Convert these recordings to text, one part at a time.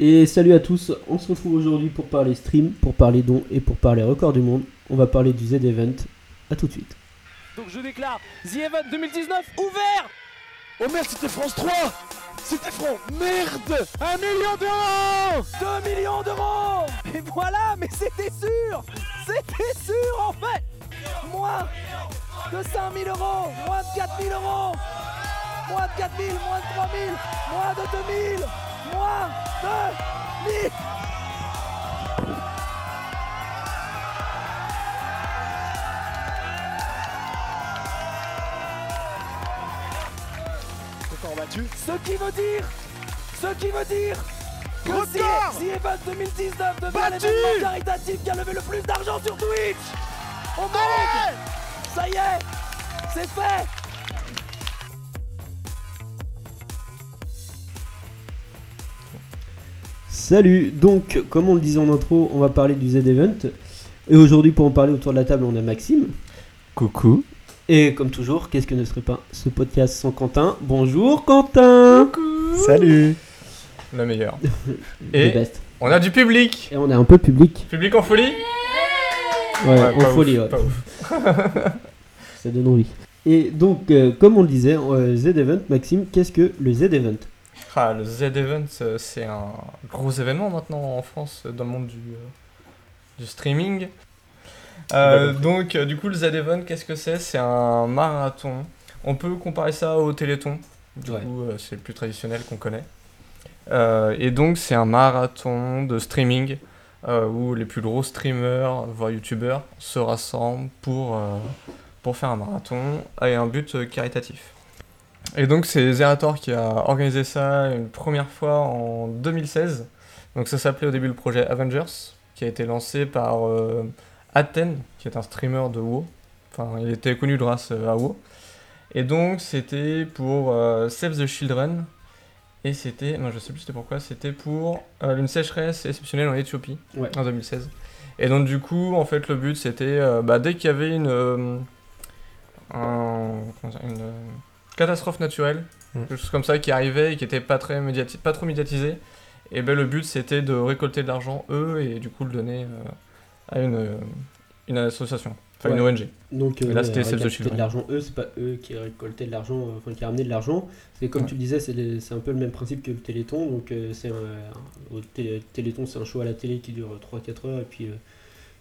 Et salut à tous, on se retrouve aujourd'hui pour parler stream, pour parler dons et pour parler record du monde. On va parler du Z-Event. A tout de suite. Donc je déclare The Event 2019 ouvert! Oh merde, c'était France 3 C'était France... Merde! Un million d'euros! 2 millions d'euros! Et voilà, mais c'était sûr! C'était sûr en fait! Moins de 5000 euros! Moins de 4000 euros! Moins de 4000, moins de 3000 Moins de 2000 Moins de 1000 Record battu. Ce qui veut dire Ce qui veut dire que The Event 2019 devient l'événement caritatif qui a levé le plus d'argent sur Twitch Au monde. Ça y est C'est fait Salut, donc comme on le disait en intro, on va parler du Z-Event. Et aujourd'hui pour en parler autour de la table, on a Maxime. Coucou. Et comme toujours, qu'est-ce que ne serait pas ce podcast sans Quentin? Bonjour Quentin Salut. Le meilleur. The Et best. on a du public. Et on a un peu de public. Public en folie Ouais, Ouais, en pas folie, ouf, ouais. pas ouf. Ça donne envie. Et donc, euh, comme on le disait, euh, Z-Event, Maxime, qu'est-ce que le Z-Event? Le Z-Event, euh, c'est un gros événement maintenant en France euh, dans le monde du, euh, du streaming. Euh, donc, du coup, le Z-Event, qu'est-ce que c'est? C'est un marathon. On peut comparer ça au Téléthon. Du Ouais. coup, c'est le plus traditionnel qu'on connaît. Euh, et donc, c'est un marathon de streaming euh, où les plus gros streamers, voire youtubeurs, se rassemblent pour, pour faire un marathon et un but caritatif. Et donc, c'est Zerator qui a organisé ça une première fois en 2016. Donc, ça s'appelait au début le projet Avengers, qui a été lancé par euh, Aten, qui est un streamer de WoW. Enfin, il était connu grâce euh, à WoW. Et donc, c'était pour euh, Save the Children. Et c'était, non, je sais plus c'était pourquoi, c'était pour euh, une sécheresse exceptionnelle en Éthiopie Ouais. en 2016. Et donc, du coup, en fait, le but c'était, bah, dès qu'il y avait une, un- une euh, catastrophe naturelle, Mm. quelque chose comme ça qui arrivait et qui était pas, très médiati- pas trop médiatisé, et ben le but c'était de récolter de l'argent eux et du coup le donner euh, à une, euh, une association, enfin une. ONG. Donc, là, c'était euh, Save the Children. de l'argent. Eux, c'est pas eux qui récoltaient de l'argent, euh, enfin qui ramenaient de l'argent. C'est comme Ouais. tu le disais, c'est un peu le même principe que le Téléthon. Donc, euh, c'est au Té- Téléthon, c'est un show à la télé qui dure 3-4 heures. Et puis,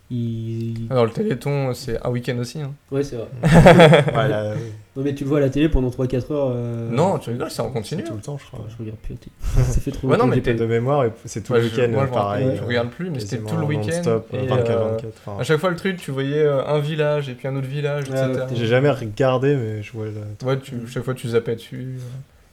il. Alors le Téléthon c'est un week-end aussi. hein. Ouais, c'est vrai. Voilà, Non, mais tu le vois à la télé pendant 3-4 heures. euh, Non, tu rigoles, c'est en continu. tout le temps, je crois. Je regarde plus la télé. Ça fait trop Ouais, non, longtemps mais t'es- De mémoire, et c'est tout Ouais, le je- week-end, moi, je pareil. je euh, regarde plus, mais c'était tout le week-end. et, euh, 24-24. enfin, À chaque fois le truc, tu voyais euh, un village et puis un autre village, Ouais, etc. ouais, J'ai jamais regardé, mais je vois le... Ouais, tu, chaque fois tu zappais dessus.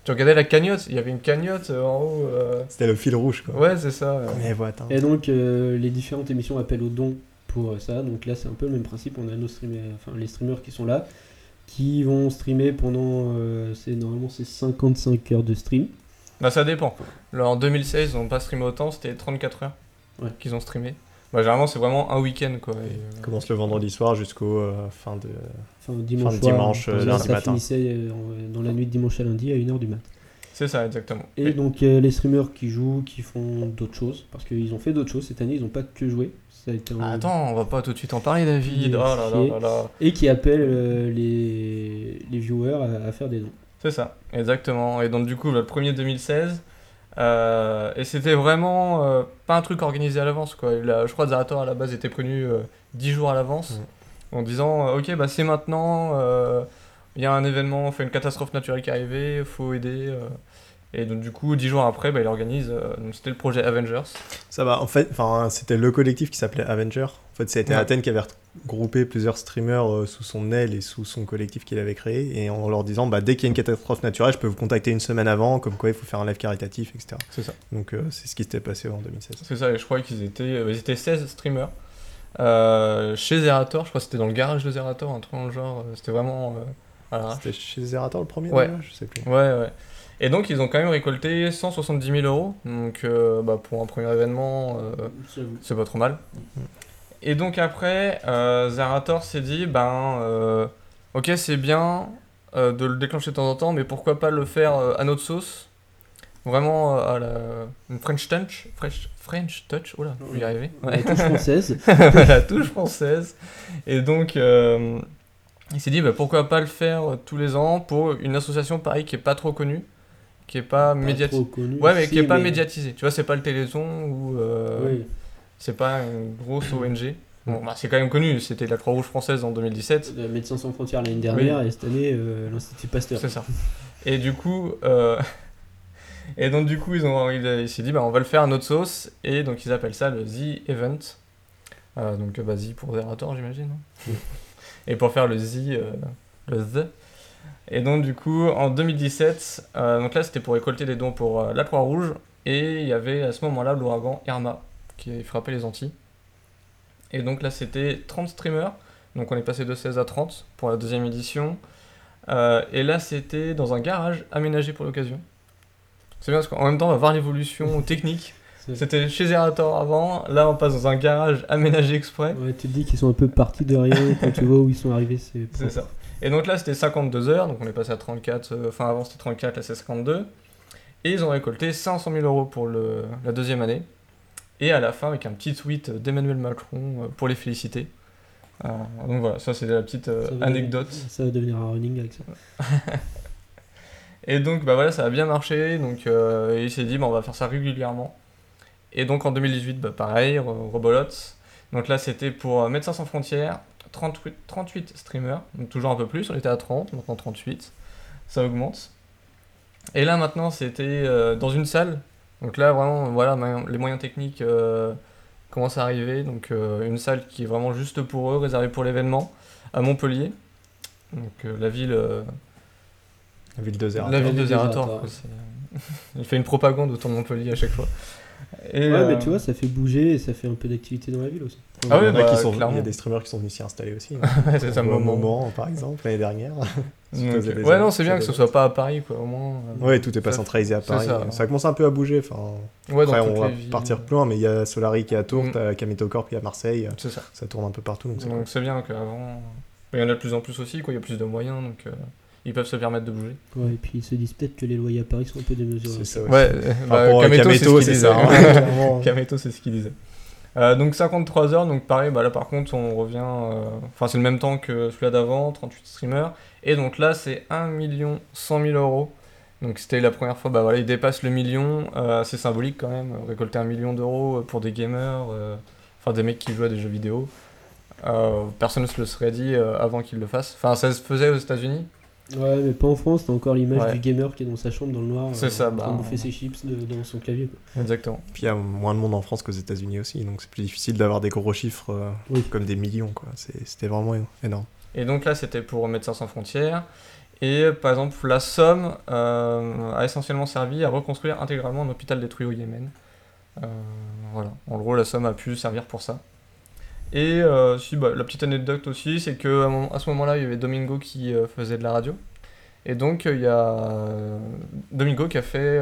Tu regardais la cagnotte, il y avait une cagnotte en haut. euh. C'était le fil rouge, quoi. Ouais, c'est ça. Mais. Et donc, euh, les différentes émissions appellent aux dons pour euh, ça. Donc là, c'est un peu le même principe. On a nos streamers, enfin les streamers qui sont là, qui vont streamer pendant, euh, c'est normalement c'est 55 heures de stream. Bah ça dépend. Là, en 2016, ils n'ont pas streamé autant, c'était 34 heures Ouais. qu'ils ont streamé. Bah généralement c'est vraiment un week-end quoi. et, euh, commence le vendredi soir jusqu'au euh, fin de... Enfin dimanche, Fin de soir, dimanche, lundi ça matin. finissait dans la nuit de dimanche à lundi à 1h du mat. C'est ça exactement. Et donc euh, les streamers qui jouent, qui font d'autres choses, parce qu'ils ont fait d'autres choses cette année, ils n'ont pas que joué. Ça a été un- Ah, attends, on va pas tout de suite en parler David. Oh là là là. Et qui appellent euh, les, les viewers à, à faire des dons. C'est ça, exactement. Et donc du coup, le premier 2016, euh, et c'était vraiment euh, pas un truc organisé à l'avance quoi. Je crois que Zerator à la base était prévenu euh, 10 jours à l'avance en disant ok bah c'est maintenant, il y a un événement, fait une catastrophe naturelle qui est arrivée, faut aider. Et donc du coup 10 jours après, bah, il organise. euh, donc c'était le projet Avengers. Ça va, en fait, c'était le collectif qui s'appelait Avenger. En fait, c'était Ouais. Athènes qui avait regroupé plusieurs streamers euh, sous son aile et sous son collectif qu'il avait créé, et en leur disant, bah, dès qu'il y a une catastrophe naturelle, je peux vous contacter une semaine avant, comme quoi il faut faire un live caritatif, etc. C'est ça. Donc, euh, c'est ce qui s'était passé en 2016. C'est ça, et je crois qu'ils étaient, ils étaient 16 streamers. Chez Zerator, je crois que c'était dans le garage de Zerator, un truc dans le genre. C'était vraiment. C'était chez Zerator le premier Ouais. déjà Je sais plus. Ouais, ouais. Et donc, ils ont quand même récolté 170 000 euros. Donc, euh, bah, pour un premier événement, euh, c'est pas trop mal. Et donc, après, euh, Zerator s'est dit ben, euh, ok, c'est bien de le déclencher de temps en temps, mais pourquoi pas le faire à notre sauce? Vraiment à la une French touch, French, French touch, oula, je vais y arriver. La touche française. la touche française. Et donc, il s'est dit bah, pourquoi pas le faire tous les ans pour une association pareil qui est pas trop connue, qui est pas, connu. Ouais, mais Si, qui est pas médiatisée. Tu vois, c'est pas le Téléthon ou euh, Oui. c'est pas une grosse ONG. Bon, bah, c'est quand même connu, c'était la Croix-Rouge française en 2017. Euh, Médecins sans frontières l'année dernière et cette année euh, l'Institut Pasteur. C'est ça. Et du coup, euh, et donc du coup, ils ont, il, il s'est dit, bah, on va le faire à notre sauce, et donc ils appellent ça le The Event. Euh, donc bah, The pour Zerator, j'imagine. et pour faire le The, le The. Et donc du coup, en 2017, euh, donc là c'était pour récolter des dons pour euh, la Croix-Rouge, et il y avait à ce moment-là l'ouragan Irma qui frappait les Antilles. Et donc là c'était 30 streamers, donc on est passé de 16 à 30 pour la deuxième édition. Euh, et là, c'était dans un garage aménagé pour l'occasion. C'est bien parce qu'en même temps, on va voir l'évolution technique. C'était chez Zerator avant, là on passe dans un garage aménagé exprès. Ouais, tu te dis qu'ils sont un peu partis de rien quand tu vois où ils sont arrivés. C'est C'est ça. Et donc là, c'était 52 heures, donc on est passé à 34, euh, enfin avant c'était 34, là c'est 52. Et ils ont récolté 500 000 euros pour le, la deuxième année. Et à la fin, avec un petit tweet d'Emmanuel Macron euh, pour les féliciter. Euh, donc voilà, ça c'est la petite euh, Ça anecdote. devenir- Ça va devenir un running avec ça. Et donc bah voilà, ça a bien marché, donc euh, il s'est dit bah, on va faire ça régulièrement. Et donc en 2018, bah, pareil, re- rebolote. Donc là c'était pour Médecins sans frontières, 38, 38 streamers, donc toujours un peu plus, on était à 30, maintenant 38, ça augmente. Et là maintenant c'était euh, dans une salle, donc là vraiment voilà, les moyens techniques euh, commencent à arriver, donc euh, une salle qui est vraiment juste pour eux, réservée pour l'événement, à Montpellier. Donc euh, la ville... euh, La ville de Zerator. la ville de Zerator. Il fait une propagande autour de Montpellier à chaque fois. Et, Ouais, euh, mais tu vois, ça fait bouger et ça fait un peu d'activité dans la ville aussi. Ah il, y ouais, en a bah, qui sont, il y clairement. a des streamers qui sont venus s'y installer aussi. ouais, c'est un moment. moment, par exemple, l'année dernière. Donc, ouais, non, c'est bien que ce soit pas à Paris, quoi, au moins. euh, Ouais, tout est pas ça- centralisé à Paris. ça. Ça, commence un peu à bouger. Enfin, Ouais, après, on va villes. partir plus loin, mais il y a Solari qui est à Tours, Mm. t'as Kametocorp qui est à Marseille. C'est ça. Ça tourne un peu partout. Donc c'est bien qu'avant. Il y en a de plus en plus aussi, quoi, il y a plus de moyens, donc euh, ils peuvent se permettre de bouger. Ouais, et puis ils se disent peut-être que les loyers à Paris sont un peu démesurés. C'est ça. Ouais, bah, rapport à Kameto, c'est ce qu'il disait. hein, clairement. C'est ce qu'il disait. Euh, donc 53 heures, donc pareil, bah là par contre on revient, euh, enfin c'est le même temps que celui-là d'avant, 38 streamers, et donc là c'est 1 million 100 000 euros. Donc c'était la première fois, bah voilà, il dépasse le million, euh, c'est symbolique quand même, récolter un million d'euros pour des gamers, enfin des mecs qui jouent à des jeux vidéo. Personne ne se le serait dit avant qu'ils le fassent. Enfin ça se faisait aux États-Unis, Ouais, mais pas en France, t'as encore l'image Ouais. du gamer qui est dans sa chambre dans le noir. C'est ça, en train de bah, bouffer ses chips de- dans son clavier. Quoi. exactement. Puis il y a moins de monde en France qu'aux États-Unis aussi, donc c'est plus difficile d'avoir des gros chiffres euh, Oui. comme des millions. quoi. C'était vraiment énorme. Et donc là, c'était pour Médecins sans frontières. Et par exemple, la somme euh, a essentiellement servi à reconstruire intégralement un hôpital détruit au Yémen. Euh, voilà, en gros, la somme a pu servir pour ça. Et euh, si, bah, la petite anecdote aussi, c'est qu'à à ce moment-là, il y avait Domingo qui euh, faisait de la radio. Et donc, euh, il y a Domingo qui a fait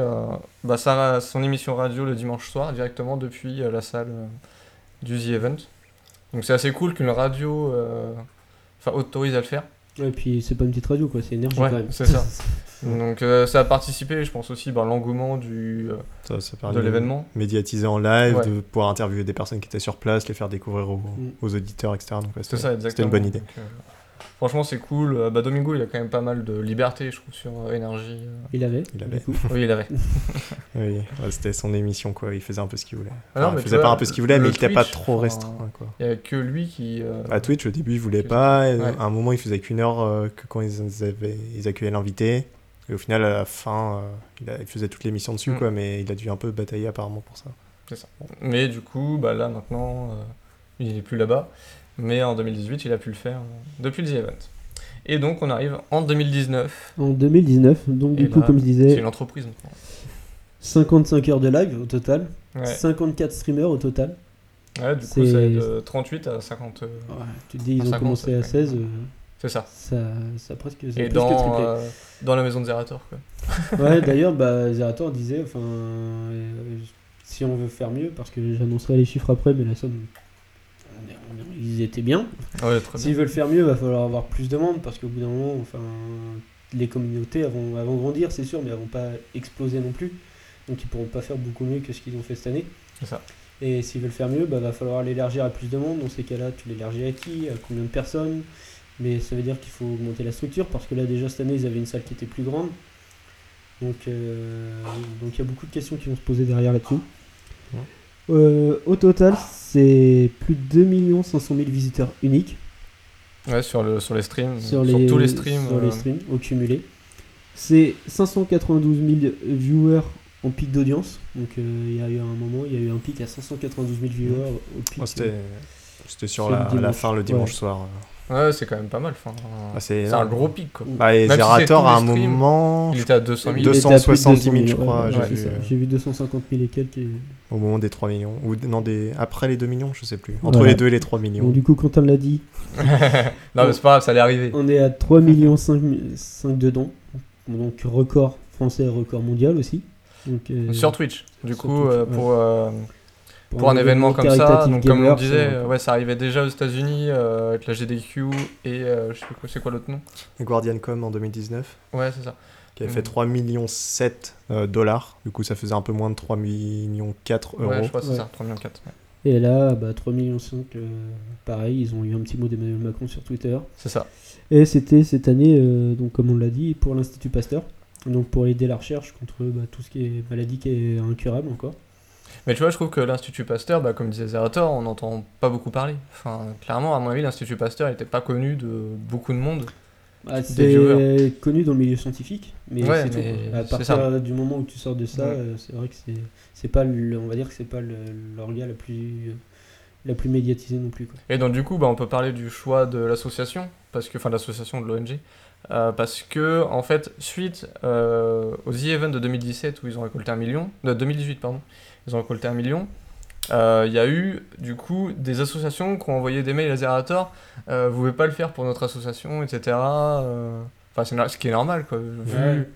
bah, sa- son émission radio le dimanche soir directement depuis la salle du The Event. Donc, c'est assez cool qu'une radio autorise à le faire. Ouais, et puis c'est pas une petite radio, quoi, c'est énergie Ouais, quand même. c'est ça. Donc, euh, ça a participé, je pense aussi, à l'engouement du, euh, Ça, ça de l'événement. médiatiser en live, Ouais. de pouvoir interviewer des personnes qui étaient sur place, les faire découvrir aux, Mm. aux auditeurs, etc. Donc, ouais, C'est c'était- ça, exactement. C'était une bonne idée. Donc, euh, franchement, c'est cool. Euh, Bah, Domingo, il a quand même pas mal de liberté, je trouve, sur euh, énergie. euh. Il avait. Il. Oui, il avait. Oui, ouais, c'était son émission, quoi. Il faisait un peu ce qu'il voulait. Ah non, mais il faisait vois, pas un peu ce qu'il voulait, mais il était pas Twitch, trop enfin, restreint, quoi. Il n'y a que lui qui. euh, À Twitch, au début, il voulait pas. et Ouais. À un moment, il faisait qu'une heure euh, que quand ils, avaient, ils accueillaient l'invité. Et au final, à la fin, euh, il, a- il faisait toute l'émission dessus, Mm. quoi. Mais il a dû un peu batailler apparemment pour ça. C'est ça. Mais du coup, bah, là, maintenant, euh, il n'est plus là-bas. Mais en 2018, il a pu le faire depuis le The Event. Et donc, on arrive en 2019. En 2019, donc Et du coup, là, comme je C'est disais, une entreprise maintenant. 55 heures de live au total, Ouais, 54 streamers au total. ouais du coup, C'est- c'est de 38 à 50. euh, Ouais, tu te dis, ils ont 50, commencé à fait- 16, euh, C'est ça. ça, ça presque, Et dans, triplé. euh, dans la maison de Zerator, quoi. Ouais, d'ailleurs, bah, Zerator disait, enfin, euh, si on veut faire mieux, parce que j'annoncerai les chiffres après, mais la somme, on est- on est- ils étaient bien. Ouais. S'ils veulent faire mieux, va falloir avoir plus de monde, parce qu'au bout d'un moment, enfin, les communautés vont, vont grandir, c'est sûr, mais elles vont pas exploser non plus. donc ils pourront pas faire beaucoup mieux que ce qu'ils ont fait cette année. C'est ça. Et s'ils veulent faire mieux, bah, va falloir l'élargir à plus de monde. Dans ces cas-là, tu l'élargis à qui? À combien de personnes? Mais ça veut dire qu'il faut augmenter la structure parce que là, déjà cette année, ils avaient une salle qui était plus grande. Donc, euh, donc il y a beaucoup de questions qui vont se poser derrière là-dessus. Ouais. Euh, au total, c'est plus de 2 500 000 visiteurs uniques Ouais, sur, le, sur les streams, sur, sur, les, tous les streams. sur les euh, streams au cumulé. C'est 592 000 viewers en pic d'audience. Donc euh, il y a eu un moment, il y a eu un pic à 592 000 viewers au pic. Ouais, C'était c'était sur sur la, la fin le dimanche Ouais. soir. Ouais, c'est quand même pas mal. Enfin, Ah, c'est un gros pic, quoi. Bah, et si Zerator, à un streams, moment, Il était à 200 000. Il était à plus de 270 000, 200 je crois, ouais, j'ai ouais, vu, c'est ça. euh. J'ai vu 250 000 et quelques. et- au moment des 3 millions. Ou non, des... après les 2 millions, je sais plus. Entre Voilà. les 2 et les 3 millions. Bon, du coup, Quentin l'a dit, non, mais c'est pas grave, ça allait arriver. on est à 3 millions 5, 5 de dons. Donc record français, record mondial aussi. Donc, euh, Sur Twitch. Du sur coup, Twitch, euh, ouais. pour, euh, pour un événement comme ça, donc comme on disait, ça- euh, ouais, ça arrivait déjà aux États-Unis euh, avec la GDQ et euh, je sais quoi, c'est quoi l'autre nom? GuardianCom en 2019, Ouais, c'est ça. qui avait Mm. fait 3 millions 7 euh, dollars. Du coup, ça faisait un peu moins de 3 millions 4 euros. Ouais, je crois que c'est Ouais. ça, 3 millions 4. ouais. Et là, bah, 3 millions 5, euh, pareil, ils ont eu un petit mot d'Emmanuel Macron sur Twitter. C'est ça. Et c'était cette année, euh, donc comme on l'a dit, pour l'Institut Pasteur. Donc pour aider la recherche contre bah, tout ce qui est maladie qui est incurable encore. Mais tu vois, je trouve que l'Institut Pasteur, bah, comme disait Zerator, on n'entend pas beaucoup parler. Enfin, clairement, à mon avis, l'Institut Pasteur n'était pas connu de beaucoup de monde. Bah, c'est connu dans le milieu scientifique, mais Ouais, c'est tout. À partir du moment où tu sors de ça, Ouais. euh, c'est vrai que c'est c'est pas le, on va dire que c'est pas l'orga la plus la plus médiatisée non plus quoi. Et donc, du coup, bah, on peut parler du choix de l'association, parce que, enfin, l'association de l'ONG. euh, parce que, en fait, suite euh, aux The Event de 2017, où ils ont récolté un million, de 2018, pardon, ils ont récolté un million, euh, il y a eu, du coup, des associations qui ont envoyé des mails à Zerator, euh, vous pouvez pas le faire pour notre association, etc. euh, Enfin, c'est ce qui est normal, quoi, vu Ouais.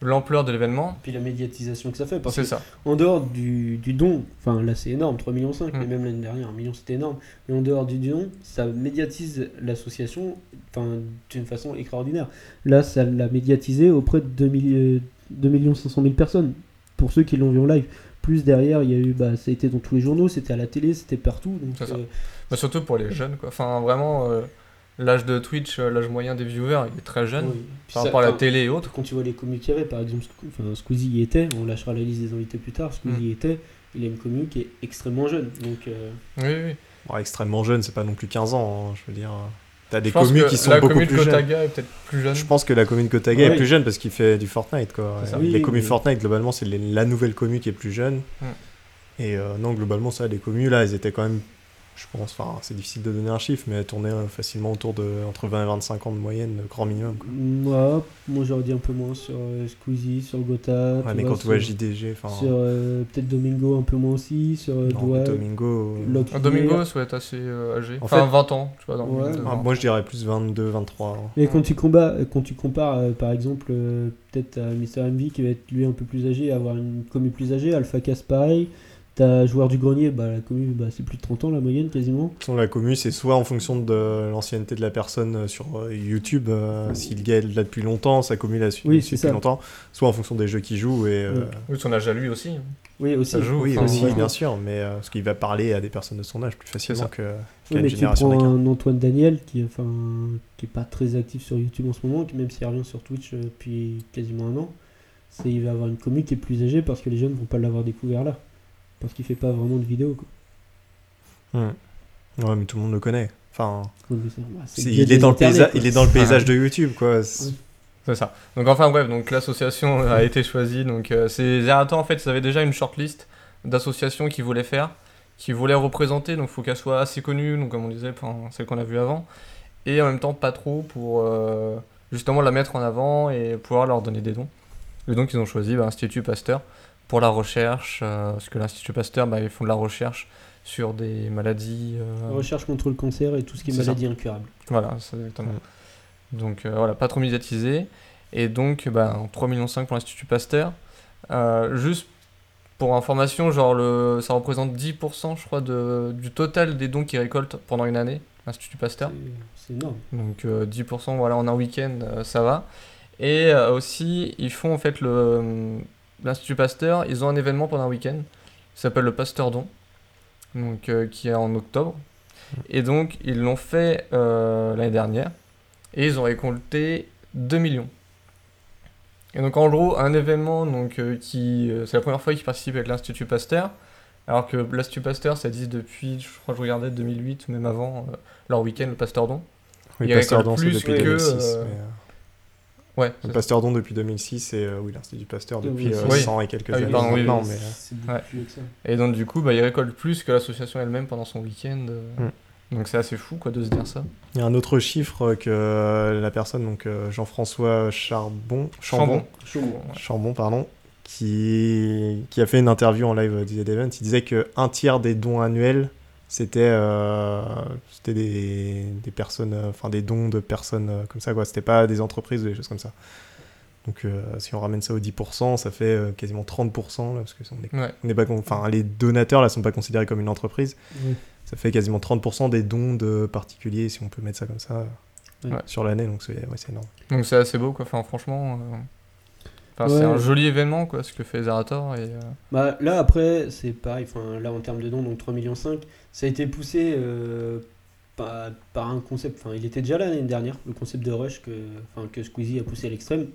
l'ampleur de l'événement. Puis la médiatisation que ça fait parce que ça. en dehors du, du don, enfin là c'est énorme, 3 millions 5, Mm. mais même l'année dernière 1 million c'était énorme. Mais en dehors du don, ça médiatise l'association d'une façon extraordinaire. Là ça l'a médiatisé auprès de 2, milli- 2 millions 500 000 personnes pour ceux qui l'ont vu en live. Plus derrière, il y a eu, bah, ça a été dans tous les journaux, c'était à la télé, c'était partout. Donc, euh, Bah, surtout pour les jeunes, quoi. Enfin, vraiment, euh, l'âge de Twitch, euh, l'âge moyen des viewers, il est très jeune. oui. Par ça- rapport à la télé et autres. Quand tu vois les commus qu'il y avait, par exemple, enfin, Squeezie y était, on lâchera la liste des invités plus tard, Squeezie Mm. y était, il a une commu qui est extrêmement jeune. Donc, euh, Oui, oui. Bon, extrêmement jeune, c'est pas non plus 15 ans, hein, je veux dire. T'as des Je pense communes que qui sont la beaucoup commune plus de jeunes. Kotaga est peut-être plus jeune. Je pense que la commune de Kotaga Ouais. est plus jeune parce qu'il fait du Fortnite quoi. Les communes Fortnite globalement c'est la nouvelle commune qui est plus jeune. Mm. Et euh, non globalement ça les communes là elles étaient quand même je pense enfin c'est difficile de donner un chiffre mais elles tournaient euh, facilement autour de entre 20 et 25 ans de moyenne grand minimum quoi. moi, moi j'aurais dit un peu moins sur euh, Squeezie, sur Gotha. Ouais, mais vois, quand tu vois JDG enfin sur, euh, peut-être Domingo un peu moins aussi, sur euh, non, Domingo euh. Un Domingo souhaite être assez euh, âgé. En enfin, fait- 20 ans, tu vois, dans Ouais. ah, 20. moi je dirais plus 22 23 ans. Mais quand tu, combats, quand tu compares, euh, par exemple, euh, peut-être à Mr. MV qui va être lui un peu plus âgé, avoir une commu plus âgée, Alpha Cass pareil, t'as Joueur du Grenier, bah, la commu bah, c'est plus de 30 ans la moyenne quasiment. De toute façon, la commune, c'est soit en fonction de l'ancienneté de la personne euh, sur euh, YouTube, euh, si le gars est là depuis longtemps, sa commune l'a su Oui, suit c'est depuis ça. longtemps, soit en fonction des jeux qu'il joue et euh, Oui. Oui, son âge à lui aussi. Oui, aussi. Ça joue. oui enfin, aussi ouais. bien sûr, mais euh, parce qu'il va parler à des personnes de son âge plus facilement que- Oui, qu'à une mais tu génération prends un Antoine Daniel qui, enfin, qui est pas très actif sur YouTube en ce moment, qui même s'il revient sur Twitch depuis quasiment un an, c'est il va avoir une commu qui est plus âgée parce que les jeunes vont pas l'avoir découvert là, parce qu'il fait pas vraiment de vidéos. Quoi. Ouais, mais tout le monde le connaît. Enfin, bah, il, est dans le paysage, quoi. il est dans le paysage de YouTube, quoi. C'est- ça. Donc enfin bref, donc l'association a été choisie. Donc euh, c'est Zerator en fait, ils avaient déjà une shortlist d'associations qu'ils voulaient faire, qui voulaient représenter. Donc il faut qu'elles soient assez connues, donc comme on disait, celle qu'on a vue avant, et en même temps pas trop pour euh, justement la mettre en avant et pouvoir leur donner des dons. Et donc ils ont choisi bah, l'Institut Pasteur pour la recherche, euh, parce que l'Institut Pasteur, bah, ils font de la recherche sur des maladies. euh, Recherche contre le cancer et tout ce qui est C'est ça. maladie incurable. Voilà, c'est exactement. Donc euh, voilà, pas trop médiatisé. Et donc, bah, 3,5 millions pour l'Institut Pasteur. Juste pour information, genre le, ça représente 10% je crois de, du total des dons qu'ils récoltent pendant une année, l'Institut Pasteur. C'est- C'est énorme. Donc euh, 10% voilà, en un week-end, euh, ça va. Et euh, aussi, ils font en fait le... l'Institut Pasteur, ils ont un événement pendant un week-end qui s'appelle le Pasteur Don, donc, euh, qui est en octobre. Et donc, ils l'ont fait euh, l'année dernière. Et ils ont récolté 2 millions. Et donc, en gros, un événement, donc, euh, qui. c'est la première fois qu'ils participent avec l'Institut Pasteur. Alors que l'Institut Pasteur, ça existe depuis, je crois que je regardais 2008, même avant, leur week-end, le Pasteur Don. Oui, Pasteur Don, c'est depuis que, 2006. euh, mais, euh, Ouais, Le Pasteur Don depuis 2006 et euh, oui, l'Institut Pasteur depuis euh, Oui. 100 et quelques Ah oui, années pardon, oui, maintenant. mais, euh, C'est beaucoup Ouais. plus que ça. Et donc du coup, bah, il récolte plus que l'association elle-même pendant son week-end. euh. Mm. Donc c'est assez fou quoi de se dire ça. Il y a un autre chiffre que euh, la personne, donc euh, Jean-François Charbon, Chambon, Chambon. Ouais. Chambon, pardon, qui, qui a fait une interview en live d'Easy Event, il disait que un tiers des dons annuels, c'était euh, c'était des, des personnes, euh, enfin des dons de personnes euh, comme ça, quoi. C'était pas des entreprises ou des choses comme ça. Donc euh, si on ramène ça aux 10%, ça fait euh, quasiment 30%, là, parce que on est Ouais. on n'est pas, enfin, les donateurs là sont pas considérés comme une entreprise. Ça fait quasiment 30% des dons de particuliers, si on peut mettre ça comme ça, Ouais. sur l'année. Donc c'est ouais, c'est énorme. Donc c'est assez beau quoi. Enfin franchement, euh, enfin, Ouais. c'est un joli événement quoi ce que fait Zerator et euh, Bah, là, après, c'est pareil. Enfin, là, en termes de dons, donc 3,5 millions, ça a été poussé euh, par, par un concept. Enfin, il était déjà là l'année dernière, le concept de rush que, enfin, que Squeezie a poussé à l'extrême.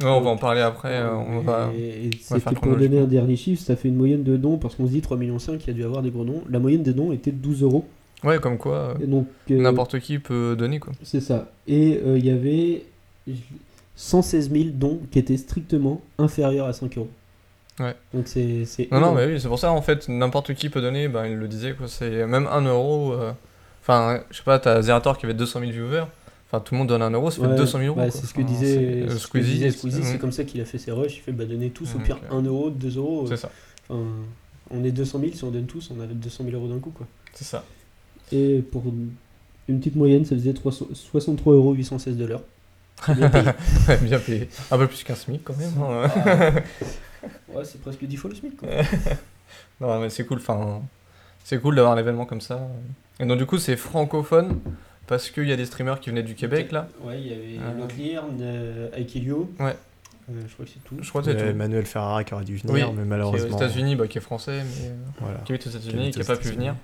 ouais, on va en parler après. euh, on va. Et, et faire c'était pour donner un dernier chiffre, ça fait une moyenne de dons, parce qu'on se dit 3,5 millions, il y a dû avoir des gros dons. La moyenne des dons était de 12 euros. Ouais, comme quoi euh, n'importe qui peut donner quoi. C'est ça. Et euh, il y avait 116 000 dons qui étaient strictement inférieurs à 5 euros. Ouais. Donc c'est. c'est Non non mais oui c'est pour ça en fait n'importe qui peut donner. Ben il le disait quoi. C'est même 1 euro. euh, Enfin je sais pas t'as Zerator qui avait 200 000 viewers. Enfin tout le monde donne 1 euro, ça fait Ouais, 200 000 euros. bah, quoi. c'est ce que Enfin, disait, euh, Squeezie. disait Squeezie, c'est Mm. comme ça qu'il a fait ses rushs. Il fait bah, donner tous au Donc, pire euh, 1 euro, 2 euros. C'est ça. Enfin, on est 200 000, si on donne tous, on a 200 000 euros d'un coup. quoi. C'est ça. Et pour une petite moyenne, ça faisait 300 63 euros 816 dollars. Bien payé. Bien payé. Un peu plus qu'un SMIC quand même. hein. ouais, c'est presque 10 fois le SMIC. Quoi. Non, mais c'est cool, enfin, c'est cool d'avoir un événement comme ça. Et donc, du coup, c'est francophone parce qu'il y a des streamers qui venaient du Québec là. Ouais, il y avait Euh. Locklear, euh, Aikilio. Ouais. Euh, je crois que c'est tout. Je crois que Il y c'est. Emmanuel Ferrara qui aurait dû venir, Oui, mais Qui est aux malheureusement. États-Unis, bah, qui est français, mais euh, Voilà. qui habite aux Qui États-Unis, habite qui n'a pas pu venir.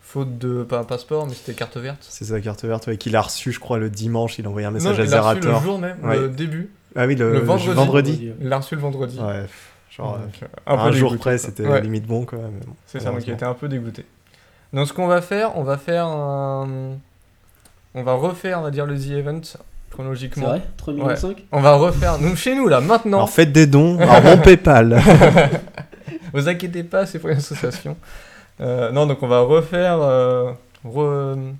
Faute de, pas un passeport, mais c'était carte verte. C'est sa carte verte, ouais, qu'il a reçu, je crois, le dimanche. Il a envoyé un message non, à il l'a reçu le Zerator. jour même, Ouais. le début. Ah oui, le, vendredi. vendredi. Il l'a reçu le vendredi. Ouais, pff, genre, euh, Donc, euh, un, peu jour dégoûté, près, c'était Ouais. limite bon, bon, C'est ça, donc il était un peu dégoûté. Donc ce qu'on va faire, on va faire un... On va refaire, on va dire, le The Event C'est chronologiquement. vrai? 3 millions Ouais. 5 On va refaire, nous, chez nous, là, maintenant. Alors faites des dons, alors mon Paypal. Vous inquiétez pas, c'est pour une association. Euh, non, donc on va refaire... euh, re-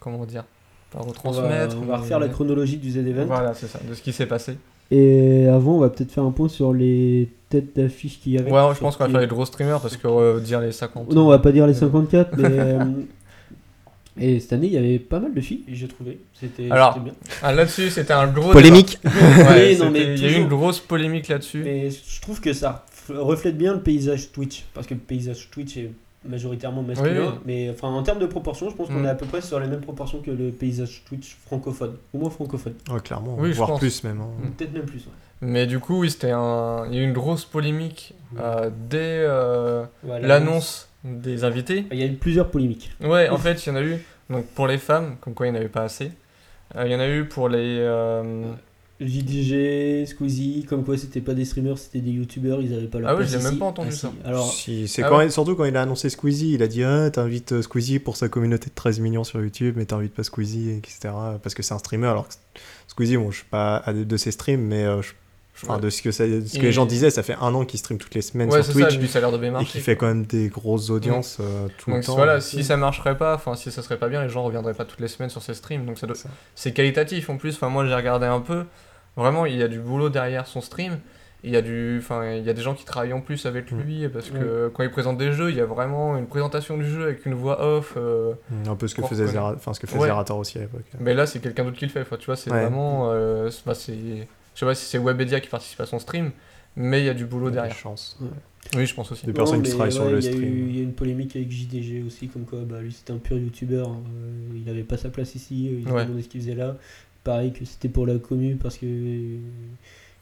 Comment dire? Pas on va, retransmettre. on va mais- refaire la chronologie du Z-Event. Voilà, c'est ça, de ce qui s'est passé. Et avant, on va peut-être faire un point sur les têtes d'affiche qu'il y avait. Ouais, je pense qu'on va faire les gros streamers parce que euh, dire les 50. Non, on va pas dire les 54, mais. euh, Et cette année, il y avait pas mal de filles, j'ai trouvé. C'était Alors, bien. Ah, là-dessus, c'était un gros. Polémique. débat. Ouais, Oui, non, mais Il y a eu une grosse polémique là-dessus. Mais je trouve que ça reflète bien le paysage Twitch. Parce que le paysage Twitch est majoritairement masculin. Oui, oui. Mais enfin, en termes de proportion, je pense qu'on Mm. est à peu près sur les mêmes proportions que le paysage Twitch francophone. Au moins francophone. Ouais, clairement, Oui, voire plus même. hein. Mm. Peut-être même plus. ouais. Mais du coup, oui, c'était un... il y a eu une grosse polémique euh, dès euh, Voilà, l'annonce des invités. Il y a eu plusieurs polémiques. Ouais, en fait, il y en a eu donc, pour les femmes, comme quoi il n'y en avait pas assez. Euh, il y en a eu pour les. JDG, Squeezie, comme quoi c'était pas des streamers, c'était des youtubeurs, ils avaient pas leur Ah oui, l'ai même pas entendu Ah, si. ça. Alors, Si, c'est Ah quand ouais. il- surtout quand il a annoncé Squeezie, il a dit ah, t'invites euh, Squeezie pour sa communauté de 13 millions sur YouTube, mais t'invites pas Squeezie, etc. Parce que c'est un streamer. Alors que Squeezie, bon, je suis pas adepte de ses streams, mais euh, je- enfin, de ce que, ça- de ce que Il- les gens disaient, ça fait un an qu'il stream toutes les semaines Ouais, sur ça, Twitch lui, ça de et qui fait quand même des grosses audiences euh, tout Donc le temps. voilà, si ça marcherait pas, enfin si ça serait pas bien, les gens reviendraient pas toutes les semaines sur ses streams. Donc ça doit- C'est ça. c'est qualitatif en plus. Enfin moi j'ai regardé un peu. Vraiment il y a du boulot derrière son stream. Il y a du, enfin il y a des gens qui travaillent en plus avec Mm. lui parce que quand il présente des jeux, il y a vraiment une présentation du jeu avec une voix off. euh, Un peu ce que faisait. Zera- enfin, ce que fait Ouais. Zerator aussi à l'époque. Mais là c'est quelqu'un d'autre qui le fait. Tu vois c'est Ouais. vraiment, euh, c'est- bah, c'est, je sais pas si c'est Webedia qui participe à son stream, mais il y a du boulot Des derrière. chances. Oui je pense aussi. Des personnes qui travaillent sur ouais, le stream. Il y a eu une polémique avec JDG aussi, comme quoi bah, lui c'était un pur youtubeur, euh, il avait pas sa place ici, euh, il se Ouais. demandait ce qu'il faisait là. Pareil que c'était pour la commu parce que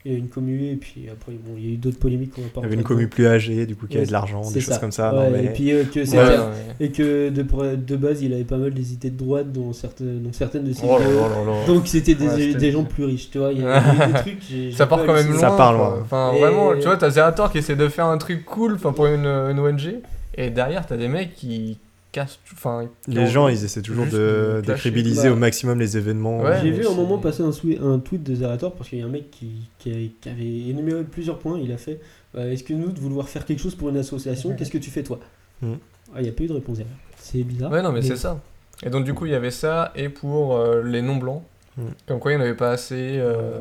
Il y a une commu, et puis après, bon, il y a eu d'autres polémiques qu'on va pas Il y avait une commu plus âgée, du coup, qui Ouais, avait de l'argent, des choses comme ça. Ouais, non, mais- Et puis euh, que, c'était- Ouais, ouais. et que de, base, il avait pas mal des idées de droite dans certaines, dans certaines de ses Oh là vidéos. là là là. Donc c'était des, Ouais, c'était- des gens plus riches, tu vois. Il y a il y a eu des trucs. Ça part quand même loin. Ça part loin. Enfin, Et- vraiment, tu vois, t'as Zerator qui essaie de faire un truc cool enfin, pour une, une ONG, et derrière, t'as des mecs qui cassent. Enfin, Les gens, ils essaient toujours de, crédibiliser Bah. au maximum les événements. Ouais, J'ai vu un moment passer un, tweet de Zerator parce qu'il y a un mec qui, qui, avait, qui avait énuméré plusieurs points. Il a fait euh, Excuse-nous de vouloir faire quelque chose pour une association, qu'est-ce que tu fais toi Mhm. Ah, Il n'y a pas eu de réponse derrière. C'est bizarre. Ouais, non, mais c'est ça. Et donc, du coup, il y avait ça, et pour euh, les non-blancs, Mm. comme quoi il n'y en avait pas assez euh,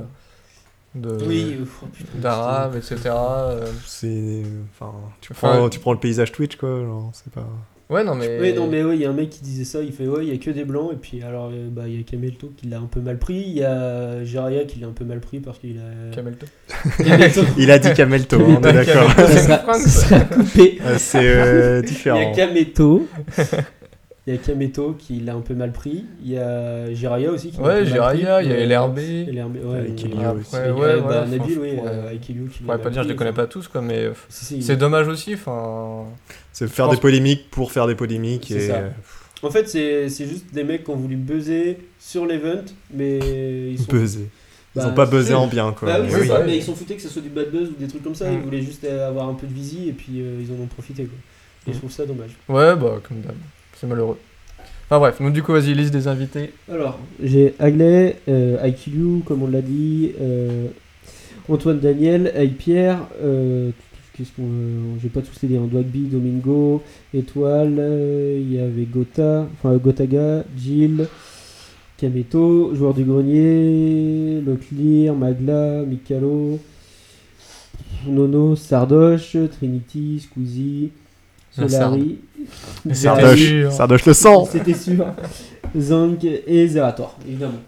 de, Oui, oh, d'arabes, etc. euh. C'est. Enfin, tu Enfin, prends, tu prends le paysage Twitch, quoi. Genre, c'est pas. Ouais, non, mais. Oui, non, mais oui, il y a un mec qui disait ça. Il fait Ouais, il y a que des blancs. Et puis, alors, euh, bah, il y a Kamelto qui l'a un peu mal pris. Il y a Jiraya qui l'a un peu mal pris parce qu'il a. Camelto. Il a dit Camelto, hein, on est d'accord. Camelto. ça sera coupé. Euh, C'est euh, Il y différent. a Kameto. Il y a Kameto qui l'a un peu mal pris. Il y a Jiraya aussi qui l'a Ouais, Jiraya, il y a. LRB. L'herbe- ouais, Avec après, aussi. Ouais, ouais, ouais, bah, Nabil, oui, avec Elio qui pas dire, je les pris, connais pas tous, quoi, mais si, si, c'est dommage aussi. Enfin, C'est faire des polémiques pour faire des polémiques. C'est Et... ça. En fait, c'est c'est juste des mecs qui ont voulu buzzer sur l'event, mais ils sont. Buzzer. Ils Bah, ont pas buzzé en bien, quoi. Bah oui, Mais c'est oui, ça, mais oui. ils s'en foutaient que ce soit du bad buzz ou des trucs comme ça. Mm. Ils voulaient juste avoir un peu de visi et puis euh, ils en ont profité. Quoi. Et je Mm. trouve ça dommage. ouais, bah, comme d'hab. C'est malheureux. Enfin, bref, donc, du coup, vas-y, liste des invités. Alors, j'ai Agley, euh, comme on l'a dit, euh, Antoine Daniel, Aïe Pierre, euh, qu'est-ce qu'on. euh, j'ai pas tous les hein, Dwagby, Domingo, Étoile, euh, il y avait Gotha, enfin Gotaga, Jill, Kameto, joueur du grenier, Leclerc, Magla, Mikalo, Nono, Sardoche, Trinity, Squeezie, Solari, Sardoche. Sardoche le sang c'était sûr, Zang et Zerator, évidemment.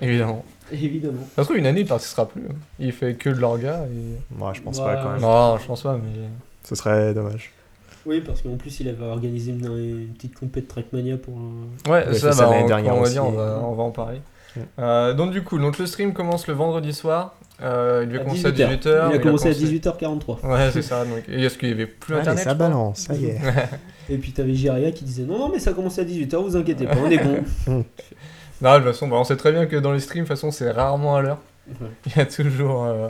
Évidemment. Évidemment. Ça se trouve, une année, il participera plus. hein. Il fait que de l'orga. Et... Ouais, je pense Ouais. pas quand même. Non, je pense pas, mais. Ce serait dommage. Oui, parce qu'en plus, il avait organisé une, une petite compète Trackmania pour un. Ouais, Ouais, ça, ça bah, l'année on, dernière on va aussi. dire, on va, on va en parler. Euh, donc du coup, donc le stream commence le vendredi soir. Euh, il devait commencer à 18h. 18h. Il a commencé à 18h43. Ouais, c'est ça. Donc, et est-ce qu'il y avait plus Allez, internet ça balance, ça y est. Et puis t'avais Jiria qui disait non, non, mais ça a commencé à 18h, vous inquiétez pas, on est bon. Non, de toute façon, bah, on sait très bien que dans les streams, de toute façon, c'est rarement à l'heure. Ouais. Il y a toujours euh,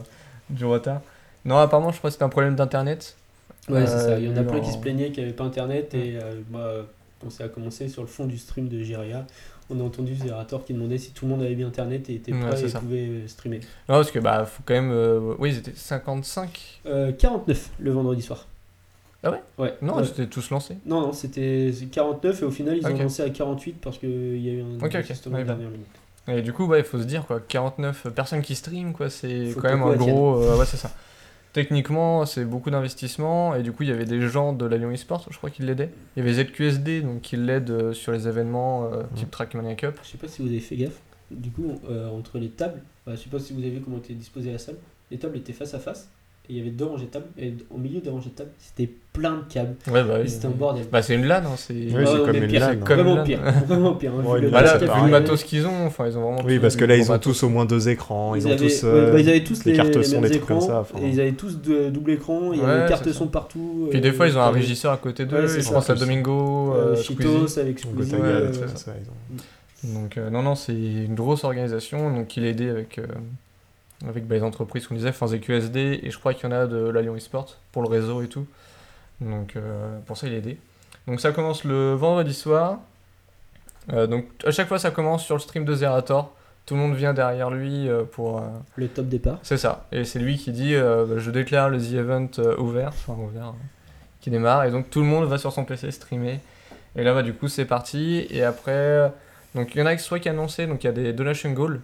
du retard. Non, apparemment, je crois que c'était un problème d'internet. Ouais, c'est ça. Il y en a plein en- qui se plaignaient qu'il n'y avait pas internet. Et euh, moi, quand ça a commencé sur le fond du stream de Jiria, on a entendu Zerator qui demandait si tout le monde avait bien internet et était prêt et ça. pouvait euh, streamer. Non, parce que bah, faut quand même. euh, Oui, ils étaient 55. Euh, 49 le vendredi soir. Ah ouais? Ouais. Non, Ouais. ils étaient tous lancés. Non, non, c'était 49 et au final ils ont lancé à 48 parce qu'il y a eu un Ok, ok. ajustement Ouais, de dernière minute. Et du coup, bah, il faut se dire, quoi, 49 personnes qui streament, quoi, c'est quand même un gros. euh, ouais, c'est ça. Techniquement, c'est beaucoup d'investissement, et du coup, il y avait des gens de la Lyon eSports, je crois, qui l'aidaient. Il y avait ZQSD, donc qui l'aide euh, sur les événements euh, type Trackmania Cup. Je sais pas si vous avez fait gaffe. Du coup, euh, entre les tables, bah, je sais pas si vous avez vu comment était disposée la salle. Les tables étaient face à face. Il y avait deux rangées de tables. Et au milieu des rangées de tables, c'était plein de câbles. Ouais, bah, Et oui. c'était un bordel. Bah, c'est une LAN, hein, c'est. Oui, Ah, comme une pire, LAN. c'est comme- Vraiment pire. Vraiment pire. hein, Ouais, vu le Bah, là, vu le matos qu'ils ont, enfin, ils ont vraiment. Oui, parce que là, ils ont tous au moins deux écrans. Ils, ont avaient, tous. euh, bah, ils avaient tous des les, cartes les son, mêmes des trucs comme écrans. ça, enfin. Et ils avaient tous de double écran. Il y avait c'est carte ça. son partout. Puis des euh, fois, ils ont un régisseur à côté d'eux. Je pense à Domingo, euh, euh. Cheetos avec Squeezie. Euh, Donc euh, non, non, c'est une grosse organisation, donc il est aidé avec, euh, avec bah, les entreprises qu'on disait, enfin ZQSD, et je crois qu'il y en a de la Lyon eSport pour le réseau et tout. Donc euh, pour ça, il est aidé. Donc ça commence le vendredi soir. Euh, donc à chaque fois, ça commence sur le stream de Zerator. Tout le monde vient derrière lui euh, pour... Le top départ. c'est ça. Et c'est lui qui dit bah, je déclare le The Event ouvert, enfin ouvert, euh, qui démarre. Et donc tout le monde va sur son PC streamer. Et là, bah, du coup, c'est parti. Et après, donc il y en a qui soit qui annoncé, donc il y a des donation goals.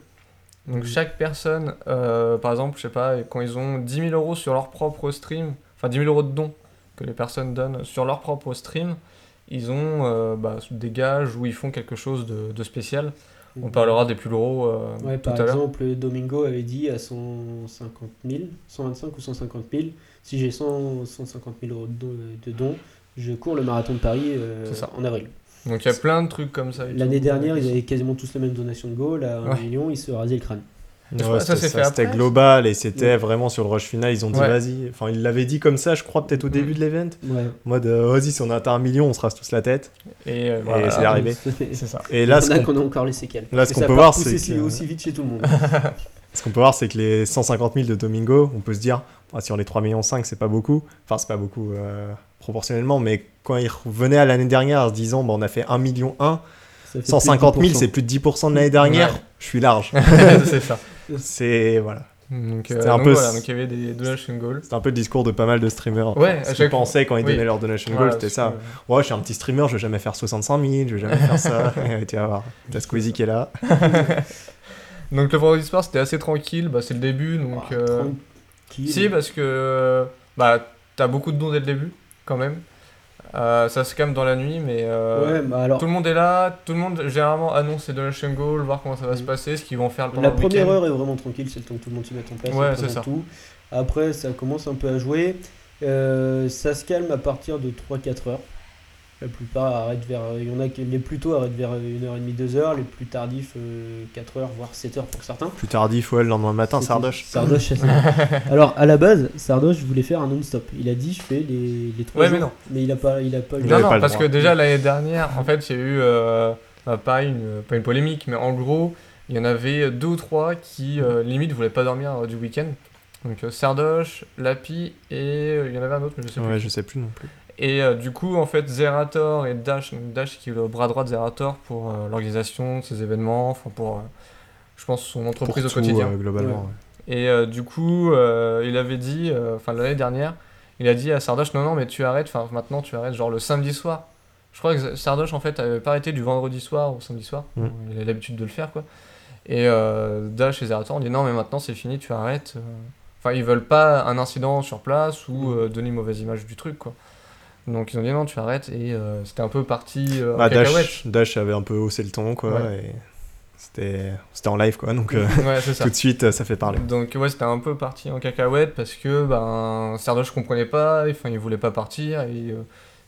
Donc chaque personne, euh, par exemple, je sais pas, quand ils ont 10 000 euros sur leur propre stream, enfin 10 000 euros de dons que les personnes donnent sur leur propre stream, ils ont euh, bah, des gages où ils font quelque chose de, de spécial. On parlera des plus gros euh, Ouais, tout par à exemple, Domingo avait dit à 150 000, 125 ou 150 000, si j'ai 100, 150 000 euros de dons, je cours le marathon de Paris euh, C'est ça. en avril. Donc il y a plein de trucs comme ça. L'année dernière, ils avaient quasiment tous la même donation de goal. À 1 Ouais. million, ils se rasaient le crâne. Que ça c'était global et c'était Ouais. vraiment sur le rush final. Ils ont dit Ouais. vas-y. Enfin, ils l'avaient dit comme ça, je crois, peut-être au Mm. début de l'event. Ouais. En mode euh, vas-y, si on a atteint un million, on se rase tous la tête. Et, euh, voilà. c'est arrivé. C'est ça. Et là, on qu'on a encore les séquelles. Là, ce qu'on peut voir, c'est si- que- aussi vite chez tout le monde. ce qu'on peut voir, c'est que les 150 000 de Domingo, on peut se dire, ah, sur les 3 millions 5, c'est pas beaucoup. Enfin, c'est pas beaucoup euh, proportionnellement, mais quand ils revenaient à l'année dernière en se disant, bah, on a fait 1 million 1, Ça fait plus de 150 000, 10%. c'est plus de 10% de l'année dernière. Ouais. Je suis large. c'est ça. c'est voilà. Donc, euh, C'était un donc peu- voilà, donc il y avait des donation goals. C'est un peu le discours de pas mal de streamers. Ouais, Ce qu'ils pensaient quand ils Oui. donnaient leur donation goal, Voilà, c'était ça. que- Ouais, je suis un petit streamer, je vais jamais faire 65 000, je vais jamais faire ça. Et tu vas voir, t'as Squeezie qui est là. Donc le vendredi soir c'était assez tranquille, bah, c'est le début donc. Ah, euh. Si parce que bah t'as beaucoup de dons dès le début quand même. Euh, ça se calme dans la nuit mais euh, Ouais, bah alors, tout le monde est là, tout le monde généralement annonce ses donation goals, voir comment ça va se Mhm. passer, ce qu'ils vont faire pendant la le première heure est vraiment tranquille, c'est le temps que tout le monde se mette en place. Ouais, ça. Tout. Après, ça commence un peu à jouer. Euh, ça se calme à partir de 3-4 heures. La plupart arrêtent vers. Il y en a qui les plus tôt arrêtent vers 1h30, 2h, les plus tardifs 4 heures, voire 7 heures pour certains. Plus tardif, ouais, le lendemain matin, Sardoche. Sardoche, c'est ça. Alors, à la base, Sardoche voulait faire un non-stop. Il a dit, je fais les, les 3 Ouais, jours. mais non. Mais il a pas, il a pas eu Non, non, pas parce droit. que déjà l'année dernière, en fait, il y a eu, euh, bah, pas, une, pas une polémique, mais en gros, il y en avait deux ou trois qui, euh, limite, voulaient pas dormir euh, du week-end. Donc euh, Sardoche, Lapi et euh, il y en avait un autre, mais je sais plus. Ouais, je sais plus non plus. Et euh, du coup, en fait, Zerator et Dash, donc Dash qui est le bras droit de Zerator pour euh, l'organisation de ces événements, enfin pour, euh, je pense, son entreprise Pour au tout, quotidien. globalement. ouais. Et du coup, il avait dit, enfin l'année dernière, il a dit à Sardoche, non, non, mais tu arrêtes, enfin maintenant tu arrêtes genre le samedi soir. Je crois que Sardoche en fait avait pas arrêté du vendredi soir au samedi soir. Mm. Il a l'habitude de le faire quoi. Et Dash et Zerator ont dit non, mais maintenant c'est fini, tu arrêtes. Enfin, ils veulent pas un incident sur place ou Mm. donner une mauvaise image du truc quoi. Donc ils ont dit non, tu arrêtes et euh, c'était un peu parti euh, en Bah, cacahuète. Dash, Dash avait un peu haussé le ton, quoi. Ouais. Et c'était c'était en live, quoi. Donc, euh, ouais, c'est ça. tout de suite, ça fait parler. Donc ouais, c'était un peu parti en cacahuète parce que ben Sardoche comprenait pas, enfin il voulait pas partir et euh,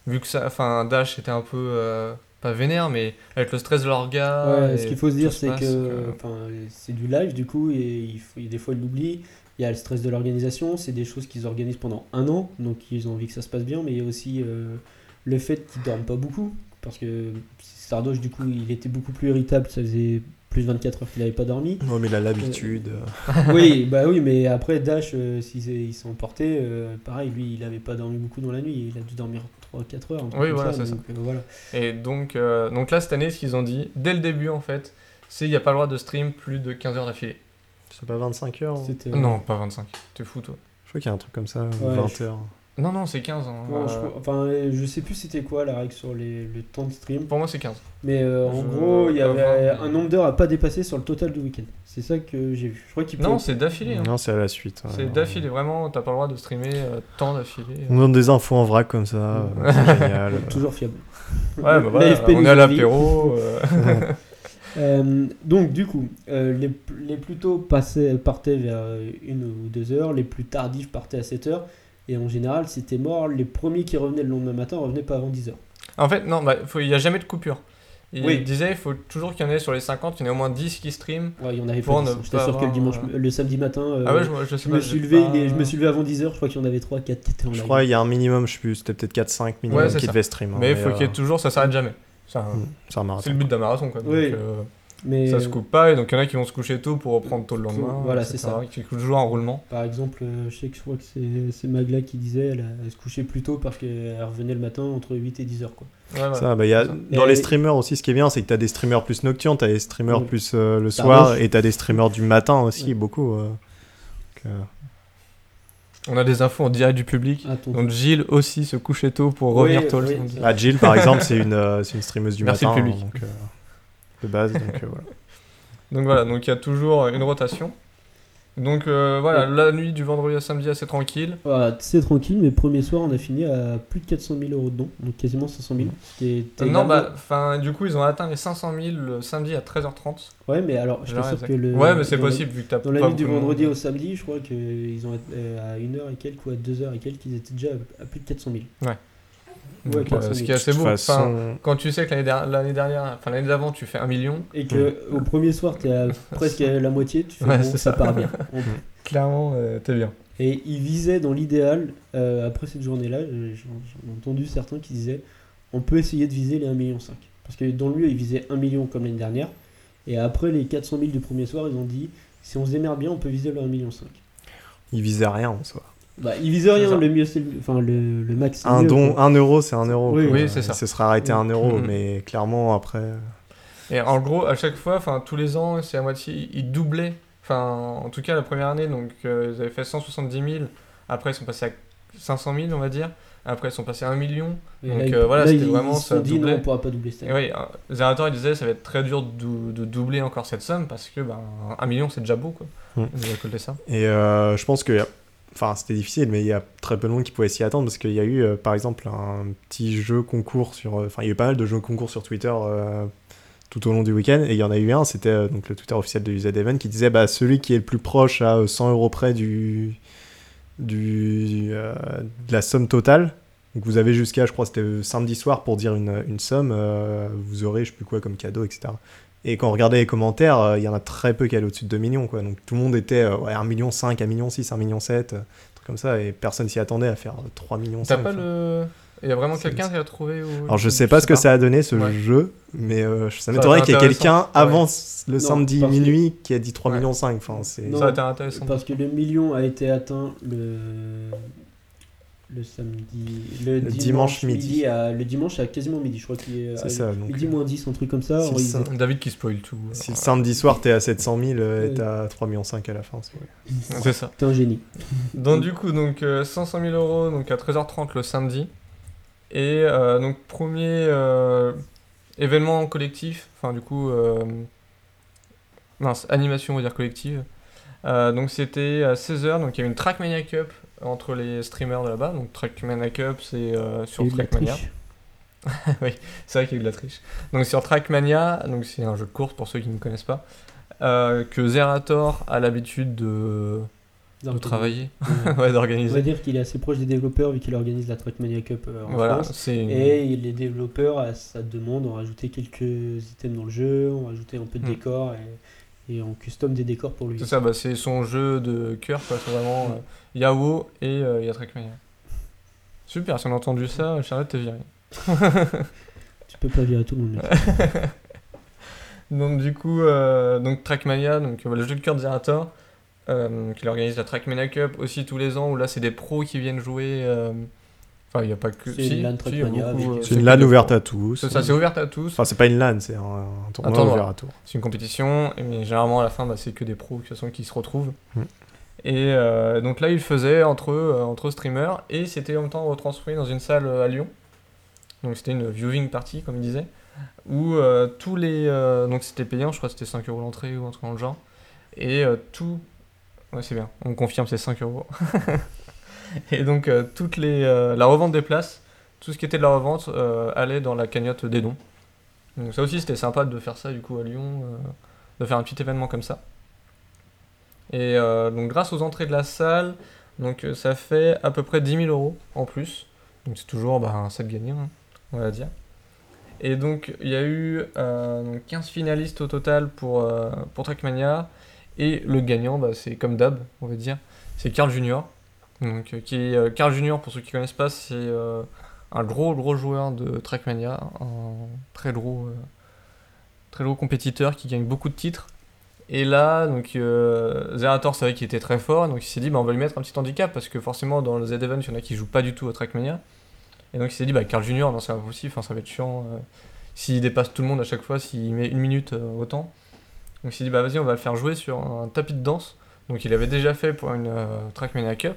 vu que ça, enfin Dash était un peu euh, pas vénère mais avec le stress de leur gars. Ouais, ce qu'il faut se dire, c'est que enfin, c'est du live du coup, et il faut, des fois il l'oublie. Il y a le stress de l'organisation, c'est des choses qu'ils organisent pendant un an, donc ils ont envie que ça se passe bien, mais il y a aussi euh, le fait qu'ils dorment pas beaucoup, parce que Sardoche du coup il était beaucoup plus irritable, ça faisait plus de 24 heures qu'il avait pas dormi. Non, mais il a l'habitude. euh, oui, bah oui, mais après Dash, euh, s'il s'est- il s'est emporté, euh, pareil, lui il avait pas dormi beaucoup dans la nuit, il a dû dormir 3-4 heures. Oui, voilà, c'est donc, euh, voilà. Et donc euh, donc là cette année ce qu'ils ont dit dès le début en fait, c'est il y a pas le droit de stream plus de 15 heures d'affilée. C'est pas 25 heures hein C'était- Non, pas 25. T'es fou toi. Je crois qu'il y a un truc comme ça, Ouais, 20 je- heures. Non non, c'est 15 hein. Non, je, Euh, enfin, euh, je sais plus c'était quoi la règle sur les, le temps de stream. Pour moi c'est 15. Mais euh, en Je- gros, il y avait mais- un nombre d'heures à pas dépasser sur le total du week-end. C'est ça que j'ai vu. Je crois qu'il Non, peut- c'est d'affilée. hein. Non, c'est à la suite. ouais. C'est d'affilée, vraiment, t'as pas le droit de streamer euh, tant d'affilée. On donne des infos en vrac comme ça, euh, c'est génial. toujours fiable. Ouais, bah voilà, L'AFP on nous est à a dit. l'apéro. euh, Euh, donc du coup, euh, les, les plus tôt passaient, partaient vers une ou deux heures, les plus tardifs partaient à 7 heures. Et en général, c'était mort. Les premiers qui revenaient le lendemain matin revenaient pas avant 10 heures. En fait, non, bah, faut- il n'y a jamais de coupure. Il Oui. disait, il faut toujours qu'il y en ait sur les 50, il y en ait au moins 10 qui streament. Ouais, il y en avait Pour pas. ne 10. J'étais sûr que le, dimanche, euh, le samedi matin, euh, ah ouais, je, je je, me suis levé, pas- il est- je me suis levé avant 10 heures. Je crois qu'il y en avait 3, 4 qui étaient en Je live. crois qu'il y a un minimum, je sais plus, c'était peut-être 4-5 minimum Ouais, qui devaient stream. hein, Mais il faut euh, qu'il y ait toujours, ça s'arrête jamais. C'est un- hmm, C'est un C'est marathon. le but d'un marathon, quoi. Donc, Oui. euh, Mais ça se coupe pas, et donc il y en a qui vont se coucher tôt pour reprendre tôt le lendemain. Voilà, c'est ça. Qui toujours en roulement. Par exemple, euh, je sais que je crois que c'est- Magla qui disait elle, se couchait plus tôt parce qu'elle revenait le matin entre 8 et 10 heures. Quoi. Ouais. Ça, bah, il y a, Ça. dans Et- les streamers aussi, ce qui est bien, c'est que tu as des streamers plus nocturnes, tu as des streamers Ouais. plus euh, le soir, et tu as des streamers du matin aussi, Ouais. beaucoup. euh. Donc, euh, On a des infos en direct du public. Attends. Donc Gilles aussi se couchait tôt pour Oui, revenir tôt oui, Ah, Jill, par exemple, c'est une, euh, c'est une streameuse du Merci le matin. public. hein, donc, euh, de base, donc euh, voilà. Donc voilà, donc il y a toujours une rotation. Donc euh, voilà, la nuit du vendredi à samedi assez tranquille. Voilà, c'est tranquille, mais premier soir, on a fini à plus de 400 000 euros de dons, donc quasiment 500 000. Ce qui était non, bah, enfin, du coup, ils ont atteint les 500 000 le samedi à 13h30. Ouais, mais alors, je exact. que le. ouais, mais c'est la- possible vu que t'as Dans la nuit du vendredi monde. au samedi, je crois qu'ils ont euh, à 1h et quelques ou à 2h et quelques, ils étaient déjà à plus de 400 000. Ouais, Donc, euh, 400 ce 000. qui est assez beau. Enfin, quand tu sais que l'année l'année dernière, enfin l'année d'avant, tu fais un million, Et que au premier soir, t'es à presque à la moitié, tu fais Ouais, bon, ça ça. part bien. Clairement, euh, t'es bien. Et il visait dans l'idéal, euh, après cette journée-là, euh, j'en j'en ai entendu certains qui disaient on peut essayer de viser les 1,5 million. Parce que dans lui, il visait 1 million comme l'année dernière. Et après les 400 000 du premier soir, ils ont dit si on se démerde bien, on peut viser le 1,5 million. il visait rien en soi. Bah, il visait C'est rien, le mieux c'est le, enfin, le, le max. Un mieux, don, quoi. un euro, c'est un euro. Oui, c'est ça. Il se serait arrêté à un euro, Mhm. mais clairement après. Et en gros, à chaque fois, enfin tous les ans, c'est à moitié, ils doublaient. Enfin, en tout cas, la première année, donc euh, ils avaient fait 170 000. Après, ils sont passés à 500 000, on va dire. Après, ils sont passés à 1 million. Et Donc, là, ils- euh, voilà, là, c'était ils, vraiment, ils se ça sont dit non, doublait. on pourra pas doubler cette Et année. oui, euh, Zerator, il disait ça va être très dur de, dou- de doubler encore cette somme parce que ben, 1 million, c'est déjà beau, quoi. Mm. Ils ont récolté ça. Et euh, je pense que. Enfin, c'était difficile, mais il y a très peu de monde qui pouvait s'y attendre parce qu'il y a eu, euh, par exemple, un petit jeu concours sur. euh, Enfin, il y a eu pas mal de jeux concours sur Twitter euh, tout au long du week-end. Et il y en a eu un, c'était donc le Twitter officiel de UZ Event qui disait bah, celui qui est le plus proche à euh, 100 euros près du, du, de la somme totale. Donc vous avez jusqu'à, je crois, c'était samedi soir pour dire une, une somme. vous aurez, je sais plus quoi, comme cadeau, etc. Et quand on regardait les commentaires, euh, il y en a très peu qui allaient au-dessus de 2 millions. Quoi. Donc tout le monde était euh, ouais, 1 million 5, 1 million 6, 1 million 7, euh, trucs comme ça. Et personne s'y attendait à faire euh, 3 millions T'as 5. pas le. Il y a vraiment quelqu'un qui a trouvé ou... Alors je sais pas ce que ça a donné ce Ouais. jeu, mais euh, ça m'étonnerait qu'il y ait quelqu'un avant Ouais. le Non, samedi parce que- minuit qui a dit 3 Ouais. millions 5. Enfin, c'est... Non. Ça a été intéressant. Parce que le million a été atteint le, le samedi. Le, Le dimanche, dimanche midi. à, le dimanche à quasiment midi. Je crois qu'il est. C'est à ça, donc, Midi euh, moins 10, un truc comme ça. si David qui spoil tout. Si le samedi soir t'es à 700 000 euh, et Ouais. t'as 3 millions 5 à la fin. c'est- C'est ça. T'es un génie. Donc du coup, donc euh, 500 000 euros donc à 13h30 le samedi. Et euh, donc premier euh, événement collectif, enfin du coup, euh, mince, animation on va dire collective. Euh, donc c'était à 16h, donc il y avait une Trackmania Cup entre les streamers de là-bas. Donc Trackmania Cup c'est euh, sur Trackmania. triche. C'est vrai qu'il y a eu de la triche. Donc sur Trackmania, donc c'est un jeu de course pour ceux qui ne connaissent pas, euh, que Zerator a l'habitude de, travailler, ouais. ouais, On d'organiser. va dire qu'il est assez proche des développeurs vu qu'il organise la Trackmania Cup euh, en Voilà, France. une- Et les développeurs, à sa demande, ont rajouté quelques items dans le jeu, ont rajouté un peu de Hmm. décors et, et on custom des décors pour lui. C'est ça, bah, c'est son jeu de cœur, quoi. C'est vraiment euh, Yao et euh, il y a Trackmania. Super, si on a entendu ça, Charlotte t'es virée. Tu peux pas virer tout le monde. Donc du coup, euh, donc Trackmania, donc euh, le jeu de cœur de Zerator, euh, qui organise la Trackmania Cup aussi tous les ans, où là c'est des pros qui viennent jouer. Enfin, il n'y a pas que. C'est si, une LAN si, y beaucoup, avec- euh, C'est une LAN ouverte pros. à tous. C'est ça, c'est ouvert à tous. Enfin, c'est pas une LAN, c'est un, un tournoi tournoi. ouvert à tous. C'est une compétition, mais généralement à la fin, bah, c'est que des pros de toute façon, qui se retrouvent. Mm. Et euh, donc là, ils le faisaient entre, eux, euh, entre streamers, et c'était en même temps retranscrit dans une salle euh, à Lyon. Donc c'était une viewing party, comme ils disaient, où euh, tous les. euh, donc c'était payant, je crois que c'était 5 euros l'entrée ou un truc dans le genre. Et euh, tout. Ouais, c'est bien, on confirme, c'est 5 euros. et donc, euh, toutes les, euh, la revente des places, tout ce qui était de la revente, euh, allait dans la cagnotte des dons. Donc ça aussi c'était sympa de faire ça du coup à Lyon, de faire un petit événement comme ça. Et donc grâce aux entrées de la salle, donc ça fait à peu près 10 000 euros en plus. Donc c'est toujours bah, un set gagné, hein, on va dire. Et donc il y a eu euh, donc 15 finalistes au total pour, pour Trackmania. Et le gagnant, bah, c'est comme d'hab, on va dire, c'est Carl Junior. Donc, euh, qui est, euh, Carl Junior, pour ceux qui connaissent pas, c'est euh, un gros gros joueur de Trackmania, un très gros, très gros compétiteur qui gagne beaucoup de titres. Et là, donc Zerator savait qu'il était très fort, donc il s'est dit bah, on va lui mettre un petit handicap parce que forcément dans le Z-Event il y en a qui jouent pas du tout au Trackmania. Et donc il s'est dit bah Carl Junior, non c'est impossible, enfin, ça va être chiant s'il dépasse tout le monde à chaque fois, s'il met une minute autant. Donc il s'est dit bah vas-y on va le faire jouer sur un tapis de danse. Donc il avait déjà fait pour une Trackmania Cup.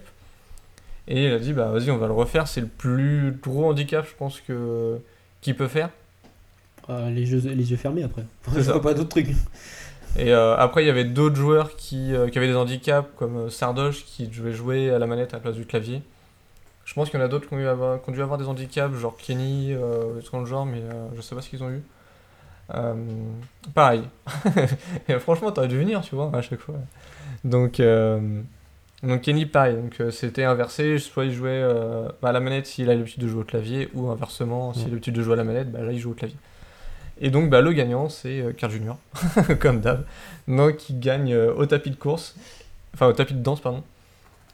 Et il a dit bah vas-y on va le refaire, c'est le plus gros handicap je pense que qu'il peut faire. Ah, les, jeux, les yeux fermés après. Je vois pas d'autres trucs. Et euh, après, il y avait d'autres joueurs qui, euh, qui avaient des handicaps, comme euh, Sardoche, qui devait jouer à la manette à la place du clavier. Je pense qu'il y en a d'autres qui ont, eu avoir- qui ont dû avoir des handicaps, genre Kenny, euh, dans le genre, mais je sais pas ce qu'ils ont eu. Pareil. Et franchement, t'aurais dû venir, tu vois, à chaque fois. Donc, Donc Kenny, pareil, donc euh, c'était inversé, soit il jouait euh, bah, à la manette s'il a l'habitude de jouer au clavier, ou inversement, s'il a l'habitude de jouer à la manette, bah, là il joue au clavier. Et donc bah, le gagnant, c'est euh, Carl Junior, comme d'hab, donc il gagne euh, au tapis de course, enfin au tapis de danse, pardon.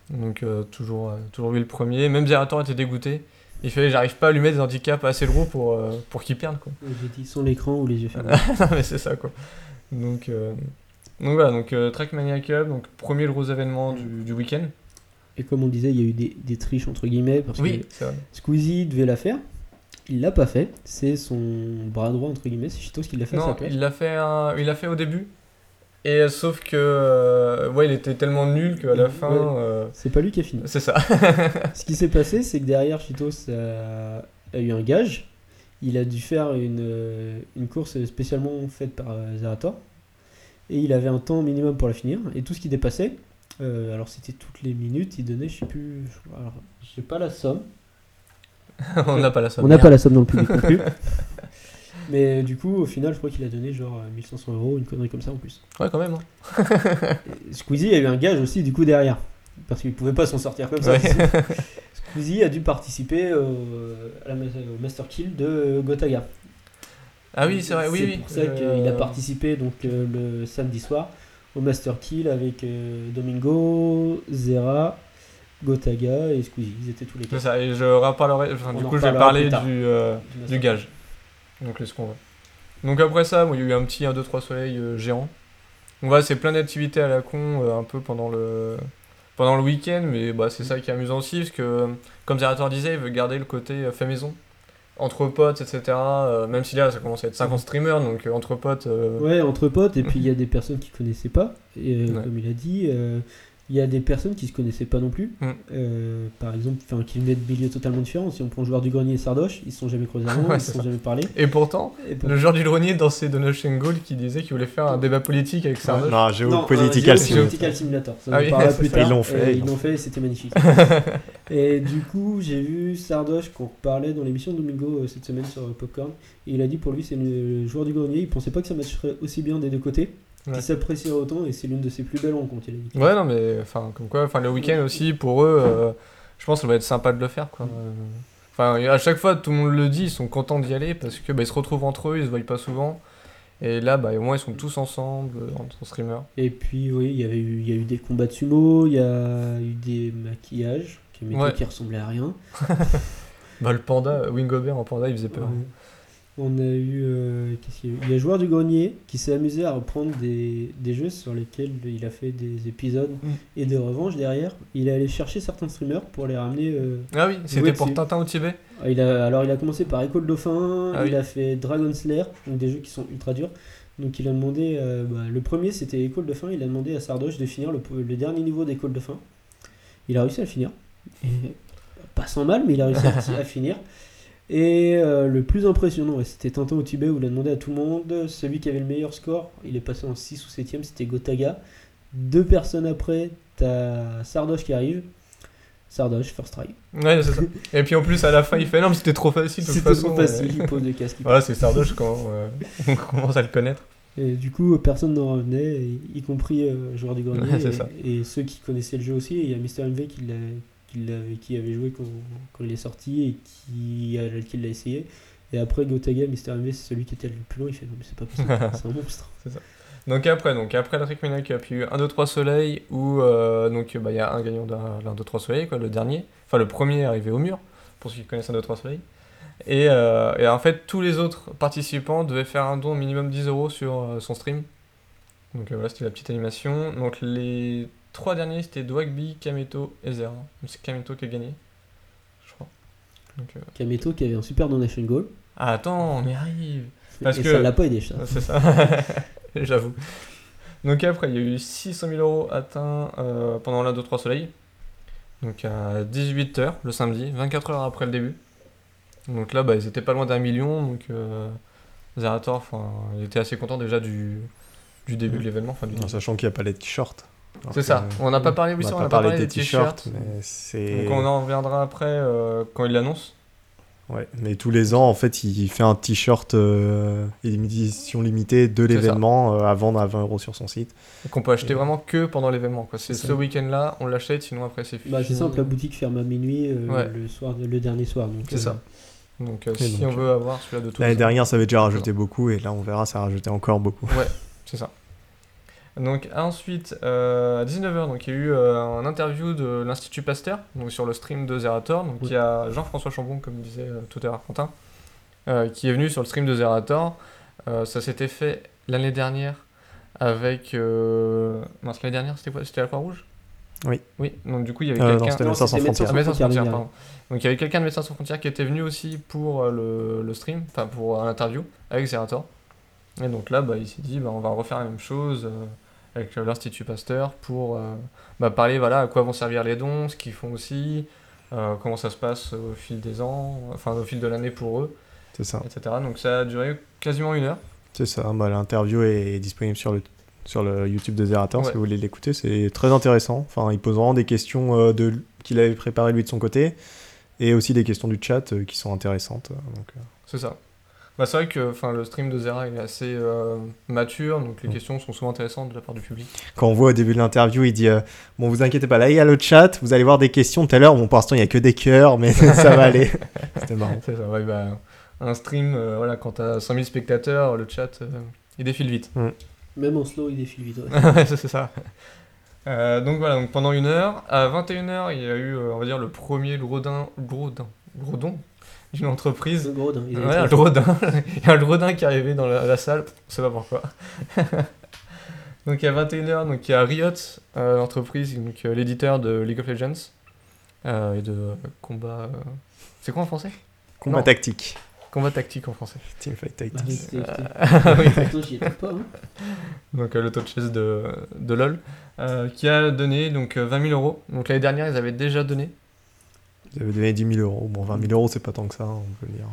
Donc euh, toujours, euh, toujours lui le premier, même Zerator était dégoûté. Il fait j'arrive pas à lui mettre des handicaps assez lourds pour, euh, pour qu'il perde quoi. J'ai dit sans l'écran ou les yeux fermés. non mais c'est ça quoi. Donc, euh, donc voilà, donc euh, Trackmania Cup, donc premier gros événement du, du week-end. Et comme on disait, il y a eu des, des triches entre guillemets parce Oui, que. Squeezie devait la faire. Il l'a pas fait. C'est son bras droit entre guillemets, c'est Chitos qui l'a fait Non, il l'a fait, un- il l'a fait au début. Et euh, sauf que euh, ouais, il était tellement nul qu'à la Ouais. fin, euh, C'est pas lui qui a fini. c'est ça. Ce qui s'est passé, c'est que derrière Chitos a, a eu un gage. Il a dû faire une, une course spécialement faite par Zerator. Et il avait un temps minimum pour la finir. Et tout ce qui dépassait, euh, alors c'était toutes les minutes, il donnait, je sais plus, je- alors, je sais pas la somme. On n'a pas la somme. On n'a pas la somme dans le public non plus. Mais du coup, au final, je crois qu'il a donné genre euh, 1500 euros, une connerie comme ça en plus. Ouais, quand même. hein. Squeezie a eu un gage aussi du coup derrière. Parce qu'il pouvait pas s'en sortir comme ça. Ouais. Squeezie a dû participer au, à la ma- au Master Kill de Gotaga. Ah oui, c'est vrai, oui, C'est oui. pour ça Euh, qu'il a participé donc euh, le samedi soir au Master Kill avec euh, Domingo, Zera, Gotaga et Squeezie. Ils étaient tous les C'est quatre. ça, et je reparlerai, enfin, On du coup, je vais parler du, euh, du gage. Donc, laisse qu'on va? Donc, après ça, bon, il y a eu un petit 1, 2, 3 soleil euh, géant. Donc, voilà, c'est plein d'activités à la con, euh, un peu pendant le, pendant le week-end, mais bah, c'est ça qui est amusant aussi, parce que, euh, comme Zerator disait, il veut garder le côté euh, fait maison. Entre potes, etc. euh, même si là, ça commence à être 50 streamers, donc euh, entre potes. euh, Ouais, entre potes, et puis il y a des personnes qui connaissaient pas, et euh, Ouais. comme il a dit, euh, il y a des personnes qui se connaissaient pas non plus. Mm. Euh, par exemple, enfin, qui venaient de milieux totalement différents. Si on prend le joueur du grenier et Sardoche, ils se sont jamais croisés avant, Ouais, ils se sont ça. jamais parlé. Et pourtant, Et pour- le joueur du grenier dans ses Donation Gold qui disait qu'il voulait faire un débat politique avec Sardoche. Non, Non, Geopolitical euh, Simulator. Ça, Ah oui, parlera plus ça. tard. Ils l'ont fait, et ils Ils l'ont fait, et c'était magnifique. et du coup, j'ai vu Sardoche qu'on parlait dans l'émission de Domingo euh, cette semaine sur euh, Popcorn. Et il a dit pour lui, c'est le joueur du grenier. Il pensait pas que ça matcherait aussi bien des deux côtés. Ouais. Qu'il s'apprécierait autant et c'est l'une de ses plus belles rencontres. Il. Ouais, non, mais enfin, comme quoi, enfin, le week-end aussi, pour eux, euh, je pense que ça va être sympa de le faire, quoi. Enfin, à chaque fois, tout le monde le dit, ils sont contents d'y aller parce que bah, ils se retrouvent entre eux, ils se voient pas souvent. Et là, bah, au moins, ils sont tous ensemble, euh, entre streamers. Et puis, oui, il y avait eu, il y a eu des combats de sumo, il y a eu des maquillages qui, Ouais. qui ressemblaient à rien. Bah, le panda, Wingobert en panda, il faisait peur. Ouais. On a eu, euh, qu'est-ce qu'il y a eu? Il y a Joueur du Grenier qui s'est amusé à reprendre des, des jeux sur lesquels il a fait des épisodes Mm. et des revanches derrière. Il est allé chercher certains streamers pour les ramener. euh, Ah oui, c'était pour dessus. Tintin au Tibet. ah, Il a, alors il a commencé par École Dauphin, Ah il oui. a fait Dragon Slayer, donc des jeux qui sont ultra durs. Donc il a demandé, euh, bah, le premier c'était École Dauphin, il a demandé à Sardoche de finir le, le dernier niveau d'École Dauphin. Il a réussi à le finir. Et, pas sans mal, mais il a réussi à, à finir. Et euh, le plus impressionnant, c'était Tintin au Tibet où il a demandé à tout le monde, celui qui avait le meilleur score, il est passé en 6 ou 7ème, c'était Gotaga. Deux personnes après, t'as Sardoche qui arrive. Sardoche, first try. Ouais, c'est ça. Et puis en plus, à la fin, il fait non, mais c'était trop facile. C'était trop facile, il pose le casque. il Voilà, c'est Sardoche quand euh, on commence à le connaître. Et du coup, personne n'en revenait, y- compris euh, joueur du grenier. Ouais, et, et ceux qui connaissaient le jeu aussi. Et il y a Mister MV qui, l'a- qui, l'avait- qui avait joué quand, quand il est sorti et qui, l'a essayé. Et après, Gotaga, Mister MV, c'est celui qui était le plus long. Il fait Non, mais c'est pas possible, c'est un monstre. Donc après, donc après la Trickmania Cup, il y a eu 1, 2, 3 soleil où euh, donc bah, il y a un gagnant d'un 1, 2, 3 soleil, quoi, le dernier. Enfin, le premier arrivé au mur, pour ceux qui connaissent 1, 2, 3 soleil. Et, euh, et en fait, tous les autres participants devaient faire un don minimum 10 euros sur euh, son stream. Donc euh, voilà, c'était la petite animation. Donc les trois derniers, c'était Dwagby, Kameto et Zera. Donc, C'est Kameto qui a gagné, je crois. Donc, euh, Kameto qui avait un super donation goal. Ah, attends, on y arrive Parce et que- ça l'a pas aidé, ça. c'est ça, j'avoue. Donc après, il y a eu 600 000 euros atteints euh, pendant l'un 2, 3 soleil. Donc à 18h le samedi, 24 heures après le début. Donc là, bah, ils étaient pas loin d'un million. Donc euh, Zerator, enfin, il était assez content déjà du, du début de l'événement. Du En début. sachant qu'il n'y a pas les t-shirts. C'est ça, on n'a pas parlé, oui, On n'a on pas parlé parlé des des t-shirts. Donc on en reviendra après euh, quand il l'annonce. Ouais, mais tous les ans, en fait, il fait un t-shirt euh, édition limitée de l'événement euh, à vendre à 20 euros sur son site. Qu'on peut acheter vraiment que pendant l'événement. C'est ce week-end-là, on l'achète, sinon après c'est fini. Bah, c'est simple, la boutique ferme à minuit euh, Ouais. le, soir, le dernier soir. donc, C'est euh, ça. Donc euh, si donc, on veut avoir celui-là de tout L'année dernière, ça avait déjà rajouté beaucoup, et là, on verra, ça a rajouté encore beaucoup. C'est ça. Donc ensuite, euh, à 19h, donc, il y a eu euh, un interview de l'Institut Pasteur donc, sur le stream de Zerator. Donc Oui. il y a Jean-François Chambon, comme disait euh, tout à l'heure Quentin, euh, qui est venu sur le stream de Zerator. Euh, ça s'était fait l'année dernière avec... Euh... mince, l'année dernière, c'était quoi? C'était la Croix-Rouge? Oui. Oui, donc du coup, il y avait Euh, non, quelqu'un... c'était Non, Médecins sans frontières. Médecins sans Frontières, pardon. Donc il y avait quelqu'un de Médecins sans frontières qui était venu aussi pour euh, le, le stream, enfin pour euh, l'interview avec Zerator. Et donc là, bah, il s'est dit, bah, on va refaire la même chose euh, avec euh, l'Institut Pasteur pour euh, bah, parler voilà, à quoi vont servir les dons, ce qu'ils font aussi, euh, comment ça se passe au fil des ans, enfin au fil de l'année pour eux, C'est ça. etc. Donc ça a duré quasiment une heure. C'est ça. Bah, L'interview est disponible sur le, sur le YouTube de Zerator Ouais. si vous voulez l'écouter. C'est très intéressant. Enfin, il pose vraiment des questions euh, de, qu'il avait préparées lui de son côté et aussi des questions du chat euh, qui sont intéressantes. Donc, euh, C'est ça. Bah, c'est vrai que enfin, le stream de Zera il est assez euh, mature, donc les Mm. questions sont souvent intéressantes de la part du public. quand on voit au début de l'interview, il dit euh, Bon, vous inquiétez pas, là il y a le chat, vous allez voir des questions tout à l'heure. Bon, pour l'instant, il y a que des cœurs, mais ça va aller. C'était marrant. C'est ça, ouais, bah, un stream, euh, voilà, quand t'as 100 000 spectateurs, le chat, euh, il défile vite. Même en slow, il défile vite. ouais. C'est ça. Euh, donc voilà, donc pendant une heure, à 21h, il y a eu, euh, on va dire, le premier grodin, grodin, grodon d'une entreprise. Le gros est Ouais, un grodin. il y a un grodin qui est arrivé dans la, la salle, on sait pas pourquoi. donc à 21h, donc il y a Riot, euh, l'entreprise, donc euh, l'éditeur de League of Legends euh, et de euh, combat. euh, C'est quoi en français? Combat Non. tactique. Combat tactique en français. Teamfight Bah, tactique. c'est- c'est- Ah oui. Pas. hein. donc euh, le top chess de, de LoL, euh, qui a donné donc euh, 20 000 euros. Donc l'année dernière, ils avaient déjà donné. Vous avez donné 10 000 euros. Bon, 20 000 euros, c'est pas tant que ça, hein, on peut le dire.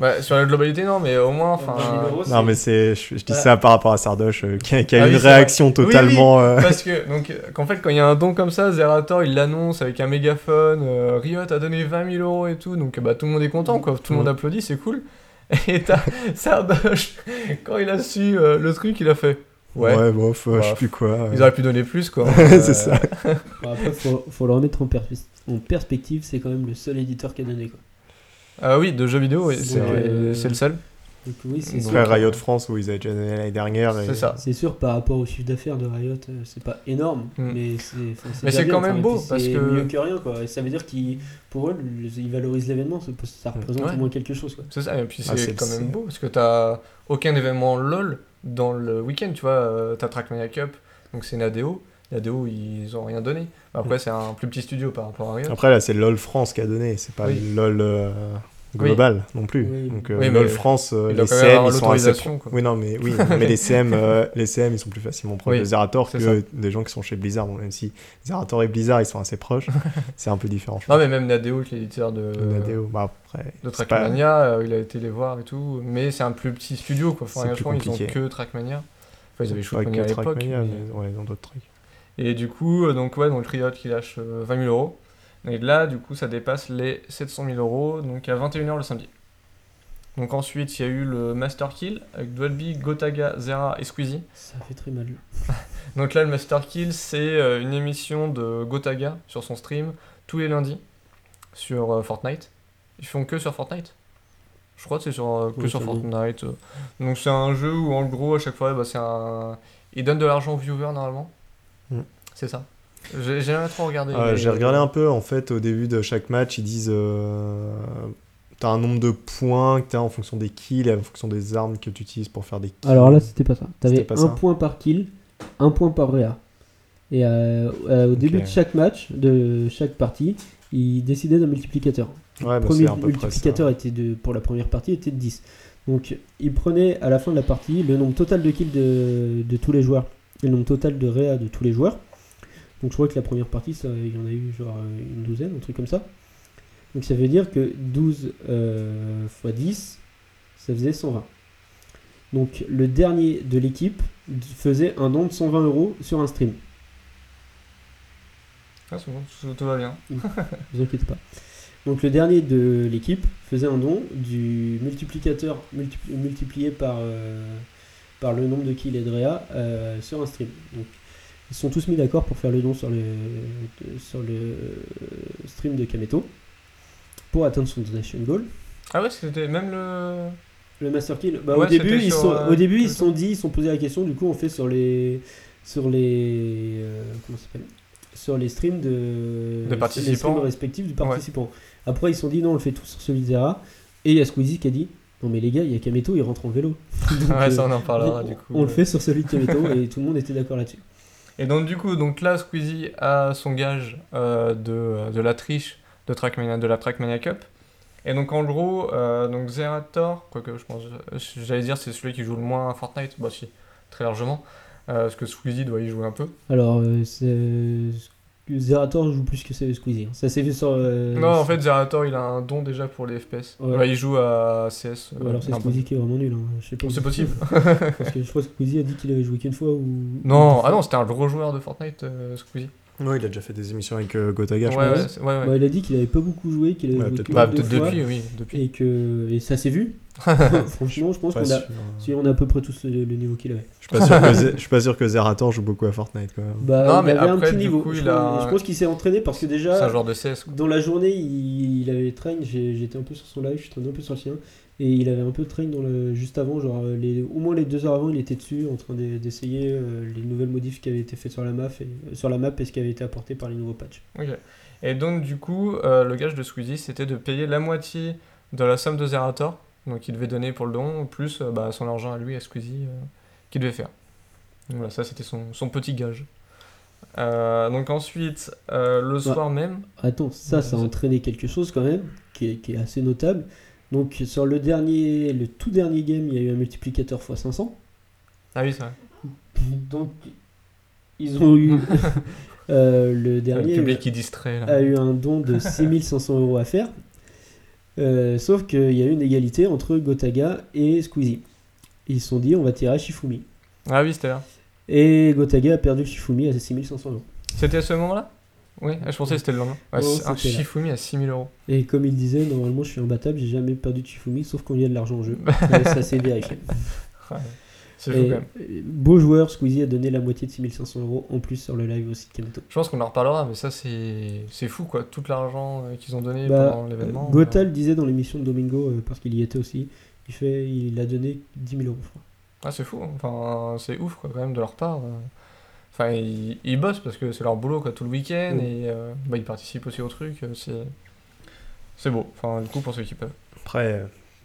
Ouais, sur la globalité, non, mais au moins, enfin. 20 000 euros, Non, mais c'est, je, je dis Voilà. ça par rapport à Sardoche, euh, qui a, qui a Ah oui, une réaction oui. totalement. euh, Parce que, donc, qu'en fait, quand il y a un don comme ça, Zerator il l'annonce avec un mégaphone, euh, Riot a donné 20 000 euros et tout, donc bah, tout le monde est content, quoi. Tout le monde Mm. applaudit, c'est cool. Et t'as Sardoche, quand il a su euh, le truc, il a fait. Ouais, Ouais, bof, euh, je sais plus quoi. ils auraient pu donner plus, quoi. C'est ça. Bon, après, faut, faut le remettre en, perspective- en perspective, c'est quand même le seul éditeur qui a donné. Quoi. Ah oui, de jeux vidéo, oui, c'est euh, c'est le seul. Donc, oui, c'est sûr. Riot France, où ils avaient déjà donné l'année dernière. et- C'est ça. C'est sûr, par rapport au chiffre d'affaires de Riot, euh, c'est pas énorme, Mm. mais c'est Mais c'est bien, quand même beau, puis parce c'est que- mieux que rien, quoi. Et ça veut dire qu'ils, pour eux, ils valorisent l'événement, ça, représente Ouais. au moins quelque chose, quoi. C'est ça, et puis Ah, c'est quand même beau, parce que t'as aucun événement LOL dans le week-end, tu vois. euh, T'as Trackmania Cup, donc c'est une ADO. L'ADO, ils ont rien donné. Après, c'est un plus petit studio par rapport à Riot. Après, là, c'est LOL France qui a donné, c'est pas Oui. LOL euh, global non plus. Oui. Donc, euh, Oui, mais LOL France, euh, les CM, ils sont assez. quoi. Oui, non, mais, oui, mais les, CM, euh, les CM, ils sont plus facilement proches de Zerator que des gens qui sont chez Blizzard. Bon, même si Zerator et Blizzard, ils sont assez proches, c'est un peu différent. je Non, pense. mais même Nadeo, qui est l'éditeur de, ADO, bah, après, de pas- Trackmania, euh, il a été les voir et tout. Mais c'est un plus petit studio, quoi. Enfin, crois ils ont que Trackmania. Enfin, ils avaient Shootmania à que l'époque. Trackmania, mais- ouais, dans d'autres trucs. Et du coup, euh, donc, ouais, donc Riot qui lâche euh, 20 000 euros. Et là, du coup, ça dépasse les 700 000 euros, donc à 21h le samedi. Donc ensuite, il y a eu le Master Kill avec Dwelby, Gotaga, Zera et Squeezie. Ça fait très mal. Donc là, le Master Kill, c'est euh, une émission de Gotaga sur son stream tous les lundis sur euh, Fortnite. Ils font que sur Fortnite Je crois que c'est sur, euh, que Oui, sur. Fortnite. euh. Donc c'est un jeu où en gros, à chaque fois, bah, c'est un... ils donnent de l'argent aux viewers normalement. Mm. C'est ça. J'ai jamais trop regardé. Euh, mais- J'ai regardé un peu, en fait, au début de chaque match, ils disent euh, t'as un nombre de points que t'as en fonction des kills et en fonction des armes que tu utilises pour faire des kills. Alors là, c'était pas ça. T'avais un ça. point par kill, un point par réa. Et euh, euh, au début de chaque match, de chaque partie, ils décidaient d'un multiplicateur. Ouais, le bah, premier près multiplicateur était de, pour la première partie était de 10. Donc ils prenaient à la fin de la partie le nombre total de kills de, de tous les joueurs et le nombre total de réa de tous les joueurs. Donc je crois que la première partie, ça, il y en a eu genre euh, une douzaine, un truc comme ça. Donc ça veut dire que 12 euh, x 10, ça faisait 120. Donc le dernier de l'équipe faisait un don de 120 euros sur un stream. Ah, bon, tout, va bien. vous inquiétez pas. Donc le dernier de l'équipe faisait un don du multiplicateur multipli- multiplié par, euh, par le nombre de kills et de réa euh, sur un stream. Donc ils se sont tous mis d'accord pour faire le don sur le, sur le stream de Kameto pour atteindre son donation goal. Ah ouais, c'était même le. Le Master Kill, bah, Ouais, au début, ils sont, euh, au début ils se sont dit, ils se sont posé la question, du coup on fait sur les sur les euh, comment ça s'appelle? Sur les streams de Des participants. les streams respectifs du participant. Après ils se sont dit non, on le fait tout sur celui de Zera et il y a Squeezie qui a dit non mais les gars, il y a Kameto, il rentre en vélo. Donc, ouais, ça euh, on en parlera on, du coup. on le fait sur celui de Kameto et tout le monde était d'accord là-dessus. Et donc du coup, donc là, Squeezie a son gage euh, de, de la triche de, Trackmania, de la Trackmania Cup. Et donc en gros, euh, donc Zerator, quoique je pense, j'allais dire c'est celui qui joue le moins à Fortnite, bah si, très largement, euh, parce que Squeezie doit y jouer un peu. Alors euh, c'est Zerator joue plus que Squeezie. Ça s'est vu sur euh, non, en fait, Zerator, il a un don déjà pour les FPS. Ouais. Ouais, il joue à CS. Ou euh, alors c'est. Squeezie qui est vraiment nul. hein. C'est possible. Parce que je crois que Squeezie a dit qu'il avait joué qu'une fois ou. non, ah non, c'était un gros joueur de Fortnite, euh, Squeezie. Ouais, il a déjà fait des émissions avec euh, Gotaga, Ouais, je pense. c'est- ouais, ouais. Bah, il a dit qu'il avait pas beaucoup joué, qu'il avait Ouais, joué peut-être que Bah, deux fois, depuis, oui, depuis. et que et ça s'est vu. Franchement, je pense qu'on a, sûr. si on a à peu près tous le, le niveau qu'il avait. Je suis pas sûr que je suis pas sûr que Zerator joue beaucoup à Fortnite quand même. Bah, Non, il mais avait un petit niveau. coup, je, il pense- a- je pense qu'il s'est entraîné parce que C'est un déjà joueur de CS. quoi. dans la journée, il, il avait train. J'étais un peu sur son live, je traînais un peu sur le sien. Et il avait un peu de train dans le, juste avant, genre euh, les, au moins les deux heures avant, il était dessus en train de- d'essayer euh, les nouvelles modifs qui avaient été faites sur la map et, euh, sur la map et ce qui avait été apporté par les nouveaux patchs. Et donc, du coup, euh, le gage de Squeezie, c'était de payer la moitié de la somme de Zerator, donc il devait donner pour le don, plus euh, bah, son argent à lui, à Squeezie, euh, qu'il devait faire. Donc voilà, ça c'était son, son petit gage. Donc ensuite, le soir même, Attends, ça, ça a entraîné quelque chose quand même, qui est, qui est assez notable. Donc sur le dernier, le tout dernier game, il y a eu un multiplicateur x 500. ah oui, c'est vrai, Donc ils ont eu euh, le le dernier public qui distrait. Là. a eu un don de 6500 euros à faire. Euh, sauf qu'il y a eu une égalité entre Gotaga et Squeezie. Ils se sont dit on va tirer à Shifumi. Ah oui, c'était là. Et Gotaga a perdu le Shifumi à 6500 euros. C'était à ce moment-là? Oui, ah, je pensais que c'était le lendemain. Ouais, Non, c'est un c'était là. Shifumi à 6000 euros. Et comme il disait, normalement je suis imbattable, j'ai jamais perdu de Shifumi, sauf quand il y a de l'argent en jeu. Ça s'est vérifié. Ouais, C'est fou quand même. euh, beau joueur, Squeezie a donné la moitié de 6500 euros en plus sur le live aussi de Kameto. Je pense qu'on en reparlera, mais ça c'est c'est fou quoi, tout l'argent euh, qu'ils ont donné Bah, pendant l'événement. euh, Gotal disait dans l'émission de Domingo, euh, parce qu'il y était aussi, il, fait, il a donné 10 000 euros, je crois. Ah, c'est fou, enfin, c'est ouf quoi, quand même de leur part. euh. Enfin, ils, ils bossent parce que c'est leur boulot quoi, tout le week-end Mm. et euh, bah, ils participent aussi au truc. euh, C'est c'est beau, enfin, du coup, pour ceux qui peuvent. Après, euh,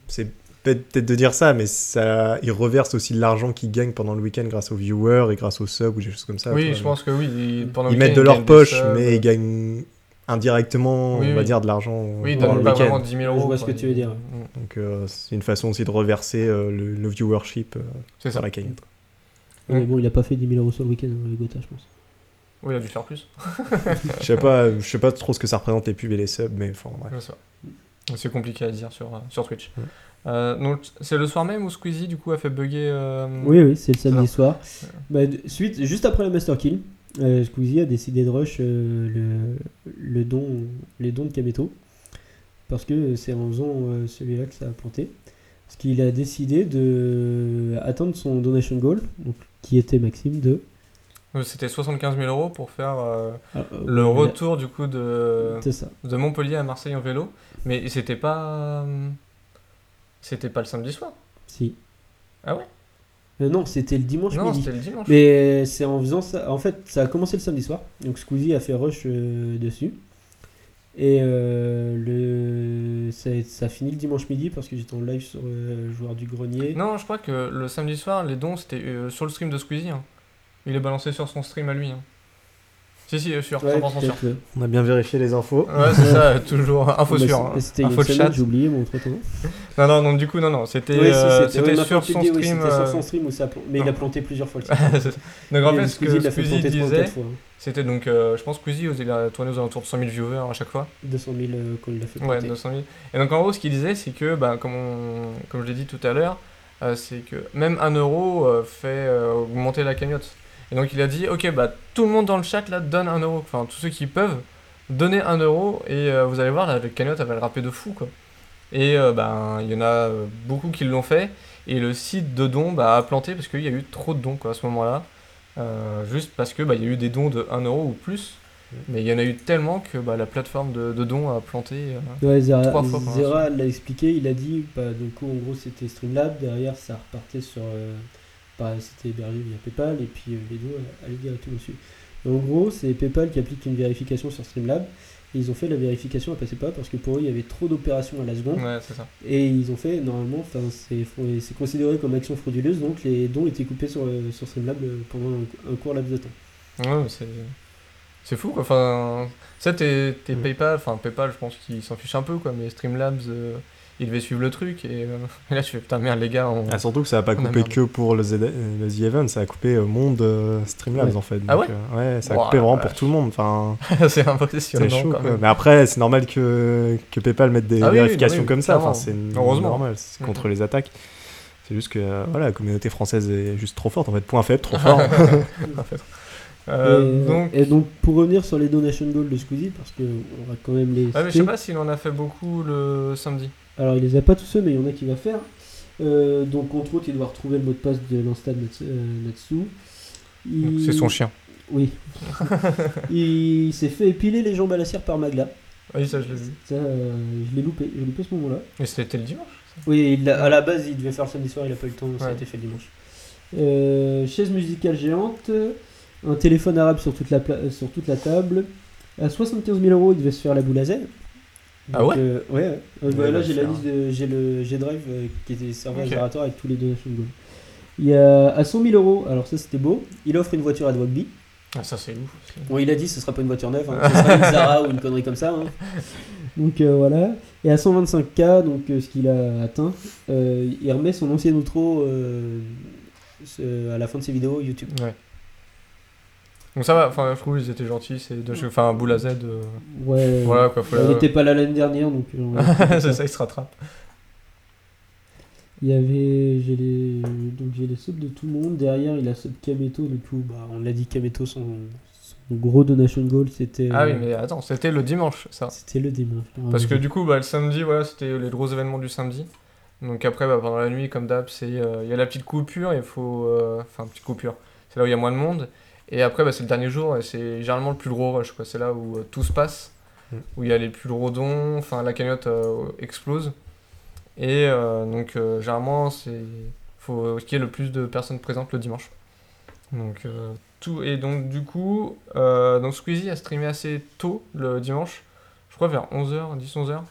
c'est peut-être de dire ça, mais ça, ils reversent aussi l'argent qu'ils gagnent pendant le week-end grâce aux viewers et grâce aux subs ou des choses comme ça. oui, je pense que oui. Ils, pendant le Ils mettent de leur poche, subs. mais ils gagnent indirectement, Oui, on va oui. dire, de l'argent Oui, ils pendant donnent le pas week-end. vraiment 10 000 euros. Je vois ce que tu veux dire. Mm, Donc euh, c'est une façon aussi de reverser euh, le, le viewership euh, C'est ça. sur la cagnotte. Mais bon, il a pas fait 10 000 euros sur le week-end, hein, le Gotha, je pense. Oui, il a dû faire plus. Je sais pas, je sais pas trop ce que ça représente les pubs et les subs, mais enfin. C'est compliqué à dire sur, euh, sur Twitch. Ouais. Euh, donc, c'est le soir même où Squeezie, du coup, a fait bugger. euh, Oui, oui, c'est le samedi soir. Bah, suite, juste après la Master Kill, euh, Squeezie a décidé de rush euh, le, le don, les dons de Kameto. Parce que c'est en faisant euh, celui-là que ça a planté. Parce qu'il a décidé de atteindre son donation goal, donc, qui était Maxime de. C'était 75 000 euros pour faire euh, Ah, euh, le retour, du coup, de, de Montpellier à Marseille en vélo. Mais c'était pas. euh, C'était pas le samedi soir. Si. Ah ouais? Euh, Non, c'était le dimanche Non, midi. c'était le dimanche. Mais c'est en faisant ça. En fait, ça a commencé le samedi soir. Donc Squeezie a fait rush euh, dessus. Et euh, le... ça, ça a fini le dimanche midi parce que j'étais en live sur euh, Joueur du Grenier. Non, je crois que le samedi soir, les dons, c'était euh, sur le stream de Squeezie. hein. Il est balancé sur son stream à lui. hein. Si, si, sûr, 100% Ouais, sûr. peut-être, ouais. On a bien vérifié les infos. Ouais, c'est ça, toujours info Bah, hein. C'était a Info une chat. j'ai oublié, mais entre temps. Non, non, non, du coup, non, non, c'était Oui, euh, oui, sur son oui, stream. c'était sur son stream où ça a pl- Mais il a planté plusieurs fois le stream. donc en fait, ce que Squeezie disait, hein. c'était donc, euh, je pense que Squeezie il a tourné aux alentours de 100 000 viewers à chaque fois. 200 000 euh, quand il l'a fait Ouais, planter. 200 000. Et donc en gros, ce qu'il disait, c'est que, bah, comme, on- comme je l'ai dit tout à l'heure, euh, c'est que même un euro fait augmenter la cagnotte. Et donc il a dit, ok, bah tout le monde dans le chat là donne un euro. Enfin, tous ceux qui peuvent donnez 1 euro et euh, vous allez voir, la cagnotte elle va le rapper de fou quoi. Et euh, ben il y en a euh, beaucoup qui l'ont fait et le site de dons bah, a planté parce qu'il y a eu trop de dons quoi, à ce moment-là. Euh, juste parce que bah, il y a eu des dons de 1 euro ou plus. Mais il y en a eu tellement que bah, la plateforme de, de dons a planté. euh, Ouais, Zera, Trois fois Zera l'a expliqué, il a dit, bah, du coup, en gros, c'était Streamlab, derrière, ça repartait sur. euh, c'était hébergé via PayPal, et puis les deux allaient directement dessus. Et en gros, c'est PayPal qui applique une vérification sur Streamlab, et ils ont fait la vérification, elle passait pas, parce que pour eux, il y avait trop d'opérations à la seconde, Ouais, c'est ça. et ils ont fait, normalement, c'est considéré comme action frauduleuse, donc les dons étaient coupés sur, euh, sur Streamlab euh, pendant un, un court laps de temps. Ouais, c'est. C'est fou quoi. Enfin, ça, t'es t'es Mm. PayPal, enfin PayPal, je pense qu'ils s'en fichent un peu quoi, mais Streamlabs, euh, ils devaient suivre le truc et, euh, et là, tu fais putain, merde, les gars, on. Ah, surtout que ça a pas coupé que pour le, Z- euh, le The Event, ça a coupé euh, monde euh, Streamlabs Ouais. en fait. Ah Donc, ouais euh, Ouais, ça a coupé vraiment pour tout le monde. Enfin, c'est impressionnant c'est chaud quand même. Mais après, c'est normal que, que PayPal mette des Ah oui, oui, vérifications oui, comme ça. Enfin, c'est normal, c'est Mhm. contre les attaques. C'est juste que euh, voilà, la communauté française est juste trop forte en fait. Point faible, trop fort. Euh, et, donc, et donc, pour revenir sur les donation goals de Squeezie, parce qu'on va quand même les. ah, mais je sais pas s'il en a fait beaucoup le samedi. Alors, il les a pas tous ceux, mais il y en a qui va faire. Euh, donc, entre autres, il doit retrouver le mot de passe de l'insta de Natsu. euh, Natsu. Il- C'est son chien. Oui. il s'est fait épiler les jambes à la cire par Magla. Oui, ça, je l'ai vu. Ça, euh, je l'ai loupé. J'ai loupé ce moment-là. Mais c'était le dimanche. Oui, il à la base, il devait faire le samedi soir, il a pas eu le temps, ça a été fait le dimanche. Euh, chaise musicale géante, un téléphone arabe sur toute la, pla- sur toute la table. À 75 000 euros, il devait se faire la boule à Ah ouais euh, Ouais, ouais. Euh, bah, Ouais, là, va j'ai le la liste de. J'ai le G-Drive euh, qui était servi Ok. à Zerator avec tous les donation goals. Il y a à 100 000 euros, alors ça c'était beau, il offre une voiture à Dwagby. Ah, ça, c'est ouf. Bon, il a dit ce sera pas une voiture neuve, hein, ce sera une Zara ou une connerie comme ça. hein. Donc euh, voilà. Et à 125K, donc euh, ce qu'il a atteint, euh, il remet son ancien outro euh, ce- à la fin de ses vidéos YouTube. Ouais. Donc ça va, enfin, je trouve qu'ils étaient gentils. C'est. Enfin, boule à Z. euh, Ouais. Voilà quoi, faut la- n'était pas là l'année dernière, donc. euh, c'est ça. il se rattrape. Il y avait, j'ai les, donc j'ai les subs de tout le monde. Derrière, il a sub Kameto. Du coup, bah, on l'a dit, Kameto, son, son gros donation goal, c'était. Ah oui, mais attends, c'était le dimanche, ça. C'était le dimanche. Parce que du coup, bah, le samedi, voilà, c'était les gros événements du samedi. Donc après, bah, pendant la nuit, comme d'hab, c'est euh, il y a la petite coupure, il faut... euh, Enfin, petite coupure. C'est là où il y a moins de monde. Et après, bah, c'est le dernier jour, et c'est généralement le plus gros rush, quoi. C'est là où euh, tout se passe, Mm. où il y a les plus gros dons, enfin, la cagnotte euh, explose. Et euh, donc, généralement, c'est... faut qu'il y ait le plus de personnes présentes le dimanche. Donc, euh, tout... Et donc, du coup, euh, donc Squeezie a streamé assez tôt le dimanche, je crois vers 11h, 10-11h.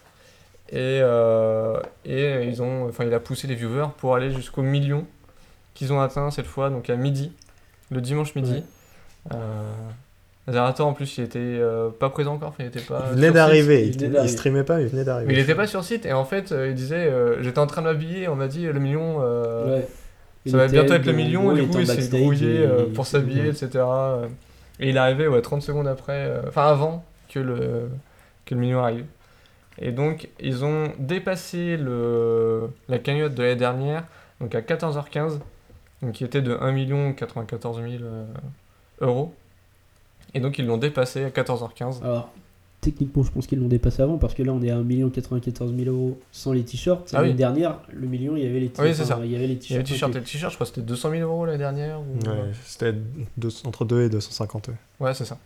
Et, euh, et ils ont, enfin, il a poussé les viewers pour aller jusqu'au million qu'ils ont atteint cette fois, donc à midi, le dimanche midi. Ouais. Euh, Zerator en plus, il était euh, pas présent encore, il était pas. Il venait d'arriver. il Il, streamait pas, il venait d'arriver. Mais il était pas sur site et en fait, euh, il disait euh, J'étais en train de m'habiller, on m'a dit le million. euh, Ouais. Ça va bientôt être le million et du coup il s'est grouillé et pour s'habiller, etc. Et il est arrivé ouais, 30 secondes après, euh, enfin avant que le, que le million arrive. Et donc ils ont dépassé le, la cagnotte de l'année dernière, donc à 14h15, donc qui était de 1 94 000 euh, euros. Et donc ils l'ont dépassé à 14h15. Alors, techniquement, je pense qu'ils l'ont dépassé avant parce que là, on est à 1 94 000 euros sans les t-shirts. Ah L'année oui. dernière, le million, il y avait les t-shirts. Oui, c'est ça. Il y avait les Il y avait t-shirts. le t-shirt et inclus. le t-shirt, je crois que c'était 200 000 euros l'année dernière. Ou... Ouais, c'était entre 2 et 250. ouais. Ouais, c'est ça.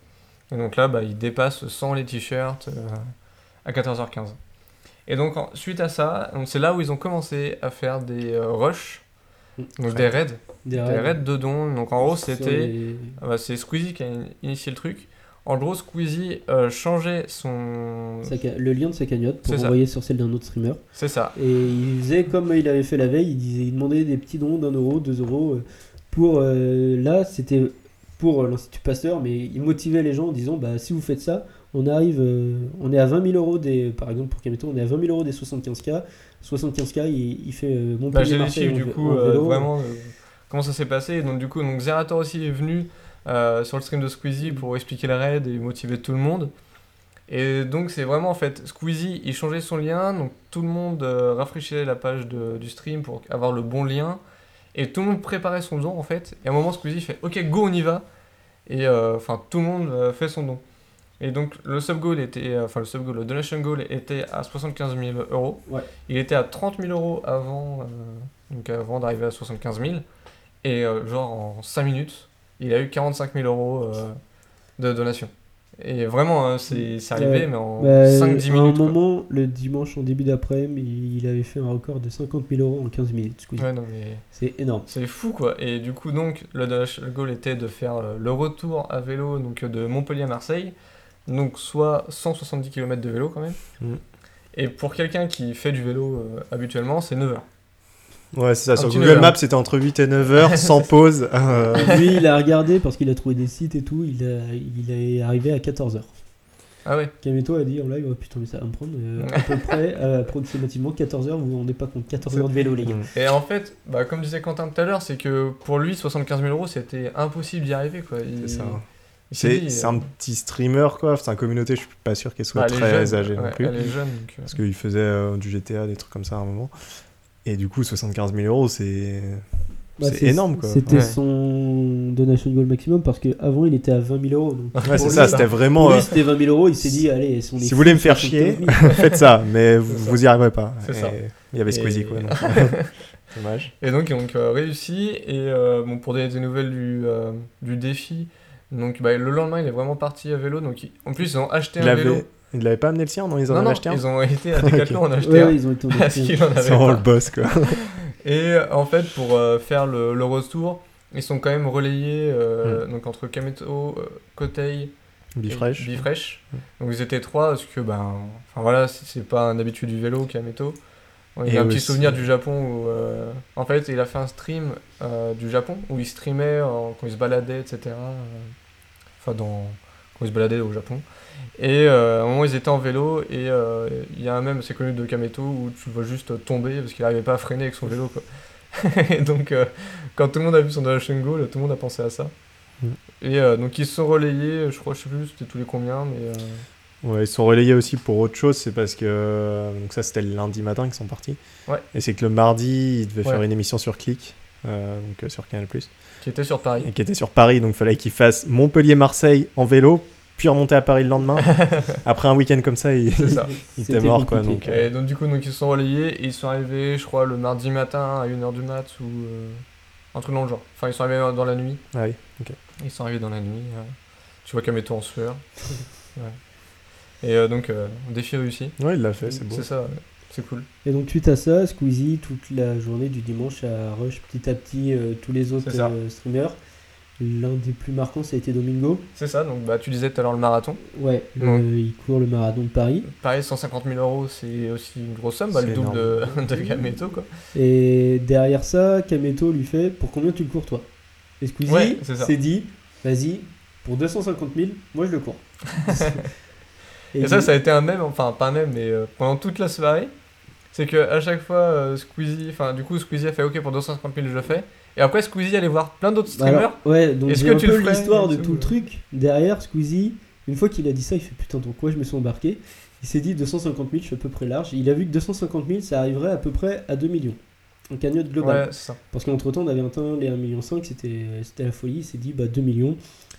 Et donc là, bah, il dépasse sans les t-shirts euh, à 14h15. Et donc, en- suite à ça, donc c'est là où ils ont commencé à faire des euh, rushs, donc des raids, Des des raids. de dons. Donc en gros, c'était. les- ah bah, c'est Squeezie qui a in- initié le truc. En gros, Squeezie euh, changeait son. le lien de sa cagnotte pour ça. envoyer sur celle d'un autre streamer. C'est ça. Et il faisait comme il avait fait la veille, il, disait, il demandait des petits dons d'un euro, deux euros. euh, Pour, euh, là, c'était pour l'Institut Pasteur, mais il motivait les gens en disant bah, si vous faites ça, on arrive, euh, on est à 20 000 euros des, par exemple pour Kameto, on est à 20 000 euros des 75K. 75K, il, il fait euh, Bah, Montpellier j'ai les chiffres du coup, euh, vélo. vraiment, euh, comment ça s'est passé. Et donc, du coup, donc, Zerator aussi est venu sur le stream de Squeezie pour expliquer la raid et motiver tout le monde. Et donc, c'est vraiment en fait, Squeezie il changeait son lien, donc tout le monde rafraîchissait la page de- du stream pour avoir le bon lien. Et tout le monde préparait son don en fait. Et à un moment, Squeezie fait Ok, go, on y va. Et enfin, tout le monde fait son don. Et donc le sub goal était, euh, enfin le sub goal, le donation goal était à 75 000 euros. Ouais. Il était à 30 000 euros avant, euh, donc avant d'arriver à 75 000. Et euh, genre en 5 minutes, il a eu 45 000 euros euh, de donation. Et vraiment, hein, c'est arrivé, Ouais. mais en Bah, 5-10 à minutes. un quoi. moment, le dimanche en début d'après-midi, il avait fait un record de 50 000 euros en 15 minutes. Ouais, mais C'est énorme. c'est fou quoi. Et du coup, donc, le goal était de faire euh, le retour à vélo donc, euh, de Montpellier à Marseille. Donc, soit 170 km de vélo quand même. Mm. Et pour quelqu'un qui fait du vélo euh, habituellement, c'est 9 heures. Ouais, c'est ça. Un Sur Google Maps, c'était entre 8 et 9 heures, sans pause. Euh, Lui, il a regardé parce qu'il a trouvé des sites et tout. Il, a, il est arrivé à 14 heures. Ah ouais Kameto a dit en live, oh, putain, mais ça va me prendre euh, à peu près, euh, approximativement 14 heures. Vous vous rendez pas compte, 14 heures de vélo, les gars. Et en fait, bah, comme disait Quentin tout à l'heure, c'est que pour lui, 75 000 euros, c'était impossible d'y arriver. quoi. Il, C'est ça. C'est c'est euh, un petit streamer, quoi. C'est un communauté, je suis pas sûr qu'elle soit bah, très jeune, âgée non ouais, plus. Elle est jeune. donc, euh, Parce qu'il faisait euh, du GTA, des trucs comme ça à un moment. Et du coup, 75 000 euros, c'est Bah, c'est énorme, quoi. C'était Ouais. son donation goal maximum parce qu'avant il était à 20 000 euros. Donc Ouais, c'est ça, c'était vraiment. lui, euh, c'était 20 000 euros. Il s'est dit, allez, si on vous voulez me faire 75 000. faites ça, mais vous, ça. vous y arriverez pas. C'est Et ça. Il y avait Et- Squeezie, quoi. donc. Dommage. Et donc, ils ont euh, réussi. Et euh, bon, pour donner des nouvelles du, euh, du défi, donc bah, le lendemain, il est vraiment parti à vélo. Donc, il- en plus, ils ont acheté Il un avait... vélo. Il l'avait pas amené le sien, non Ils en Non, avaient non, acheté un ils ont été à Decathlon en acheter Ouais, un. ouais, ils ont été en Parce qu'il en avait C'est vraiment le boss, quoi. Et euh, en fait, pour euh, faire le, le retour, ils sont quand même relayés euh, Hmm. donc entre Kameto, euh, Kotei Bifresh. Bifresh. Donc ils étaient trois parce que ben, enfin voilà, c'est c'est pas un habitué du vélo Kameto. Il Et a un petit souvenir du Japon où euh, en fait il a fait un stream euh, du Japon où il streamait euh, quand il se baladait etc. Enfin dans quand il se baladait au Japon. Et euh, à un moment ils étaient en vélo et euh, il y a un même assez connu de Kameto où tu le vois juste tomber parce qu'il n'arrivait pas à freiner avec son vélo quoi. et donc euh, quand tout le monde a vu son Donation Goal, tout le monde a pensé à ça. Mm. Et euh, donc ils se sont relayés, je crois, je sais plus c'était tous les combien, mais Ouais, ils sont relayés aussi pour autre chose, c'est parce que. Donc, ça, c'était le lundi matin qu'ils sont partis. Ouais. Et c'est que le mardi, ils devaient Ouais. faire une émission sur Click, donc sur Canal, qui était sur Paris. et qui était sur Paris, donc il fallait qu'ils fassent Montpellier-Marseille en vélo, puis remonter à Paris le lendemain. Après un week-end comme ça, il, ça. était mort, quoi. Donc, euh, Et donc du coup donc ils se sont relayés et ils sont arrivés je crois le mardi matin à 1h du mat ou euh, un truc dans le genre. Enfin ils sont arrivés dans la nuit. ah oui. Ils sont arrivés dans la nuit. euh, tu vois Kameto en sueur. Ouais. Et euh, donc euh, défi réussi. Ouais, il l'a fait, c'est beau. C'est ça, ouais. C'est cool. Et donc suite à ça, Squeezie, toute la journée du dimanche, a rush petit à petit euh, tous les autres euh, streamers. L'un des plus marquants, ça a été Domingo. C'est ça, donc bah tu disais tout à l'heure le marathon. Ouais, le- il court le marathon de Paris. Pareil 150 000 euros c'est aussi une grosse somme, bah, le double de, de Kameto quoi. Et derrière ça, Kameto lui fait Pour combien tu le cours toi? Et Squeezie Ouais, s'est dit Vas-y, pour 250 000, moi je le cours. Et, ça, ça a été un même, enfin pas un même, mais euh, pendant toute la soirée, c'est que à chaque fois, euh, Squeezie, enfin du coup, Squeezie a fait OK pour 250 000, je le fais. Et après, Squeezie allait voir plein d'autres streamers. Alors, ouais, donc Est-ce que un tu peu l'histoire de tout le truc. Derrière, Squeezie, une fois qu'il a dit ça, il fait putain, dans quoi je me suis embarqué? Il s'est dit 250 000, je suis à peu près large. Il a vu que 250 000, ça arriverait à peu près à 2 millions. En cagnotte globale. ouais, ça. Parce qu'entre temps, on avait atteint les 1,5 million, c'était la folie. Il s'est dit bah 2 millions.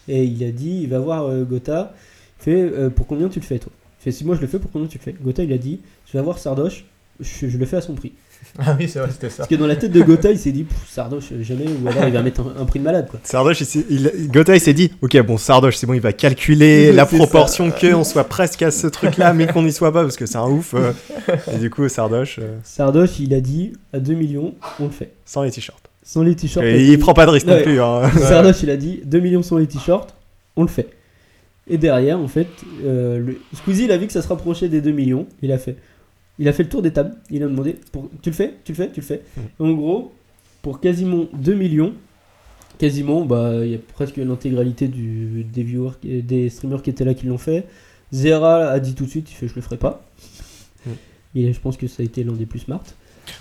Et il a dit il va voir euh, Gotha. Fait euh, pour combien tu le fais toi? Fait si moi je le fais, pour combien tu le fais? Gotha il a dit je vais voir Sardoche, je, je le fais à son prix. Ah oui, c'est vrai, c'était ça. Parce que dans la tête de Gotha, il s'est dit Sardoche, jamais, ou alors il va mettre un, un prix de malade quoi. Sardoche, il, s'est- il- Gotha, il s'est dit Ok, bon, Sardoche, c'est bon, il va calculer la proportion qu'on soit presque à ce truc-là, mais qu'on n'y soit pas, parce que c'est un ouf. euh. Et du coup, Sardoche, euh, Sardoche, il a dit à 2 millions, on le fait. sans les t-shirts. Sans les t-shirts. Et il a il prend pas de risque non plus. hein. Sardoche, il a dit 2 millions sans les t-shirts, on le fait. Et derrière, en fait, euh, le... Squeezie, il a vu que ça se rapprochait des 2 millions. Il a fait, il a fait le tour des tables. Il a demandé pour... Tu le fais Tu le fais Tu le fais Mm. En gros, pour quasiment 2 millions, quasiment, bah, il y a presque l'intégralité du... des viewers, des streamers qui étaient là qui l'ont fait. Zera a dit tout de suite il fait, Je le ferai pas. Mm. Et je pense que ça a été l'un des plus smart.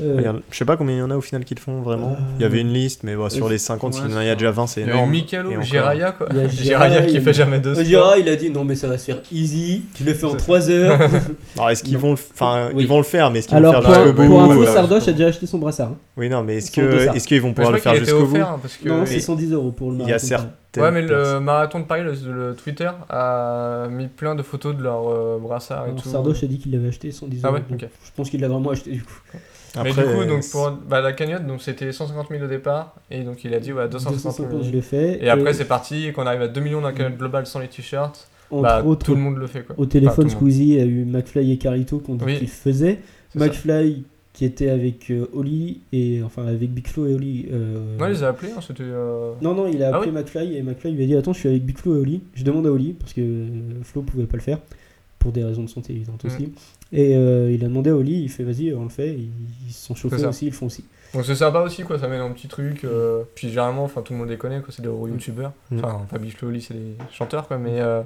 Euh, Regarde, Je sais pas combien il y en a au final qui le font vraiment. Euh, Il y avait une liste, mais bon, sur ouais, les 50, ouais, s'il y en a déjà 20, c'est Il y a énorme. Mikalo, encore. Jiraya quoi. Il y a Jiraya Jiraya, qui il- fait jamais deux Euh. Gérard, il a dit non mais ça va se faire easy, tu le fais en 3 heures. Alors, est-ce qu'ils vont, le... enfin, Oui. ils vont le faire, mais est-ce qu'ils Alors vont le pour, faire Ouais, jusqu'au pour bout info, euh, Sardoche a déjà acheté son brassard. hein. Oui, non, mais est-ce qu'ils vont pouvoir le faire jusqu'au bout? Non, c'est 110 euros pour le Il y a marathon. Ouais, mais le marathon de Paris, le, Twitter, a mis plein de photos de leurs euh, brassards et tout. Sardoche a dit qu'il l'avait acheté 110 Ah euros. ouais, donc ok. Je pense qu'il l'a vraiment acheté du coup. Mais Après, du coup, donc pour bah, la cagnotte, donc c'était 150 000 au départ, et donc il a dit ouais, 250 000. 250, je l'ai fait. Et après, c'est parti, et qu'on arrive à 2 millions dans la cagnotte globale sans les t-shirts, bah, autres, tout le monde le fait quoi. au Enfin, téléphone, monde. Squeezie a eu McFly et Carito qu'on dit Oui. qu'il faisait. C'est ça. McFly qui était avec euh, Oli et enfin avec Big Flo et Oli. euh, Non, il les a appelés, hein, c'était. euh, Non, non, il a Ah appelé oui McFly et McFly lui a dit Attends, je suis avec Big Flo et Oli. Je demande à Oli parce que euh, Flo pouvait pas le faire pour des raisons de santé évidentes Mm. aussi. Et euh, il a demandé à Oli Il fait Vas-y, on le fait. Ils, ils se sont chauffés aussi, ils le font aussi. Donc c'est sympa aussi, quoi, ça met un petit truc. euh, Puis généralement, enfin tout le monde les connaît, quoi, c'est des gros youtubeurs. Mm. Enfin, Fabi Floli, c'est des chanteurs, quoi, mais. euh,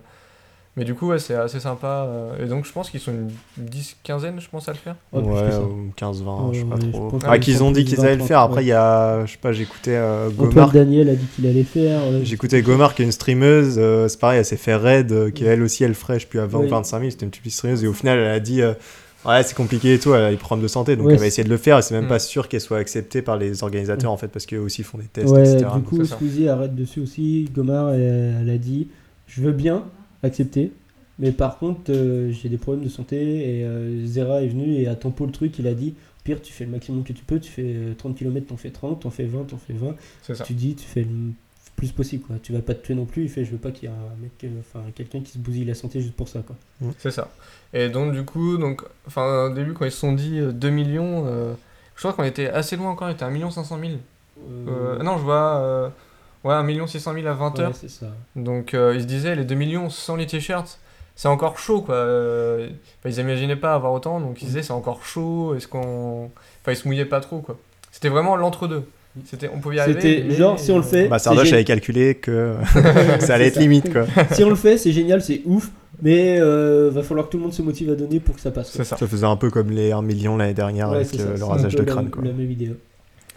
Mais du coup, ouais, c'est assez sympa. euh, Et donc, je pense qu'ils sont une 10, quinzaine, je pense, à le faire. Ouais, plus que Ouais, ça. ou 15-20, je sais pas trop. Ah, qu'ils ont dit qu'ils allaient le 20, faire. Après, ouais. il y a, je sais pas, j'écoutais euh, Gomar. Daniel a dit qu'il allait faire. J'écoutais Gomar qui est une streameuse, euh, c'est pareil, elle s'est fait raid, euh, qui elle aussi elle ferait, je sais plus, à 20 Oui. ou 25 000, c'était une petite streameuse, et au final elle a dit, euh, ouais c'est compliqué et tout, elle a des problèmes de santé, donc Ouais, elle va essayer de le faire, et c'est même Mm. pas sûr qu'elle soit acceptée par les organisateurs en fait, parce qu'eux aussi font des tests, Ouais, etc. du coup. Squeezie arrête dessus aussi. Gomar, elle, elle a dit Je veux bien accepter, mais par contre, euh, j'ai des problèmes de santé. Et euh, Zera est venu et a tempo le truc. Il a dit Au pire, tu fais le maximum que tu peux. Tu fais euh, 30 km, t'en fais 30, t'en fais 20, t'en fais 20. C'est ça. Tu dis Tu fais le plus possible. Quoi. Tu vas pas te tuer non plus. Il fait Je veux pas qu'il y ait un mec, euh, enfin quelqu'un qui se bousille la santé juste pour ça. Quoi. C'est ça. Et donc, du coup, donc, enfin, au début, quand ils se sont dit euh, 2 millions, euh, je crois qu'on était assez loin encore, on était à 1 500 000. Euh, non, je vois. Ouais, 1 600 000 à 20 ouais, heures. c'est ça. Donc euh, ils se disaient les 2 millions sans les t-shirts, c'est encore chaud quoi. Euh, enfin, ils imaginaient pas avoir autant, donc ils disaient c'est encore chaud, est-ce qu'on. Enfin ils se mouillaient pas trop quoi. C'était vraiment l'entre-deux. C'était, on pouvait y arriver. C'était mais- genre, si on le fait. Bah, Sardoche gé- avait calculé que ça allait être ça. limite quoi. si on le fait, c'est génial, c'est ouf. Mais euh, va falloir que tout le monde se motive à donner pour que ça passe. ça, Ça faisait un peu comme les 1 million l'année dernière Ouais, avec euh, le un rasage peu de la- crâne quoi. La même vidéo.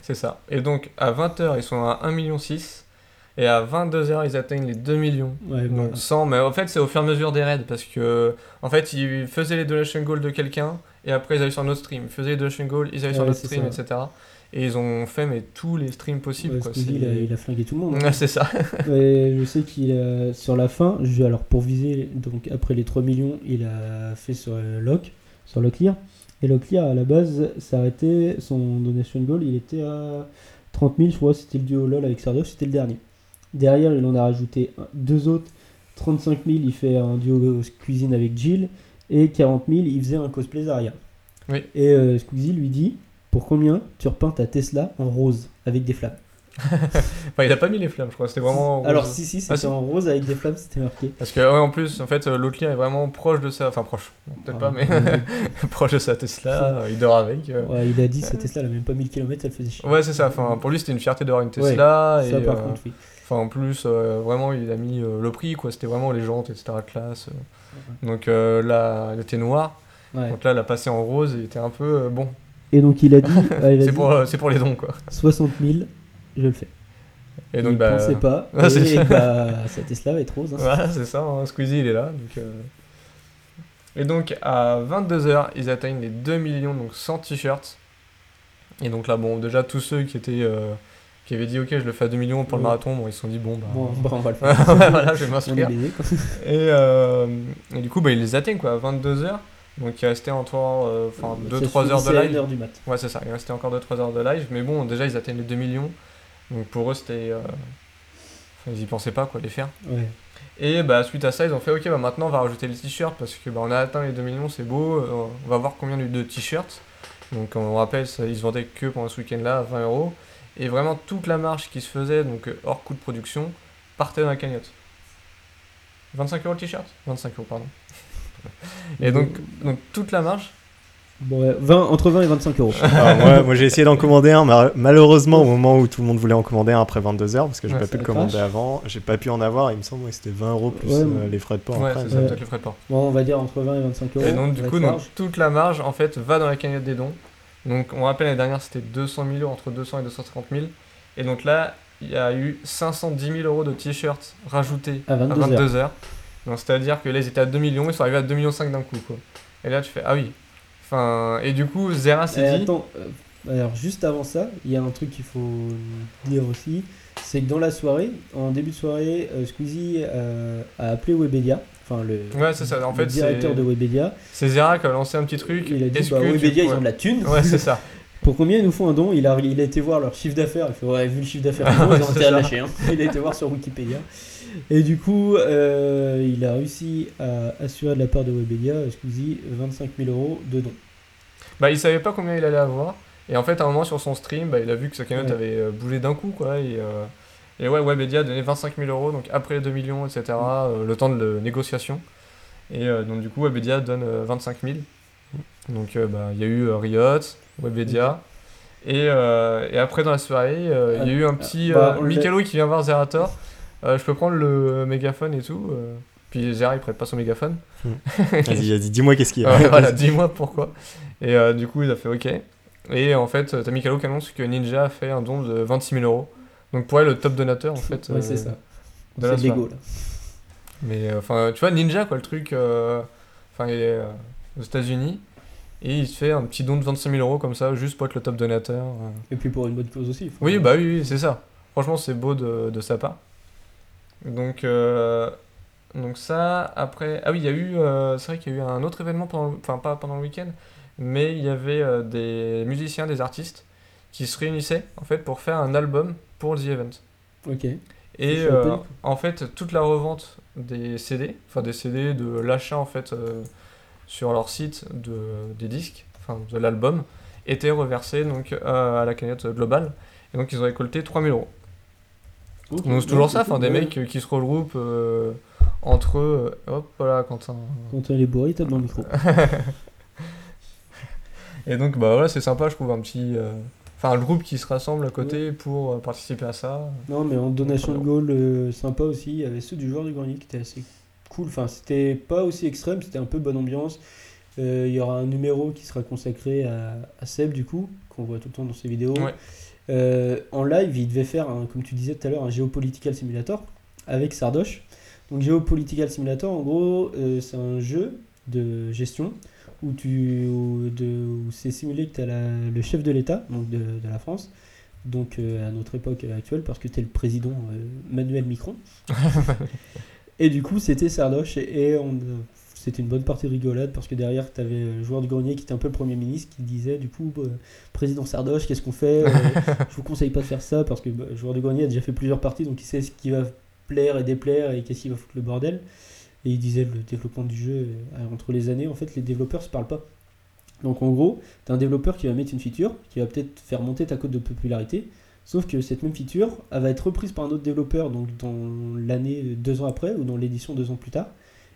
c'est ça. Et donc à 20h ils sont à 1 million 6 et à 22h ils atteignent les 2 millions. Ouais, Donc bon. 100, mais en fait c'est au fur et à mesure des raids parce que en fait ils faisaient les donation goals de quelqu'un et après ils allaient sur notre stream, ils faisaient les donation goals, ils allaient sur notre stream, ça. etc. Et ils ont fait mais tous les streams possibles quoi. Il, a, il a flingué tout le monde. hein. C'est ça. Et je sais qu'il a, sur la fin, je, alors pour viser, donc après les 3 millions, il a fait sur euh, Lock, sur Locklear. Et Locklear, à la base, s'arrêtait, son donation goal, il était à 30 000, je crois, c'était le duo LOL avec Sardoche, c'était le dernier. Derrière, il en a rajouté deux autres, 35 000, il fait un duo cuisine avec Jill, et 40 000, il faisait un cosplay Zarya. Oui. Et euh, Squeezie lui dit, pour combien tu repeins ta Tesla en rose, avec des flammes? Enfin, il a pas mis les flammes, je crois. C'était vraiment. Alors si, si, Ah, c'était si. en rose avec des flammes, c'était marqué. Parce que, ouais, en plus, en fait, euh, l'autre lien est vraiment proche de ça. Enfin, proche. Peut-être Ah, pas, mais ouais. proche de sa Tesla. euh, il dort avec. euh. Ouais, il a dit cette Tesla, elle a même pas 1000 km, elle faisait chier. Ouais, c'est ça. Enfin, pour lui, c'était une fierté d'avoir une Tesla. ça et, par euh, contre, oui. Enfin, en plus, euh, vraiment, il a mis euh, le prix, quoi. C'était vraiment les jantes, etc. classe. euh. Donc là, il était noir. Ouais. Donc là, il a passé en rose et il était un peu bon. Et donc il a dit, C'est pour, pour les dons, quoi. 60 000, je le fais. Et donc, il bah. pensait pas. C'est et ça. bah, sa Tesla va être rose. hein. Voilà, c'est ça, hein, Squeezie il est là. Donc. Et donc à 22h, ils atteignent les 2 millions, donc 100 t-shirts. Et donc là, bon, déjà tous ceux qui étaient. Euh, qui avaient dit ok, je le fais à 2 millions pour le marathon, bon, ils se sont dit bon, bah. Bon, bah, on va le faire. voilà, je vais m'inscrire. Et, euh, et du coup, bah, ils les atteignent quoi, à 22h. Donc il restait encore euh, enfin, Ça 2-3 heures de live. 1h du mat. Ouais, c'est ça, il restait encore 2-3 heures de live. Mais bon, déjà, ils atteignent les 2 millions. Donc pour eux, c'était. euh, Enfin, ils y pensaient pas quoi, les faire. Ouais. Et bah, suite à ça, ils ont fait ok, bah, maintenant on va rajouter les t-shirts parce que bah, on a atteint les 2 millions, c'est beau. euh, on va voir combien de t-shirts. Donc on rappelle, ça, ils se vendaient que pendant ce week-end-là à 20 euros. Et vraiment toute la marge qui se faisait, donc euh, hors coût de production, partait dans la cagnotte. 25 euros le t-shirt? 25 euros, pardon. Et donc, donc toute la marge, Bon, ouais, 20, entre 20 et 25 euros. Alors, moi, moi, j'ai essayé d'en commander un, mais malheureusement, au moment où tout le monde voulait en commander un après 22h, parce que j'ai Ouais, pas pu le commander avant, j'ai pas pu en avoir. Il me semble que c'était 20 euros plus Ouais, euh, les frais de port ouais, après. c'est mais- ça, Ouais. peut-être les frais de port. Bon, on va dire entre 20 et 25 euros. Et donc, du coup, donc, toute la marge, en fait, va dans la cagnotte des dons. Donc, on rappelle, l'année dernière, c'était 200 000 euros, entre 200 et 250 000. Et donc là, il y a eu 510 000 euros de t-shirts rajoutés À à 22 heures. 22 heures. Donc, c'est-à-dire que là, ils étaient à 2 millions, ils sont arrivés à 2 millions 5 d'un coup, quoi. Et là, tu fais, ah oui. Enfin, et du coup, Zera s'est dit. attends, euh, Alors juste avant ça, il y a un truc qu'il faut dire aussi, c'est que dans la soirée, en début de soirée, euh, Squeezie euh, a appelé Webedia, enfin le, Ouais, c'est ça. En le fait, directeur de Webedia, c'est Zera qui a lancé un petit truc. il a dit bah, que tu Webedia ils ont de la thune, Ouais, c'est ça. pour combien ils nous font un don il a, il a été voir leur chiffre d'affaires, il fait ouais vu le chiffre d'affaires ils ont ça. lâcher, hein. il a été voir sur Wikipédia. Et du coup, euh, il a réussi à assurer de la part de Webedia, Squeezie, 25 000 euros de dons. Bah, il savait pas combien il allait avoir. Et en fait, à un moment sur son stream, bah, il a vu que sa cagnotte Ouais. avait euh, bougé d'un coup, quoi. Et, euh, et ouais, Webedia a donné 25 000 euros, donc après les 2 millions, etc., euh, le temps de négociation. Et euh, donc, du coup, Webedia donne euh, 25 000. Donc, euh, bah, il y a eu Riot, Webedia. Et, et après, dans la soirée, il y a eu un petit Bah, l'a- Mikalo qui vient voir Zerator. Je peux prendre le mégaphone et tout. Puis Zera, il prête pas son mégaphone. Vas-y, vas-y, dis-moi qu'est-ce qu'il y a. Voilà, dis-moi pourquoi. Et du coup, il a fait OK. Et en fait, t'as Mikalo qui annonce que Ninja a fait un don de 26 000 euros. Donc pour elle, le top donateur, en fait. Ouais, c'est euh, ça. C'est l'ego là. Mais euh, enfin, tu vois, Ninja, quoi, le truc. euh, Enfin, il est aux États-Unis. Et il se fait un petit don de 25 000 euros comme ça, juste pour être le top donateur. Et puis pour une bonne cause aussi. Oui, bah oui, oui, c'est ça. Franchement, c'est beau de, de sa part. Donc, euh, donc ça, après... Ah oui, il y a eu... euh, c'est vrai qu'il y a eu un autre événement, pendant, enfin pas pendant le week-end, mais il y avait euh, des musiciens, des artistes qui se réunissaient, en fait, pour faire un album pour The Event. Ok. Et euh, en fait, toute la revente des CD, enfin des CD, de l'achat, en fait, euh, sur leur site de, des disques, enfin de l'album, était reversée donc, euh, à la cagnotte globale. Et donc, ils ont récolté 3000 euros. Ok. Donc c'est toujours Ouais, ça, enfin des ouais. mecs qui se regroupent entre eux. Hop, voilà, Quentin. Est bourrée, il tape dans le micro. Et donc bah voilà, c'est sympa, je trouve un petit, enfin le groupe qui se rassemble à côté pour euh, participer à ça. Non, mais en donation de goal euh, sympa aussi, il y avait ceux du joueur du grenier qui étaient assez cool. Enfin, c'était pas aussi extrême, c'était un peu bonne ambiance. Euh, Il y aura un numéro qui sera consacré à, à Seb, du coup, qu'on voit tout le temps dans ses vidéos. Ouais. Euh, en live, il devait faire, un- comme tu disais tout à l'heure, un Geopolitical Simulator avec Sardoche. Donc, Geopolitical Simulator, en gros, c'est un jeu de gestion où, tu, où, de- où c'est simulé que tu as le chef de l'État, donc de, de la France, donc euh, à notre époque actuelle, parce que tu es le président euh, Manuel Micron. et du coup, c'était Sardoche et, et c'était une bonne partie de rigolade parce que derrière, tu avais le joueur du grenier qui était un peu le Premier ministre qui disait du coup, euh, président Sardoche, qu'est-ce qu'on fait Euh, Je vous conseille pas de faire ça parce que bah, le joueur du grenier a déjà fait plusieurs parties donc il sait ce qui va plaire et déplaire et qu'est-ce qui va foutre le bordel. Et il disait le développement du jeu, euh, entre les années, en fait, les développeurs se parlent pas. Donc en gros, tu as un développeur qui va mettre une feature, qui va peut-être faire monter ta cote de popularité, sauf que cette même feature, elle va être reprise par un autre développeur donc dans l'année deux ans après, ou dans l'édition deux ans plus tard,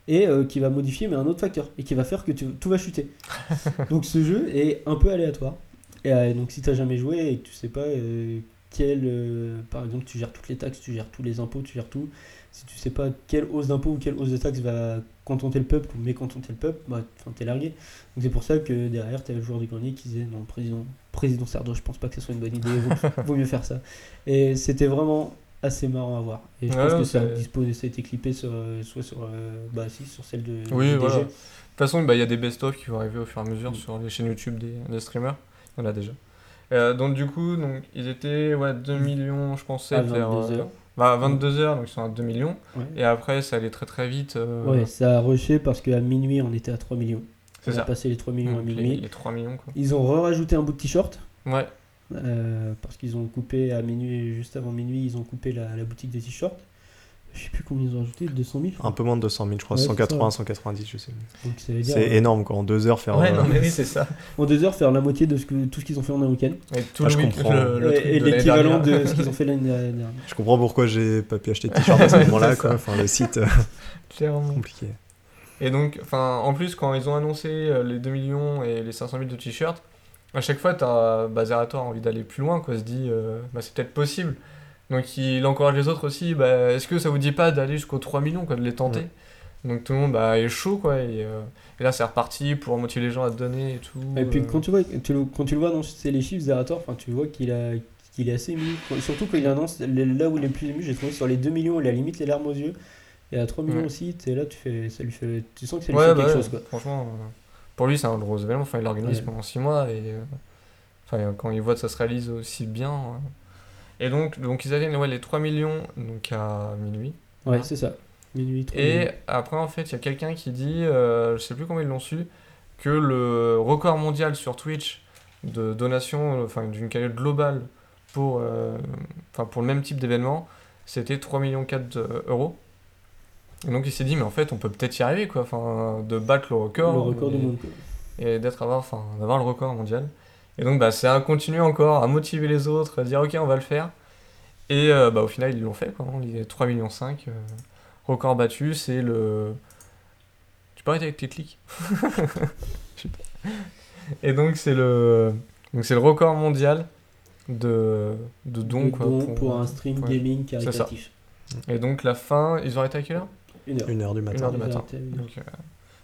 et euh, qui va modifier mais un autre facteur, et qui va faire que tu- tout va chuter. donc ce jeu est un peu aléatoire. Et euh, donc si tu jamais joué et que tu sais pas euh, quel, euh, par exemple, tu gères toutes les taxes, tu gères tous les impôts, tu gères tout, si tu sais pas quelle hausse d'impôt ou quelle hausse de taxes va contenter le peuple ou mécontenter le peuple, bah, t'es largué. Donc c'est pour ça que derrière, tu le joueur du grenier qui disait non, président, président Sardo, je pense pas que ce soit une bonne idée, vaut, vaut mieux faire ça. Et c'était vraiment assez marrant à voir. Et je Ouais, pense que ça a, ça été clippé sur, euh, soit sur, euh, bah, si, sur celle de Oui, voilà. DG. De toute façon, bah, il y a des best-of qui vont arriver au fur et à mesure sur les chaînes YouTube des, des streamers. En a déjà. Euh, donc du coup, donc, ils étaient ouais, 2 millions, je pensais, vers... 22 heures. bah, 22 heures, donc ils sont à 2 millions. Ouais. Et après, ça allait très très vite. euh, Ouais, ça a rushé parce qu'à minuit, on était à 3 millions. c'est On a ça. passé les 3 millions à les, minuit. les 3 millions, quoi. Ils ont rajouté un bout de t-shirt. Ouais, Euh, parce qu'ils ont coupé à minuit, juste avant minuit, ils ont coupé la, la boutique des t-shirts. Je sais plus combien ils ont rajouté, 200 000 je crois. Un peu moins de 200 000, je crois, Ouais, c'est 180, 190, je sais. Dire, C'est euh, énorme, quoi. En deux heures, faire. ouais euh, non, mais oui, c'est ça. en deux heures, faire la moitié de ce que, tout ce qu'ils ont fait en un week-end. Et tout Ah, le je comprends. le, le Ouais, truc et l'équivalent de ce qu'ils ont fait l'année dernière. Je comprends pourquoi j'ai pas pu acheter de t-shirt à ce moment-là, quoi. Enfin, le site, euh, Clairement. compliqué. Et donc, enfin, en plus, quand ils ont annoncé euh, les 2 millions et les 500 000 de t-shirts, à chaque fois, t'as bah, Zerator a envie d'aller plus loin, quoi. Se dit, euh, bah, c'est peut-être possible. Donc, il encourage les autres aussi. Bah, est-ce que ça vous dit pas d'aller jusqu'aux 3 millions, quoi, de les tenter Donc, tout le monde bah, est chaud, quoi. Et, euh, et là, c'est reparti pour motiver les gens à te donner et tout. Et puis euh. quand tu, vois, tu le, quand tu le vois annoncer les chiffres, Zerator, tu vois qu'il a qu'il est assez ému. Surtout quand il annonce, là où il est le plus ému, j'ai trouvé sur les 2 millions, il a limite les larmes aux yeux. Et à 3 millions Ouais. aussi, t'es là, tu, fais, ça lui fait, tu sens que ça lui Ouais, fait bah quelque chose. Quoi. Franchement, euh, pour lui, c'est un gros événement. Enfin, il l'organise pendant 6 mois et. Enfin, quand ils voient que ça se réalise aussi bien. Euh. Et donc, donc ils atteignent ouais, les 3 millions donc à minuit. Ouais, Ah. c'est ça. Minuit, trois Et minutes. après, en fait, il y a quelqu'un qui dit, euh, je sais plus comment ils l'ont su, que le record mondial sur Twitch de donation, euh, enfin d'une cagnotte globale pour, euh, pour le même type d'événement, c'était 3,4 millions d'euros. Et donc il s'est dit, mais en fait, on peut peut-être y arriver, quoi, enfin, de battre le record. le record et, du monde. Et d'être avoir, enfin, d'avoir le record mondial. Et donc, bah, c'est un continu encore à motiver les autres, à dire, ok, on va le faire. Et euh, bah, au final, ils l'ont fait, quoi. hein, Les 3,5 millions, euh, record battu, c'est le. Tu peux arrêter avec tes clics. Et donc, c'est le. Donc, c'est le record mondial de, de dons, quoi. don pour, un stream ouais. gaming caritatif. Et donc, la fin, ils ont arrêté à quelle heure? Une heure. Une heure du Une matin. heure du matin. à une heure. Donc, euh,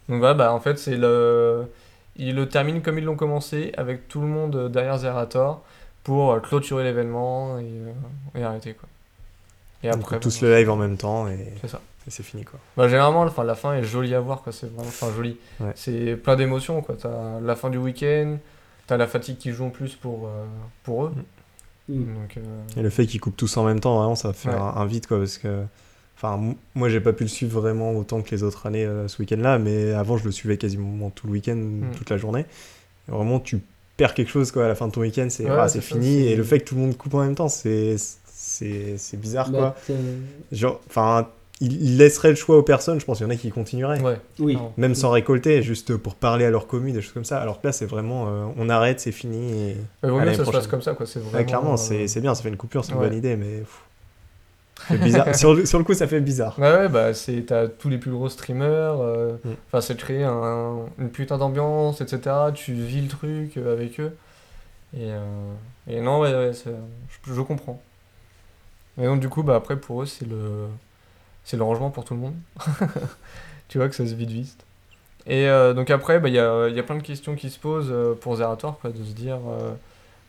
donc voilà, bah, en fait, c'est le. Ils le terminent comme ils l'ont commencé, avec tout le monde euh, derrière Zerator, pour euh, clôturer l'événement et, euh, et arrêter, quoi. Et Donc, après. tous bah, le live en même temps et, C'est ça. et c'est fini quoi. Bah, généralement, enfin, la fin est jolie à voir, quoi. C'est vraiment enfin, joli. Ouais. C'est plein d'émotions, quoi. T'as la fin du week-end, t'as la fatigue qui joue en plus pour, euh, pour eux. Mm. Donc, euh, Et le fait qu'ils coupent tous en même temps, vraiment, ça fait Ouais. un, un vide, quoi, parce que... Enfin, moi, j'ai pas pu le suivre vraiment autant que les autres années euh, ce week-end-là, mais avant, je le suivais quasiment tout le week-end, Mm. toute la journée. Et vraiment, tu perds quelque chose, quoi, à la fin de ton week-end, c'est Ouais, ah, c'est c'est ça, fini, et le fait que tout le monde coupe en même temps, c'est bizarre, Bah, quoi. t'as- Genre, enfin, il, il laisserait le choix aux personnes, je pense qu'il y en a qui continueraient. ouais. Oui. Même sans récolter, juste pour parler à leur commune, des choses comme ça. Alors que là, c'est vraiment, euh, on arrête, c'est fini. Et... Mais vaut À mieux que ça se passe comme ça, quoi. Ouais, vraiment. clairement, euh, c'est c'est bien, ça fait une coupure, c'est une ouais. bonne idée, mais pff, bizarre. sur, le, sur le coup, ça fait bizarre. Ouais, ouais, bah, c'est, t'as tous les plus gros streamers, euh, Mm. enfin, c'est de créer un- une putain d'ambiance, etc. Tu vis le truc euh, avec eux. Et, euh, et non, ouais, ouais, c'est- je, je comprends. Et donc, du coup, bah, après, pour eux, c'est le, c'est le rangement pour tout le monde. tu vois que ça se vide vite. Et euh, donc, après, bah, il y a, il y a plein de questions qui se posent euh, pour Zerator, quoi, de se dire, euh,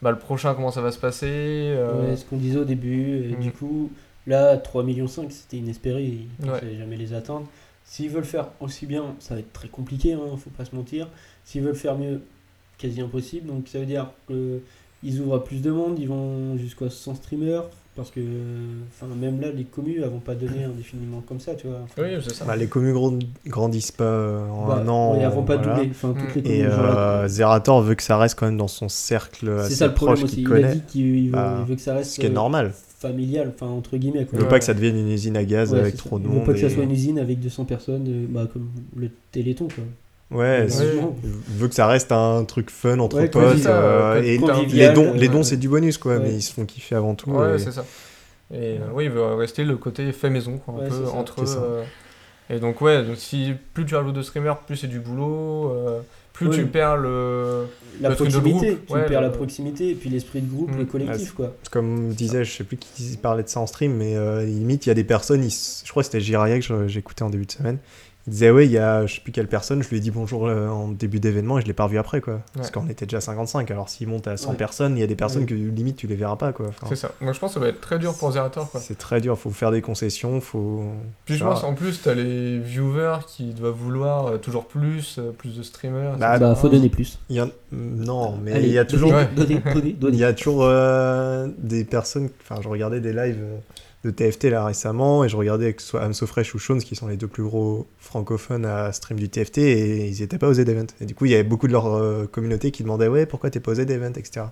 bah, le prochain, comment ça va se passer euh, Ouais, ce qu'on disait au début, et Mm. du coup, là, 3,5 millions, c'était inespéré, ils ne Ouais. pensaient jamais les atteindre. S'ils veulent faire aussi bien, ça va être très compliqué, hein, faut pas se mentir. S'ils veulent faire mieux, quasi impossible. Donc ça veut dire qu'ils ouvrent à plus de monde, ils vont jusqu'à 100 streamers, parce que enfin, même là, les communes elles vont pas donner indéfiniment comme ça, tu vois. Enfin, Oui, c'est ça. Bah, les communes grand- grandissent pas en bah, un an. ouais, elles vont pas voilà. doubler. Enfin, toutes les Et communes, euh, Zerator veut que ça reste quand même dans son cercle c'est assez ça le problème proche aussi. qu'il Il a connaît. dit qu'il veut, Bah, il veut que ça reste Ce qui est euh, normal. Familial, enfin entre guillemets. Quoi. Il veut Ouais. pas que ça devienne une usine à gaz Ouais, avec trop de Il veut monde. pas que ça soit une usine avec 200 personnes, euh, bah, comme le Téléthon. Quoi. Ouais, il veut que ça reste un truc fun entre Ouais, potes. euh, et les dons, les euh, dons c'est du bonus, quoi, ouais. mais ils se font kiffer avant tout. Ouais, et- c'est ça. Et euh, oui, il veut rester le côté fait maison, quoi, un Ouais, peu entre eux. euh. Et donc, ouais, donc si plus tu rajoutes de streamers, plus c'est du boulot, euh, plus Ouais. tu perds le. La Le truc de proximité, groupe, tu ouais, perds le- la proximité, et puis l'esprit de groupe, Mm. le collectif. quoi. Comme disait, je sais plus qui parlait de ça en stream, mais euh, limite, il y a des personnes, ils je crois que c'était Jiraya que j'écoutais en début de semaine. Il disait, ouais, il y a je sais plus quelle personne, je lui ai dit bonjour euh, en début d'événement et je l'ai pas revu après, quoi. Parce qu'on était déjà à 55, alors s'il monte à 100 Ouais. personnes, il y a des personnes Ouais. que limite tu les verras pas, quoi. Enfin, C'est ça. Donc je pense que ça va être très dur pour Zerator, quoi. c'est très dur, faut faire des concessions, faut. Puis je pense en plus, t'as les viewers qui doivent vouloir euh, toujours plus, euh, plus de streamers. Bah. Bah, faut donner plus. Il y a- Non, mais Allez, il y a toujours. Il y a toujours euh, des personnes. Enfin, je regardais des lives euh, de TFT là récemment et je regardais que ce soit Amso Fresh ou Shones qui sont les deux plus gros francophones à stream du TFT et ils étaient pas aux Z-Event. Et du coup, il y avait beaucoup de leur euh, communauté qui demandaient Ouais, pourquoi t'es pas aux Z-Event, etc.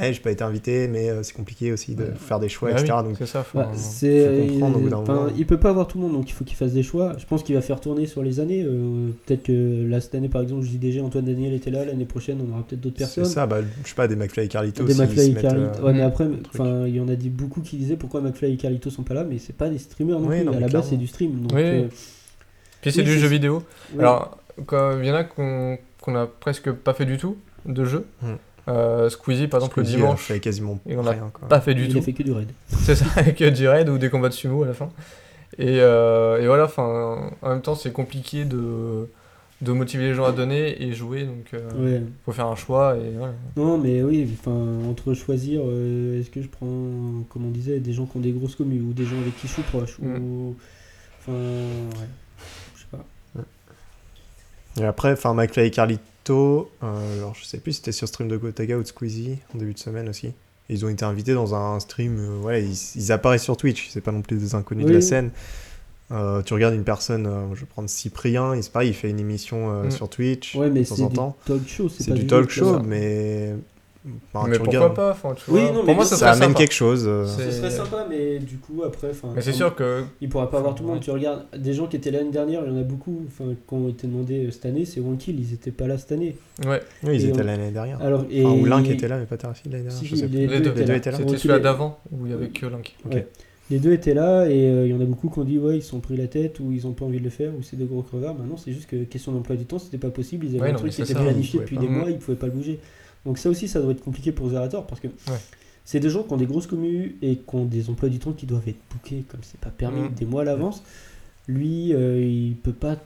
Ouais, j'ai pas été invité, mais euh, c'est compliqué aussi de Ouais. faire des choix, Bah etc. oui, Donc, c'est ça. faut- Bah, c'est, faut comprendre au bout d'un enfin, moment. il peut pas avoir tout le monde, donc il faut qu'il fasse des choix. Je pense qu'il va faire tourner sur les années. euh, peut-être que là, cette année, par exemple, je dis déjà, Antoine Daniel était là. L'année prochaine, on aura peut-être d'autres c'est personnes. ça, bah, je sais pas, des McFly et Carlito. Des McFly et mettent, Carlito. euh, Ouais, mais après, truc. enfin, il y en a dit beaucoup qui disaient pourquoi McFly et Carlito sont pas là, mais c'est pas des streamers non Oui, plus. non, à la base, c'est du stream. Donc, Oui. euh, Puis c'est oui, du c'est- jeu vidéo. Alors, quand il y en a qu'on qu'on a presque pas fait du tout de jeu. Hmm. Euh, Squeezie, par exemple, le dimanche, fait quasiment et on a rien. Quoi. pas fait du il tout. a fait que du raid. C'est ça, avec euh, du raid ou des combats de sumo à la fin. Et, euh, et voilà, enfin, en même temps, c'est compliqué de, de motiver les gens à donner et jouer, donc euh, Ouais. faut faire un choix et voilà. Non, mais oui, entre choisir, euh, est-ce que je prends, comme on disait, des gens qui ont des grosses communes ou des gens avec qui je suis proche Mm. ou. Enfin, ouais. Je sais pas. Et après, enfin, McFly et Euh, alors je sais plus si c'était sur stream de Gotaga ou de Squeezie en début de semaine aussi. Ils ont été invités dans un stream, euh, ouais, ils, ils apparaissent sur Twitch, c'est pas non plus des inconnus de la scène. Euh, tu regardes une personne, euh, je vais prendre Cyprien, il, pareil, il fait une émission Mm. sur Twitch Ouais, mais de temps c'est en du temps. talk show, c'est du talk show, mais. Enfin, mais tu pourquoi regardes, pas enfin, tu Oui, vois. non, Pour moi, ça, ça amène sympa. quelque chose. euh. Ce serait sympa, mais du coup, après. enfin, Mais c'est sûr que. Il pourra pas avoir tout le monde. Ouais. Tu regardes des gens qui étaient là l'année dernière, il y en a beaucoup enfin, qui ont été demandés euh, cette année. C'est One Kill, ils étaient pas là cette année. Ouais, Oui, ils Et étaient on- là l'année dernière. Alors, et... Enfin, ou Link était là, mais pas Terrafil l'année dernière. Si, je si, sais plus. les, deux étaient Les deux là. étaient là. Ouais, c'était celui-là d'avant où il y avait que Link. Ok. Ouais. Les deux étaient là et euh, il y en a beaucoup qui ont dit ouais ils se sont pris la tête ou ils ont pas envie de le faire ou c'est des gros crevards. Maintenant c'est juste que question d'emploi du temps c'était pas possible. Ils avaient Ouais, un non, truc qui était planifié depuis des mois, ils pouvaient pas le bouger. Donc ça aussi ça doit être compliqué pour Zerator parce que c'est des gens qui ont des grosses communes et qui ont des emplois du temps qui doivent être bookés comme c'est pas permis Mm. des mois à l'avance. Lui euh, il peut pas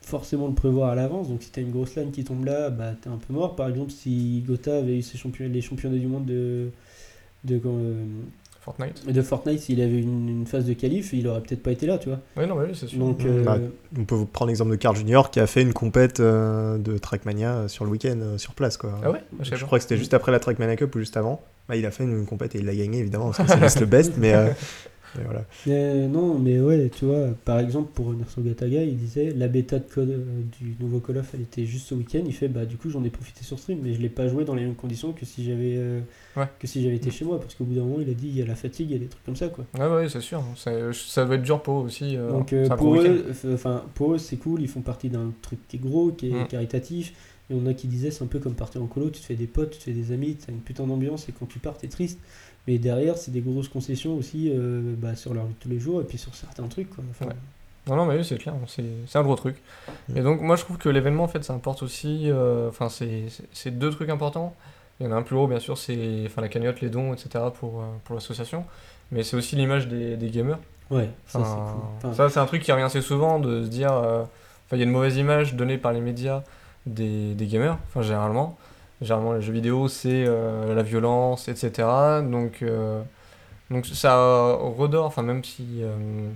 forcément le prévoir à l'avance donc si t'as une grosse line qui tombe là bah t'es un peu mort. Par exemple si Gotha avait eu ses championnats, les championnats du monde de de, euh, Fortnite. de Fortnite, s'il avait une, une phase de qualif, il aurait peut-être pas été là, tu vois. Oui, non, mais oui, c'est sûr. Donc, euh, Bah, On peut vous prendre l'exemple de Carl Junior qui a fait une compète euh, de Trackmania euh, sur le week-end euh, sur place. Quoi. Ah ouais Je Je crois que c'était juste après la Trackmania Cup ou juste avant. Bah, il a fait une compète et il l'a gagné évidemment parce que c'est juste le best. Mais, euh, mais voilà. mais non, mais ouais, tu vois, par exemple, pour revenir sur Gataga, il disait la bêta de code euh, du nouveau Call of, elle était juste ce week-end. Il fait, bah, du coup, j'en ai profité sur stream, mais je l'ai pas joué dans les mêmes conditions que si j'avais euh, Ouais. que si j'avais été chez moi, parce qu'au bout d'un moment, il a dit, il y a la fatigue, il y a des trucs comme ça, quoi. Ouais, ouais, c'est sûr. C'est- Ça doit être dur pour eux aussi. euh, Donc pour eux, enfin pour eux c'est cool, ils font partie d'un truc qui est gros, qui est Mm. caritatif. Et on a qui disaient c'est un peu comme partir en colo, tu te fais des potes, tu te fais des amis, tu as une putain d'ambiance et quand tu pars t'es triste. Mais derrière c'est des grosses concessions aussi euh, bah, sur leur vie de tous les jours et puis sur certains trucs. Quoi. Enfin, Ouais. Non, non, mais oui, c'est clair, c'est c'est un gros truc. Et donc, moi, je trouve que l'événement, en fait, ça importe aussi. euh, Enfin, c'est c'est- deux trucs importants. Il y en a un plus gros, bien sûr, c'est enfin, la cagnotte, les dons, etc. pour, euh, pour l'association. Mais c'est aussi l'image des, des gamers. Ouais, ça c'est cool. Enfin, ça, c'est un truc qui revient assez souvent de se dire. euh, Enfin, il y a une mauvaise image donnée par les médias des, des gamers, enfin, généralement. Généralement, les jeux vidéo, c'est euh, la violence, etc. Donc, euh, donc ça redore, enfin, même si, euh,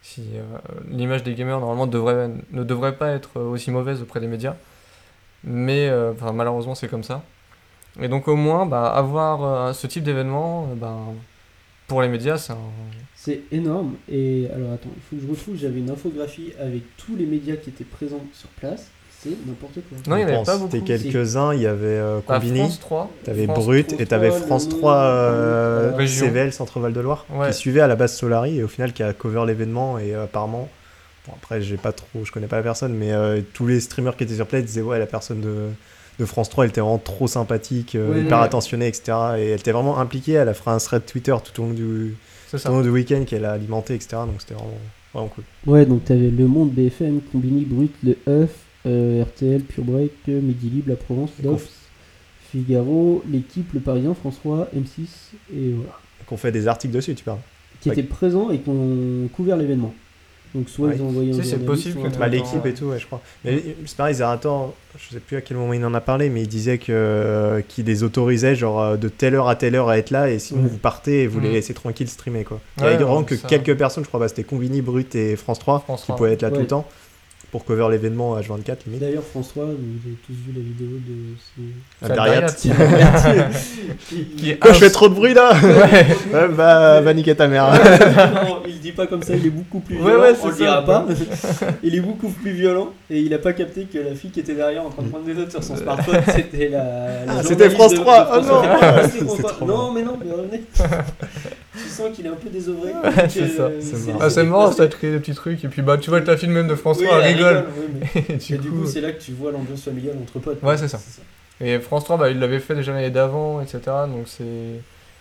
si l'image des gamers, normalement, devrait, ne devrait pas être aussi mauvaise auprès des médias. Mais malheureusement, c'est comme ça. Et donc, au moins, bah, avoir ce type d'événement, bah, pour les médias, c'est un, C'est énorme. Et alors attends, il faut que je retrouve, j'avais une infographie avec tous les médias qui étaient présents sur place. C'est n'importe quoi. Non, il y en avait pas C'était beaucoup, quelques-uns. Il y avait euh, Bah, Combini, France 3. t'avais France Brut France et t'avais 3, France Le 3 Monde, euh. CVL, Centre-Val de Loire, Ouais. qui suivait à la base Solari et au final qui a cover l'événement. Et euh, apparemment, bon, après, j'ai pas trop, je connais pas la personne, mais euh, tous les streamers qui étaient sur place disaient Ouais, la personne de, de France 3, elle était vraiment trop sympathique, euh, Ouais, hyper ouais. attentionnée, etc. Et elle était vraiment impliquée. Elle a fait un thread Twitter tout au long du, C'est tout ça. au long du week-end qu'elle a alimenté, etc. Donc c'était vraiment, vraiment cool. Ouais, donc t'avais Le Monde, BFM, Combini, Brut, Le Euf, euh, RTL, Pure Break, Midi Libre, La Provence, Dof, Figaro, L'équipe, Le Parisien, France 3, M6 et voilà. Donc on fait des articles dessus, tu parles. Qui Ouais. étaient présents et qui ont couvert l'événement. Donc soit Ouais. ils ont envoyé un Si, c'est journaliste, possible que un Bah, l'équipe et tout, ouais, je crois. Mais c'est pareil, Zerator, je sais plus à quel moment il en a parlé, mais il disait que euh, qu'il les autorisait genre euh, de telle heure à telle heure à être là, et sinon Ouais. vous partez et vous les Mhm. laissez tranquilles streamer quoi. il y avait vraiment que ça. quelques personnes, je crois, bah, c'était Convini, Brut et France 3 France qui 3. pouvaient être là tout le temps pour cover l'événement à 24 Mais limite. D'ailleurs, François, vous avez tous vu la vidéo de. ce- À C'est Dariat. Dariat. qui, Qui est Quoi, je fais trop de bruit là Ouais, bah, va niquer ta mère. non, il dit pas comme ça, il est beaucoup plus Ouais, violent, ouais, c'est on le dira pas. il est beaucoup plus violent et il a pas capté que la fille qui était derrière en train de prendre des notes sur son smartphone, c'était la, la Ah, journaliste c'était France de- 3. de Ah, France non. 3. Ah, c'était C'est France 3. trop Non, mais non, mais revenez. Tu sens qu'il est un peu désœuvré. Ouais, c'est ça, euh, c'est marrant. Ah, ça te crée des petits trucs. Et puis, bah, tu vois que la fille même de Oui, François elle rigole. oui, mais- Et Et du du coup, coup, c'est là que tu vois l'ambiance familiale entre potes. Ouais, c'est ça. Et France 3, bah, il l'avait fait déjà l'année d'avant, etc. Donc c'est.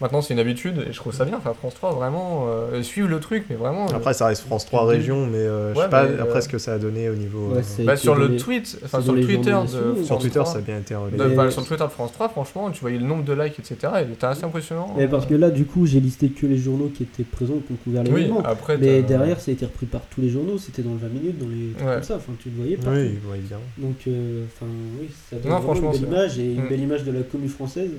Maintenant, c'est une habitude et je trouve ça bien. Enfin, France 3, vraiment, euh, suivre le truc, mais vraiment. euh, Après, ça reste France 3 région, mais euh, je sais pas après euh, ce que ça a donné au niveau. Ouais, euh, bah, sur le tweet, enfin sur le les Twitter de Sur Twitter, 3, ça a bien été relayé. de- Mais- bah, sur le Twitter de France 3, franchement, tu voyais le nombre de likes, etc. Il était assez impressionnant. Mais parce que là, du coup, j'ai listé que les journaux qui étaient présents et qui ont couvert oui, après. Mais derrière, ça a été repris par tous les journaux, c'était dans le 20 minutes, dans les trucs Ouais. comme ça, enfin, tu le voyais pas. Oui, ouais, évidemment. Donc, euh, enfin, oui, ça donne Non, vraiment franchement, une belle image et une Mm. belle image de la commune française.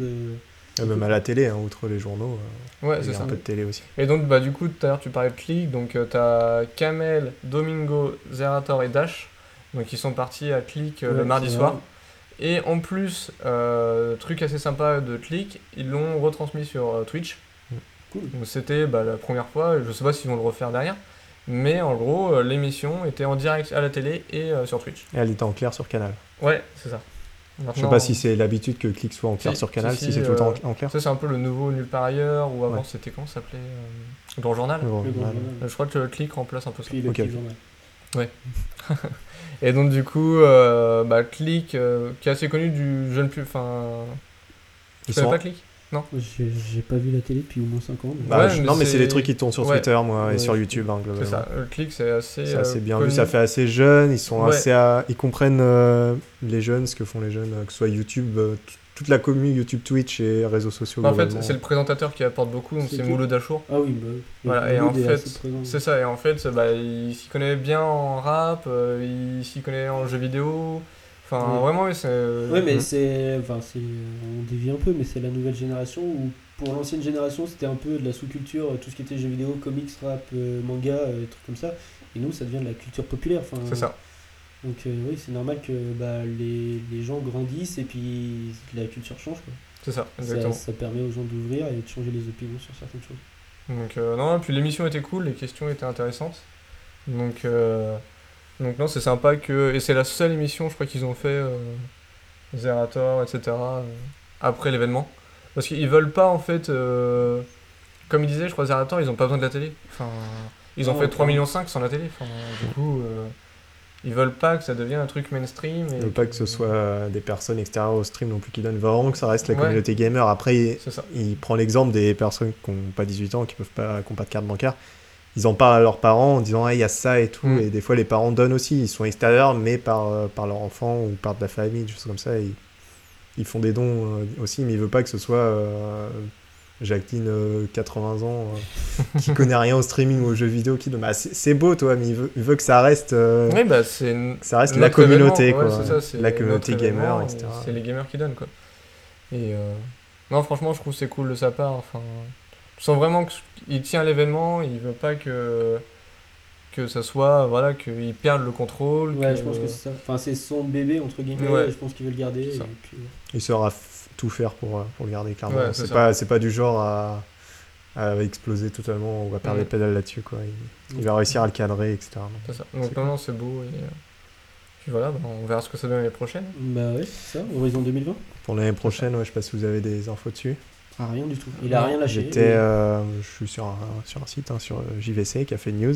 Et même à la télé, hein, outre les journaux, euh, Ouais, c'est ça. un peu de télé aussi. Et donc, bah, du coup, tout à l'heure, tu parlais de clics. Donc, euh, t'as Kamel, Domingo, Zerator et Dash. Donc ils sont partis à Click euh, Ouais, le mardi soir. vrai. Et en plus, euh, truc assez sympa de Click, ils l'ont retransmis sur euh, Twitch. Cool. Donc c'était bah, la première fois, je sais pas s'ils vont le refaire derrière. Mais en gros, euh, l'émission était en direct à la télé et sur Twitch. Et elle était en clair sur Canal. Ouais, c'est ça. Je sais Maintenant, pas si c'est l'habitude que Click soit en clair Si, sur Canal, si, si, si, c'est tout le temps euh, en clair. Ça, c'est un peu le nouveau Nulle part ailleurs, ou avant Ouais. c'était comment ça s'appelait euh, Grand Journal. Bon, Le grand journal. Euh, Je crois que le clic remplace un peu ça. Puis le Ok, petit ok. journal. Et donc, du coup, euh, bah, Click, euh, qui est assez connu du jeune pub. Enfin. Tu savais sont- pas Click? J'ai j'ai pas vu la télé depuis au moins 5 ans. Bah, Ouais, je- mais non, mais c'est c'est- des trucs qui tournent sur Ouais. Twitter, moi, et sur YouTube, hein, C'est globalement. ça. Le clic, c'est assez. C'est euh, assez bien connu. vu, ça fait assez jeune, ils sont Ouais. assez à- ils comprennent euh, les jeunes, ce que font les jeunes, euh, que ce soit YouTube, euh, toute la commune YouTube, Twitch et réseaux sociaux. Bah, en fait, c'est le présentateur qui apporte beaucoup, donc C'est c'est Mouloud Achour. Ah oui, bah. Voilà, Le et en fait. C'est ça, et en fait, bah, il s'y connaît bien en rap, euh, il s'y connaît en jeux vidéo. Enfin, Ouais. vraiment, oui, c'est. Ouais, mais Mhm. c'est. Enfin, c'est. On dévie un peu, mais c'est la nouvelle génération où, pour l'ancienne génération, c'était un peu de la sous-culture, euh, tout ce qui était jeux vidéo, comics, rap, euh, manga, euh, trucs comme ça. Et nous, ça devient de la culture populaire. Enfin, C'est ça. Donc, euh, oui, c'est normal que bah, les, les gens grandissent et puis la culture change. Quoi. C'est ça, Ça, exactement. ça permet aux gens d'ouvrir et de changer les opinions sur certaines choses. Donc, euh, non, puis l'émission était cool, les questions étaient intéressantes. Donc, euh, donc non, c'est sympa que. Et c'est la seule émission, je crois, qu'ils ont fait, euh, Zerator, etc., euh, après l'événement. Parce qu'ils veulent pas, en fait. euh, comme ils disaient, je crois, Zerator, ils ont pas besoin de la télé. Enfin, ils ont fait 3 clairement. millions 5 sans la télé. Enfin, du coup, euh, ils veulent pas que ça devienne un truc mainstream. Ils veulent pas que ce soit des personnes extérieures au stream non plus qui donnent vraiment que ça reste la Ouais. communauté gamer. Après, il, il prend l'exemple des personnes qui n'ont pas 18 ans, qui peuvent pas, qui ont pas de carte bancaire. Ils en parlent à leurs parents en disant ah il y a ça et tout Mm. et des fois les parents donnent aussi ils sont extérieurs mais par, euh, par leur enfant ou par de la famille des choses comme ça ils, ils font des dons euh, aussi mais ils veulent pas que ce soit euh, Jacqueline euh, 80 ans euh, qui connaît rien au streaming ou aux jeux vidéo qui donne Bah, c'est beau toi mais il veut, il veut que ça reste Oui, bah, que ça reste la communauté quoi ça, la communauté gamer etc et C'est les gamers qui donnent, quoi. Et non, franchement, je trouve que c'est cool de sa part. Enfin, je sens vraiment qu'il tient l'événement, il veut pas que que ça soit voilà qu'il perde le contrôle. Ouais, que- je pense que c'est ça. Enfin, c'est son bébé, entre guillemets, Ouais. je pense qu'il veut le garder. Et puis, il saura tout faire pour, euh, pour le garder clairement Ouais, c'est pas c'est pas du genre à, à exploser totalement on va perdre les pédales là-dessus quoi il, il va réussir à le cadrer etc Donc, C'est ça. Donc C'est non, c'est beau. Et, euh, puis voilà, bah, on verra ce que ça donne l'année prochaine. Bah ouais, c'est ça, Horizon 2020. pour l'année prochaine ouais, je sais pas si vous avez des infos dessus Ah, rien du tout. Il a rien lâché. j'étais euh, je suis sur un, sur un site hein, sur euh, JVC qui a fait une news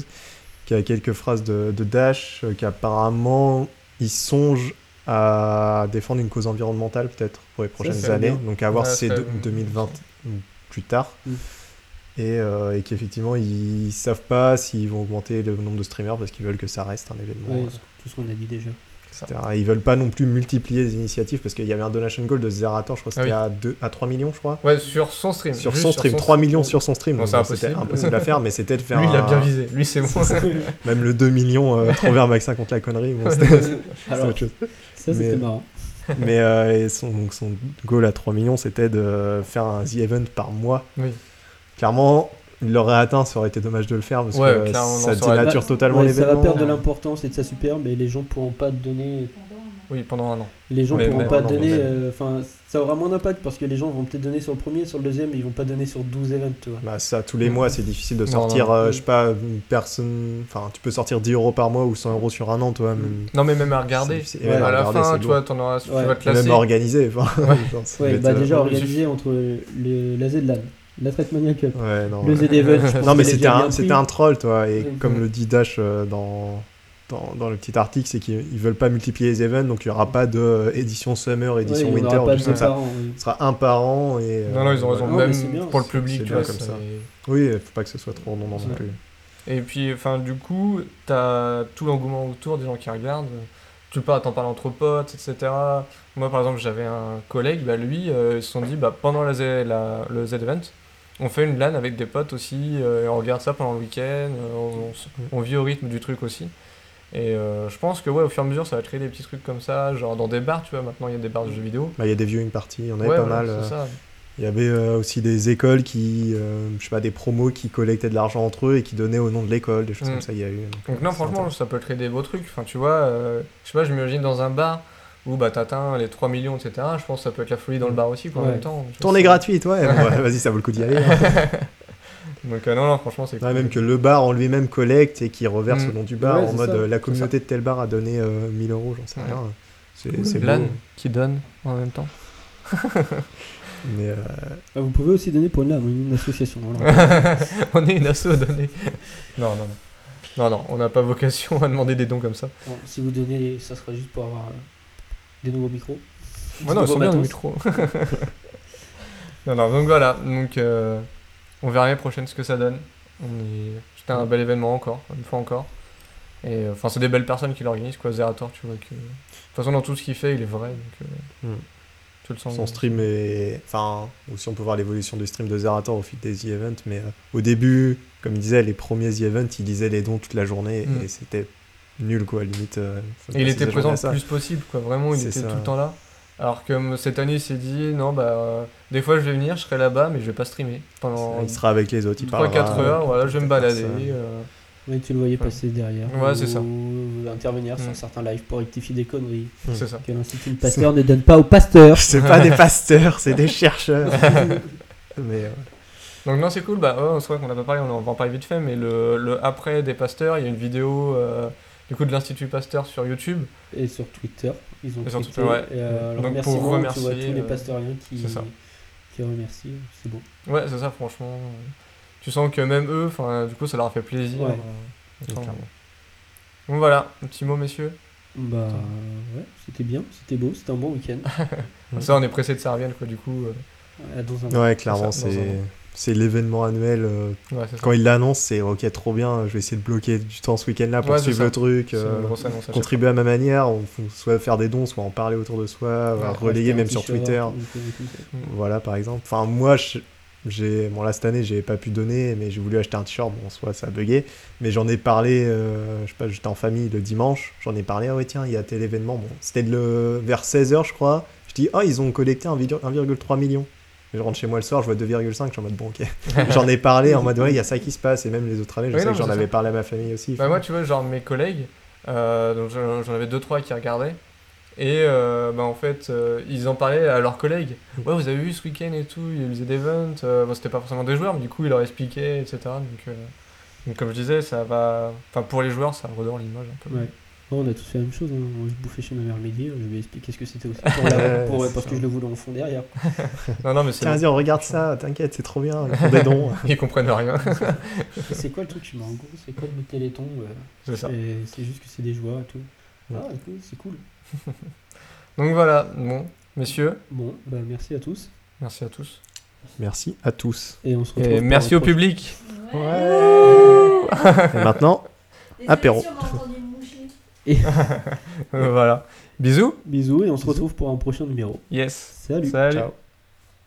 qui a quelques phrases de, de Dash euh, qui apparemment il songe à défendre une cause environnementale peut-être pour les prochaines années bien. donc à voir si c'est ça- de- 2020 ou plus tard Mm. et, euh, et qu'effectivement ils savent pas s'ils vont augmenter le nombre de streamers parce qu'ils veulent que ça reste un événement Ouais, euh, tout ce qu'on a dit déjà. Etc. Ils veulent pas non plus multiplier les initiatives parce qu'il y avait un donation goal de Zerator, je crois que Ah c'était oui. à, 2, à 3 millions, je crois. Ouais, sur son stream. Sur son stream, 3 millions sur son stream. Bon, donc c'est bon, impossible. C'était impossible à faire, mais c'était de faire Lui, il a un- bien visé. Lui, c'est bon. même le 2 millions euh, trop vers Maxin contre la connerie. bon, c'était autre chose. ça, c'était Mais- marrant. Mais euh, et son, donc son goal à 3 millions, c'était de faire un The Event par mois. Oui. Clairement, il l'aurait atteint, ça aurait été dommage de le faire parce Ouais, que ça dénature totalement Ouais, ça va l'événement. perdre de l'importance et de sa superbe et les gens pourront pas donner Oui, pendant un an. les gens Mais pourront même pas donner euh, enfin ça aura moins d'impact parce que les gens vont peut-être donner sur le premier sur le deuxième mais ils vont pas donner sur 12 events tu vois Bah ça, tous les mois, c'est difficile de Non, sortir, non. euh, je sais pas, une personne... Enfin, tu peux sortir 10 euros par mois ou 100 euros sur un an, toi. Même, Non, mais même à regarder. C'est. Ouais, même à la regarder, fin, tu vois, t'en auras, tu vas te classer. Même organisé. Enfin, genre, ça ouais bah euh, déjà organisé entre le, la Z-LAN la Trackmania Cup Ouais, non. le ouais. Non, mais c'était un, un troll, toi. Et Ouais. comme le dit Dash euh, dans, dans, dans le petit article, c'est qu'ils ils veulent pas multiplier les events, donc il y aura pas de euh, édition summer, Ouais, édition en winter, choses comme ça. parents, oui. Ce sera un par an. Et, Non, non, ils ont euh, raison. Non, bien. Même pour le public, tu vois. comme ça Oui, faut pas que ce soit trop redondant non Ouais. plus. Et puis, enfin, du coup, t'as tout l'engouement autour des gens qui regardent. Tu pars, t'en parles entre potes, etc. Moi, par exemple, j'avais un collègue, bah, lui, euh, ils se sont dit, bah, pendant la Z- la- le Z-Event, on fait une LAN avec des potes aussi, euh, et on regarde ça pendant le week-end, euh, on, on vit au rythme du truc aussi. Et euh, je pense que, ouais, au fur et à mesure, ça va créer des petits trucs comme ça, genre dans des bars, tu vois, maintenant il y a des bars de jeux vidéo. Bah, Il y a des viewing parties, il y en avait Ouais, pas mal. Il y avait euh, aussi des écoles qui, euh, je sais pas, des promos qui collectaient de l'argent entre eux et qui donnaient au nom de l'école, des choses Mm. comme ça. Il y a eu. Donc non, c'est franchement, ça peut créer des beaux trucs. Enfin, tu vois, je sais pas, je m'imagine dans un bar où bah t'atteins les 3 millions, etc. Je pense que ça peut être la folie dans le bar aussi, en Ouais. même temps. Tournée gratuite, ouais. bon, ouais, Vas-y, ça vaut le coup d'y aller. hein. Donc euh, non, non, franchement, c'est Ouais, cool. même que le bar en lui-même collecte et qui reverse Mm. au nom du bar Ouais, en mode ça, euh, la communauté de tel bar a donné euh, 1000 euros, j'en sais Ouais. rien. C'est Cool. L'âne qui donne en même temps. Mais euh, Ah, vous pouvez aussi donner pour une lame, une association. on est une asso à donner. Non, non, non. Non, non, on n'a pas vocation à demander des dons comme ça. Bon, si vous donnez, ça sera juste pour avoir des nouveaux micros. Ouais, non, ils sont bien non, non, donc voilà. Donc, euh, on verra l'année prochaine ce que ça donne. Est... C'était un bel événement encore, une fois encore. Et euh, enfin, c'est des belles personnes qui l'organisent, quoi. Zerator, tu vois que. De toute façon, dans tout ce qu'il fait, il est vrai. Donc, euh, Mm. tu le sens. son stream est. Enfin, aussi on peut voir l'évolution du stream de Zerator au fil des The Events. Mais euh, au début, comme il disait, les premiers The Events, il disait les dons toute la journée Mm. et c'était nul, quoi, limite. euh, Et il était présent le plus possible, quoi. Vraiment, il était ça. tout le temps là. Alors que euh, cette année, il s'est dit, non, bah, euh, des fois, je vais venir, je serai là-bas, mais je vais pas streamer pendant Il sera avec les autres, il 3-4 parlera, heures. Voilà, je vais me balader. euh, Oui, tu le voyais Ouais. passer derrière. Ouais, c'est ça. Ou intervenir Mm. sur certains lives pour rectifier des conneries Mm. C'est ça. que l'Institut Pasteur ne donne pas aux pasteurs. C'est pas des pasteurs, c'est des chercheurs. mais euh, Donc non c'est cool, bah ouais, c'est vrai qu'on n'a pas parlé, on va en parler vite fait, mais le, le après des pasteurs, il y a une vidéo euh, du coup de l'Institut Pasteur sur YouTube. Et sur Twitter, ils ont Et sur tweeté, Twitter, ouais. et, euh, leur Donc, pour remercier, tu vois tous les euh, pasteuriens qui, c'est ça. qui remercient, c'est beau. Ouais c'est ça franchement. Tu sens que même eux, enfin du coup ça leur a fait plaisir. Ouais. euh, Clairement. Donc voilà, un petit mot messieurs. Bah ouais, c'était bien, c'était beau, c'était un bon week-end. Ça on est pressé de ça revienne quoi du coup. euh, Dans un ouais, clairement, c'est. C'est l'événement annuel. euh, ouais quand il l'annonce, c'est ok, trop bien. Je vais essayer de bloquer du temps ce week-end-là pour Ouais, suivre le truc. Euh, annonce contribuer à ma manière, on soit faire des dons, soit en parler autour de soi, Ouais, relayer même sur Twitter. Mm. Voilà, par exemple. Enfin, moi, j'ai. Bon, là, cette année, j'ai pas pu donner, mais j'ai voulu acheter un t-shirt. Bon, soit ça a bugué. Mais j'en ai parlé, euh, je sais pas, j'étais en famille le dimanche. J'en ai parlé, ah ouais, tiens, il y a tel événement. Bon, c'était le... vers 16h, je crois. Je dis, ah, ils ont collecté 1,3 1,3 million. Je rentre chez moi le soir, je vois 2,5, je suis en mode bon, ok. J'en ai parlé en mode, ouais, il y a ça qui se passe. Et même les autres années, je Oui, sais non, que j'en avais parlé à ma famille aussi. Bah moi tu vois genre mes collègues, euh, donc j'en avais deux trois qui regardaient et euh, bah en fait euh, ils en parlaient à leurs collègues. Mm. Ouais vous avez vu ce week-end et tout, il y a eu des events, euh, bon, c'était pas forcément des joueurs mais du coup ils leur expliquaient etc. Donc, euh, donc comme je disais ça va, enfin pour les joueurs ça redore l'image un peu. Ouais. Ouais, on a tous fait la même chose, hein. moi je bouffais chez ma mère le midi, je lui ai expliqué ce que c'était aussi, pour la- pour- parce que je le voulais en fond derrière. Non non mais c'est Tiens, vas-y, on regarde ça, t'inquiète, c'est trop bien, ils font des dons. ils comprennent rien. C'est quoi le truc Je me rends compte, c'est quoi le téléthon euh, c'est ça. c'est- C'est juste que c'est des joueurs et tout. Ouais. Ah, c'est cool. Donc voilà, bon messieurs, Bon, bah merci à tous. merci à tous Merci à tous. Et on se retrouve. et merci au prochain- public. Ouais. Et maintenant, Apéro. Euh, voilà, bisous. Bisous et on se retrouve pour un prochain numéro. Yes. Salut. Salut. ciao.